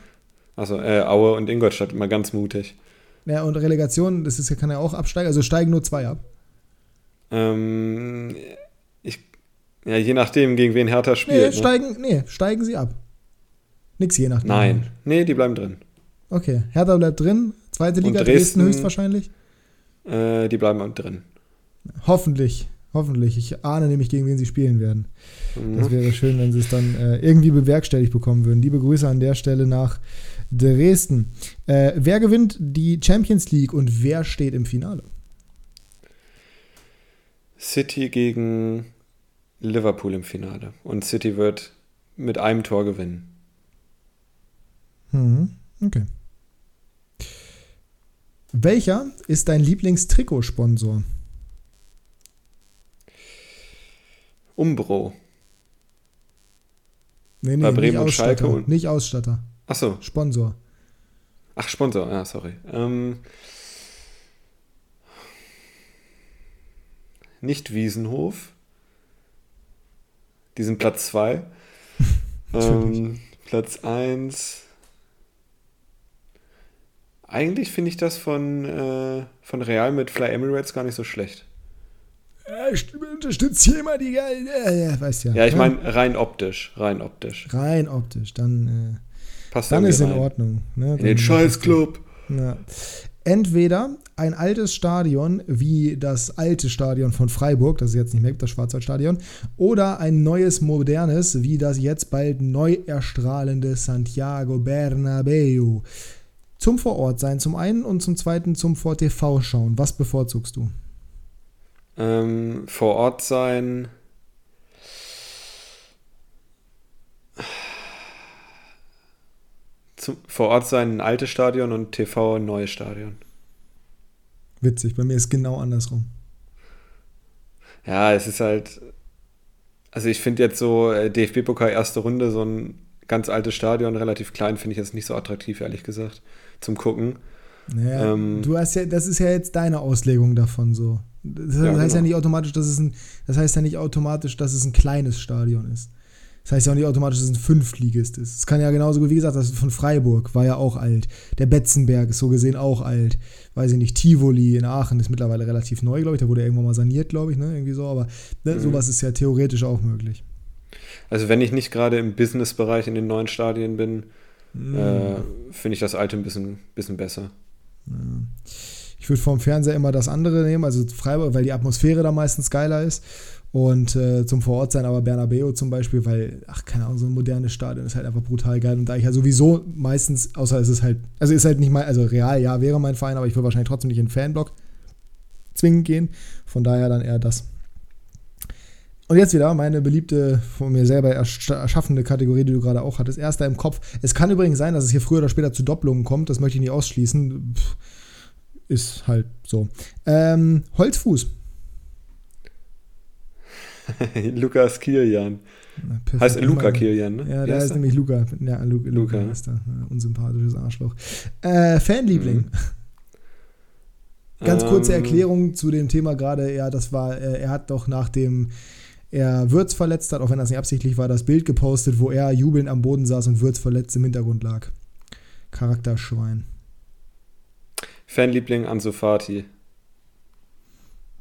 Also äh, Aue und Ingolstadt immer ganz mutig. Ja, und Relegation, das ist, kann ja auch absteigen. Also steigen nur zwei ab. Ähm, ich, ja, je nachdem, gegen wen Hertha spielt. Nee, ne? steigen, nee, steigen sie ab. Nix je nachdem. Nein, nee, die bleiben drin. Okay, Hertha bleibt drin. Zweite Liga, und Dresden, Dresden höchstwahrscheinlich. Äh, die bleiben drin. Hoffentlich. Hoffentlich. Ich ahne nämlich, gegen wen sie spielen werden. Mhm. Das wäre schön, wenn sie es dann äh, irgendwie bewerkstelligt bekommen würden. Liebe Grüße an der Stelle nach Dresden. Äh, wer gewinnt die Champions League und wer steht im Finale? City gegen Liverpool im Finale. Und City wird mit einem Tor gewinnen. Mhm. Okay. Welcher ist dein Lieblingstrikotsponsor? Umbro. Nee, nee, Bei Bremen nicht und Schalke und nicht Ausstatter. Achso. Sponsor. Ach, Sponsor, ja, sorry. Ähm, nicht Wiesenhof. Die sind Platz 2. ähm, Platz 1. Eigentlich finde ich das von, äh, von Real mit Fly Emirates gar nicht so schlecht. Ich unterstütze hier immer die geil. Ja, ja, weißt ja. Ja, ich meine rein optisch, rein optisch. Rein optisch, dann äh, Passt dann ist rein. in Ordnung. Ne? In den Scheißclub. Ja. Entweder ein altes Stadion wie das alte Stadion von Freiburg, das ist jetzt nicht mehr das Schwarzwaldstadion, oder ein neues, modernes, wie das jetzt bald neu erstrahlende Santiago Bernabeu. Zum Vorortsein zum einen und zum zweiten zum VTV schauen. Was bevorzugst du? Ähm, vor Ort sein. Zum, vor Ort sein ein altes Stadion und TV ein neues Stadion. Witzig, bei mir ist genau andersrum. Ja, es ist halt. Also ich finde jetzt so äh, DFB-Pokal erste Runde, so ein ganz altes Stadion, relativ klein, finde ich jetzt nicht so attraktiv, ehrlich gesagt, zum Gucken. Naja, ähm, du hast ja, das ist ja jetzt deine Auslegung davon so. Das heißt ja, genau. ja nicht automatisch, dass es ein, das heißt ja nicht automatisch, dass es ein kleines Stadion ist. Das heißt ja auch nicht automatisch, dass es ein Fünftligist ist. Es kann ja genauso, wie gesagt, das von Freiburg war ja auch alt. Der Betzenberg ist so gesehen auch alt. Weiß ich nicht, Tivoli in Aachen ist mittlerweile relativ neu, glaube ich. Da wurde irgendwann mal saniert, glaube ich, ne? Irgendwie so. Aber ne, mhm. sowas ist ja theoretisch auch möglich. Also wenn ich nicht gerade im Businessbereich in den neuen Stadien bin, mhm. äh, finde ich das alte ein bisschen, bisschen besser. Ich würde vom Fernseher immer das andere nehmen, also Freiburg, weil die Atmosphäre da meistens geiler ist. Und äh, zum Vorortsein aber Bernabeo zum Beispiel, weil, ach, keine Ahnung, so ein modernes Stadion ist halt einfach brutal geil. Und da ich ja sowieso meistens, außer es ist halt, also ist halt nicht mal, also real, ja, wäre mein Verein, aber ich würde wahrscheinlich trotzdem nicht in den Fanblock zwingend gehen. Von daher dann eher das. Und jetzt wieder meine beliebte, von mir selber erschaffende Kategorie, die du gerade auch hattest. Erster im Kopf. Es kann übrigens sein, dass es hier früher oder später zu Doppelungen kommt. Das möchte ich nicht ausschließen. Pff ist halt so. Ähm, Holzfuß. Lukas Kilian. Heißt Luca Kilian, ne? Ja, der heißt nämlich Luca. Ja, Lu Luca. Luca ist der. Unsympathisches Arschloch. Äh, Fanliebling. Mhm. Ganz kurze ähm. Erklärung zu dem Thema gerade. Ja, das war, äh, er hat doch nach dem er Würz verletzt hat, auch wenn das nicht absichtlich war, das Bild gepostet, wo er jubelnd am Boden saß und Würz verletzt im Hintergrund lag. Charakterschwein. Fanliebling Ansu Fati.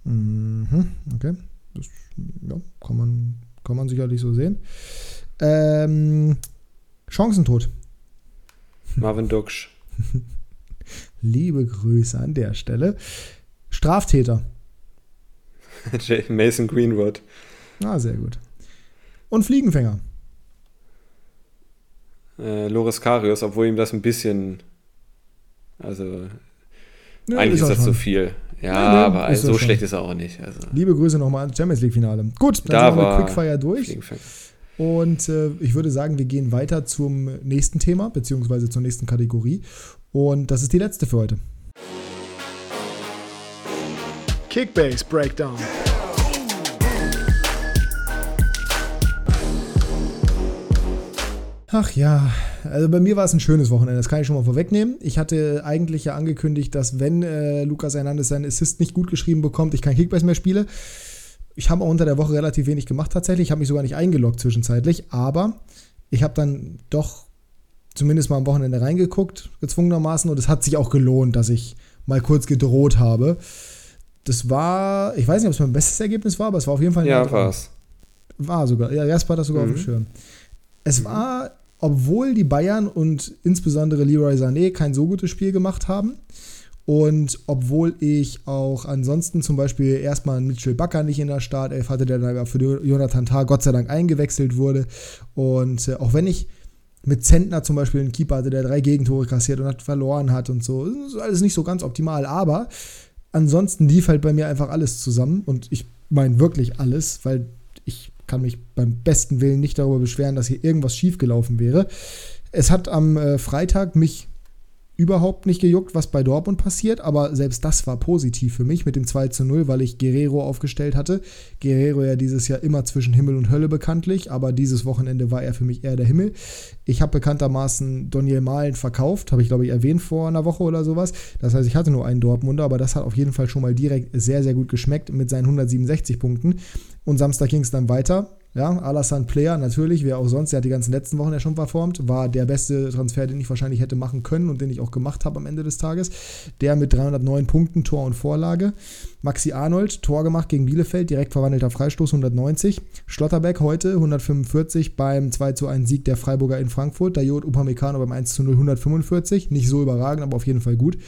Mhm, okay. Das, ja, kann man, kann man sicherlich so sehen. Ähm, Chancentod. Marvin Duksch. Liebe Grüße an der Stelle. Straftäter. Mason Greenwood. Ah, sehr gut. Und Fliegenfänger. Äh, Loris Karius, obwohl ihm das ein bisschen. Also. Ja, eigentlich ist, ist das zu viel. Ja, ja nee, aber so schlecht ist er auch nicht. Also. Liebe Grüße nochmal ans Champions League-Finale. Gut, dann da sind wir mit Quickfire durch. Und äh, ich würde sagen, wir gehen weiter zum nächsten Thema, beziehungsweise zur nächsten Kategorie. Und das ist die letzte für heute. Kickbase Breakdown. Ach ja, also bei mir war es ein schönes Wochenende, das kann ich schon mal vorwegnehmen. Ich hatte eigentlich ja angekündigt, dass wenn äh, Lukas Hernandez seinen Assist nicht gut geschrieben bekommt, ich kein Kickbase mehr spiele. Ich habe auch unter der Woche relativ wenig gemacht tatsächlich. Ich habe mich sogar nicht eingeloggt zwischenzeitlich, aber ich habe dann doch zumindest mal am Wochenende reingeguckt, gezwungenermaßen, und es hat sich auch gelohnt, dass ich mal kurz gedroht habe. Das war, ich weiß nicht, ob es mein bestes Ergebnis war, aber es war auf jeden Fall. Ja, war es. War sogar. Ja, Jasper hat das sogar mhm. auf dem mhm. Schirm. Es war obwohl die Bayern und insbesondere Leroy Sané kein so gutes Spiel gemacht haben. Und obwohl ich auch ansonsten zum Beispiel erstmal Mitchell Bakker nicht in der Startelf hatte, der dann für Jonathan Tah Gott sei Dank eingewechselt wurde. Und äh, auch wenn ich mit Zentner zum Beispiel einen Keeper hatte, der drei Gegentore kassiert und hat verloren hat und so, ist alles nicht so ganz optimal. Aber ansonsten lief halt bei mir einfach alles zusammen. Und ich meine wirklich alles, weil kann mich beim besten Willen nicht darüber beschweren, dass hier irgendwas schiefgelaufen wäre. Es hat am äh, Freitag mich überhaupt nicht gejuckt, was bei Dortmund passiert, aber selbst das war positiv für mich mit dem 2 zu 0, weil ich Guerrero aufgestellt hatte. Guerrero ja dieses Jahr immer zwischen Himmel und Hölle bekanntlich, aber dieses Wochenende war er für mich eher der Himmel. Ich habe bekanntermaßen Daniel Mahlen verkauft, habe ich glaube ich erwähnt vor einer Woche oder sowas. Das heißt, ich hatte nur einen Dortmunder, aber das hat auf jeden Fall schon mal direkt sehr, sehr gut geschmeckt mit seinen 167 Punkten. Und Samstag ging es dann weiter. Ja, Alassane Player, natürlich, wer auch sonst, der hat die ganzen letzten Wochen ja schon performt, war der beste Transfer, den ich wahrscheinlich hätte machen können und den ich auch gemacht habe am Ende des Tages. Der mit 309 Punkten, Tor und Vorlage. Maxi Arnold, Tor gemacht gegen Bielefeld, direkt verwandelter Freistoß 190. Schlotterbeck heute 145 beim 2 zu 1 Sieg der Freiburger in Frankfurt. Dayot Upamecano beim 1 zu 0 145. Nicht so überragend, aber auf jeden Fall gut.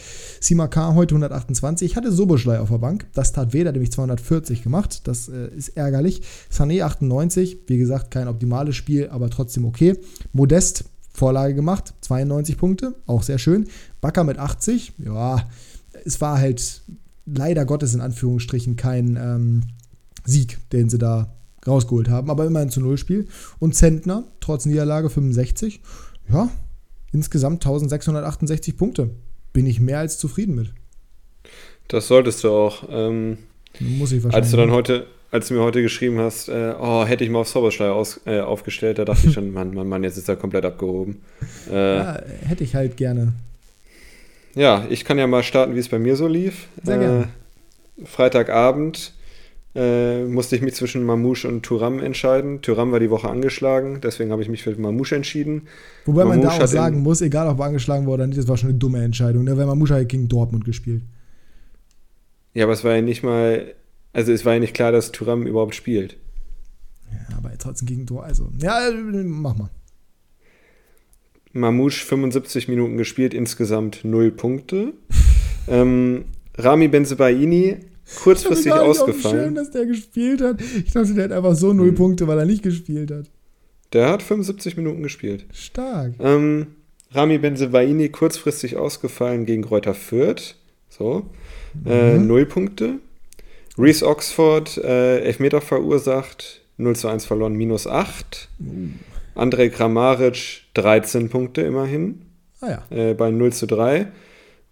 Simakar heute 128. Ich hatte Soboschlei auf der Bank. Das tat weh, der hat nämlich 240 gemacht. Das äh, ist ärgerlich. Sané 98. 90. Wie gesagt, kein optimales Spiel, aber trotzdem okay. Modest Vorlage gemacht, 92 Punkte, auch sehr schön. Bakker mit 80, ja, es war halt leider Gottes in Anführungsstrichen kein ähm, Sieg, den sie da rausgeholt haben, aber immerhin zu Null Spiel. Und Zentner, trotz Niederlage 65, ja, insgesamt 1668 Punkte. Bin ich mehr als zufrieden mit. Das solltest du auch. Ähm, Muss ich wahrscheinlich. Als du dann heute, als du mir heute geschrieben hast, äh, oh, hätte ich mal auf Soberschleier aus, äh, aufgestellt, da dachte ich schon, Mann, Mann, Mann, jetzt ist er komplett abgehoben. Äh, ja, hätte ich halt gerne. Ja, ich kann ja mal starten, wie es bei mir so lief. Sehr gerne. Äh, Freitagabend äh, musste ich mich zwischen Mamouche und Turam entscheiden. Turam war die Woche angeschlagen, deswegen habe ich mich für Mamouche entschieden. Wobei Mamouche man da auch sagen muss, egal ob er angeschlagen wurde oder nicht, das war schon eine dumme Entscheidung, ne? weil Mamouche hat gegen Dortmund gespielt. Ja, aber es war ja nicht mal also es war ja nicht klar, dass Thuram überhaupt spielt. Ja, aber trotzdem gegen Tor. Also, ja, mach mal. Mamouche 75 Minuten gespielt, insgesamt 0 Punkte. ähm, Rami Benzebaini kurzfristig ausgefallen. Schön, dass der gespielt hat. Ich dachte, der hat einfach so 0 mhm. Punkte, weil er nicht gespielt hat. Der hat 75 Minuten gespielt. Stark. Ähm, Rami Benzebaini kurzfristig ausgefallen gegen Reuter Fürth. So. Äh, mhm. Äh, 0 Punkte. Reese Oxford, äh, Elfmeter verursacht, 0 zu 1 verloren, minus 8. Uh. Andrej Kramaric, 13 Punkte immerhin. Ah, ja. äh, bei 0 zu 3.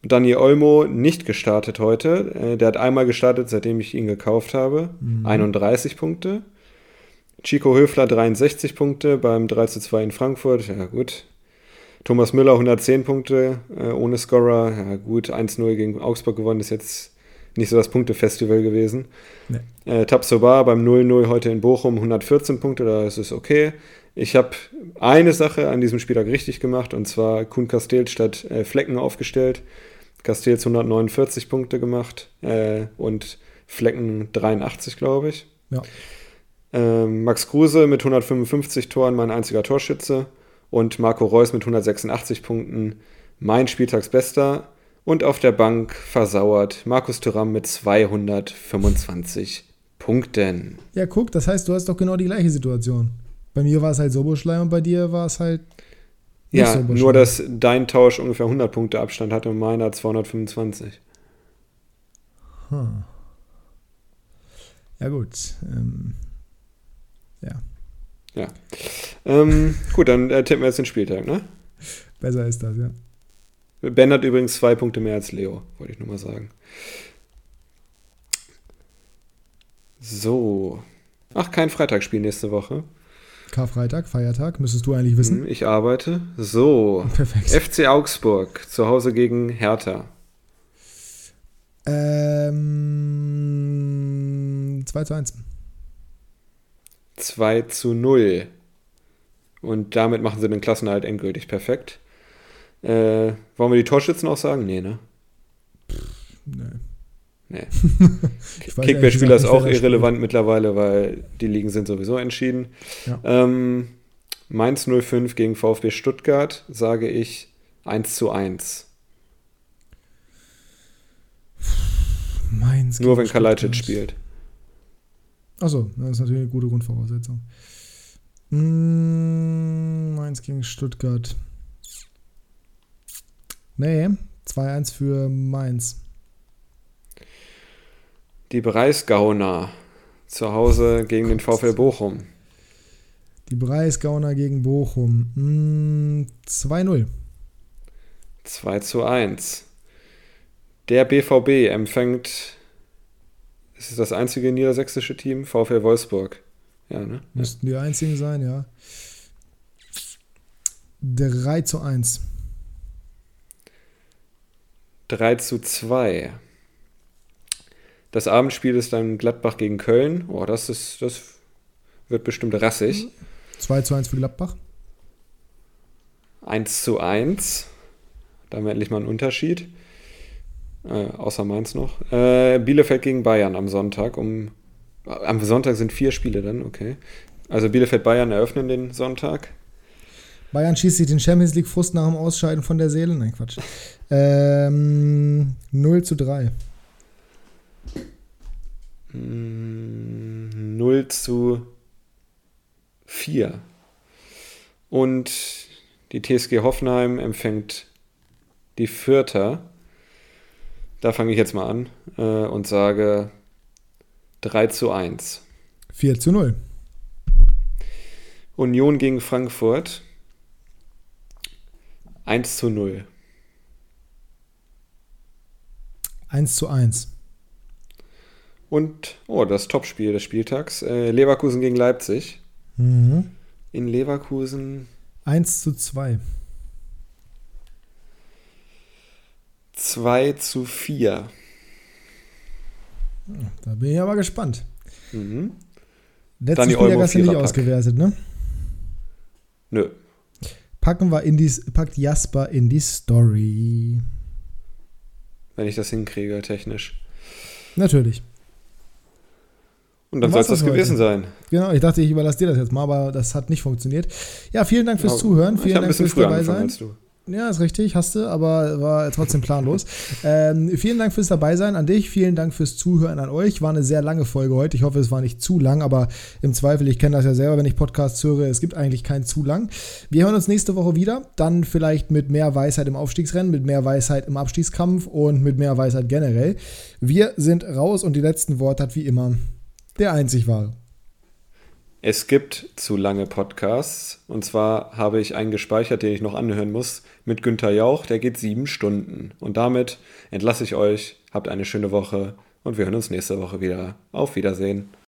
Daniel Olmo nicht gestartet heute. Äh, der hat einmal gestartet, seitdem ich ihn gekauft habe. Mhm. 31 Punkte. Chico Höfler 63 Punkte beim 3 zu 2 in Frankfurt. Ja, gut. Thomas Müller 110 Punkte äh, ohne Scorer. Ja, gut. 1-0 gegen Augsburg gewonnen ist jetzt nicht so das Punktefestival gewesen. Nee. Äh, Tabsoba beim 0-0 heute in Bochum 114 Punkte, da ist es okay. Ich habe eine Sache an diesem Spieltag richtig gemacht und zwar Kuhn Castells statt äh, Flecken aufgestellt. Castells 149 Punkte gemacht äh, und Flecken 83, glaube ich. Ja. Ähm, Max Kruse mit 155 Toren, mein einziger Torschütze. Und Marco Reus mit 186 Punkten, mein Spieltagsbester. Und auf der Bank versauert Markus Thuram mit 225 Punkten. Ja, guck, das heißt, du hast doch genau die gleiche Situation. Bei mir war es halt Soboschlei und bei dir war es halt. Ja, nur dass dein Tausch ungefähr 100 Punkte Abstand hatte und meiner 225. Hm. Ja, gut. Ähm, ja. Ja. Ähm, gut, dann äh, tippen wir jetzt den Spieltag, ne? Besser ist das, ja. Ben hat übrigens zwei Punkte mehr als Leo, wollte ich nur mal sagen. So. Ach, kein Freitagsspiel nächste Woche. Karfreitag, Feiertag, müsstest du eigentlich wissen. Hm, ich arbeite. So. Perfekt. FC Augsburg, zu Hause gegen Hertha. Ähm, 2 zu 1. 2 zu 0. Und damit machen sie den Klassenhalt endgültig perfekt. Äh, wollen wir die Torschützen auch sagen? Nee, ne? nee. Nee. Kickbase-Spieler ist auch irrelevant spielt. mittlerweile, weil die Ligen sind sowieso entschieden. Ja. Ähm, Mainz 05 gegen VfB Stuttgart sage ich 1 zu 1. Mainz Nur wenn Kalajdzic spielt. Achso, das ist natürlich eine gute Grundvoraussetzung. Hm, Mainz gegen Stuttgart. Nee, 2-1 für Mainz. Die Breisgauner zu Hause gegen den VfL Bochum. Die Breisgauner gegen Bochum. Hm, 2-0. 2 zu 1. Der BVB empfängt. Ist es das einzige niedersächsische Team? VfL Wolfsburg. Ja, ne? Müssten die einzigen sein, ja. 3 zu 1. 3 zu 2. Das Abendspiel ist dann Gladbach gegen Köln. Oh, das ist, das wird bestimmt rassig. 2 zu 1 für Gladbach. 1 zu 1. Da haben wir endlich mal einen Unterschied. Äh, außer Mainz noch. Äh, Bielefeld gegen Bayern am Sonntag. Um, am Sonntag sind vier Spiele dann, okay. Also Bielefeld-Bayern eröffnen den Sonntag. Bayern schießt sich den Champions League Frust nach dem Ausscheiden von der Seele. Nein, Quatsch. Ähm, 0 zu 3. 0 zu 4. Und die TSG Hoffenheim empfängt die Vierter. Da fange ich jetzt mal an äh, und sage 3 zu 1. 4 zu 0. Union gegen Frankfurt 1 zu 0. 1 zu 1. Und, oh, das Topspiel des Spieltags. Äh, Leverkusen gegen Leipzig. Mhm. In Leverkusen. 1 zu 2. 2 zu 4. Da bin ich aber gespannt. Mhm. Letztes Spiel hast du nicht ausgewertet, ne? Nö. Packen wir in die, packt Jasper in die Story. Wenn ich das hinkriege, technisch. Natürlich. Und dann soll es das gewesen sein. Genau, ich dachte, ich überlasse dir das jetzt mal, aber das hat nicht funktioniert. Ja, vielen Dank fürs ja, Zuhören. Vielen Dank fürs dabei sein. Als du. Ja, ist richtig, hast du, aber war trotzdem planlos. ähm, vielen Dank fürs dabei sein an dich, vielen Dank fürs Zuhören an euch. War eine sehr lange Folge heute. Ich hoffe, es war nicht zu lang, aber im Zweifel, ich kenne das ja selber, wenn ich Podcasts höre, es gibt eigentlich keinen zu lang. Wir hören uns nächste Woche wieder, dann vielleicht mit mehr Weisheit im Aufstiegsrennen, mit mehr Weisheit im Abstiegskampf und mit mehr Weisheit generell. Wir sind raus und die letzten Worte hat wie immer der einzig wahre. Es gibt zu lange Podcasts. Und zwar habe ich einen gespeichert, den ich noch anhören muss, mit Günther Jauch. Der geht sieben Stunden. Und damit entlasse ich euch. Habt eine schöne Woche und wir hören uns nächste Woche wieder. Auf Wiedersehen.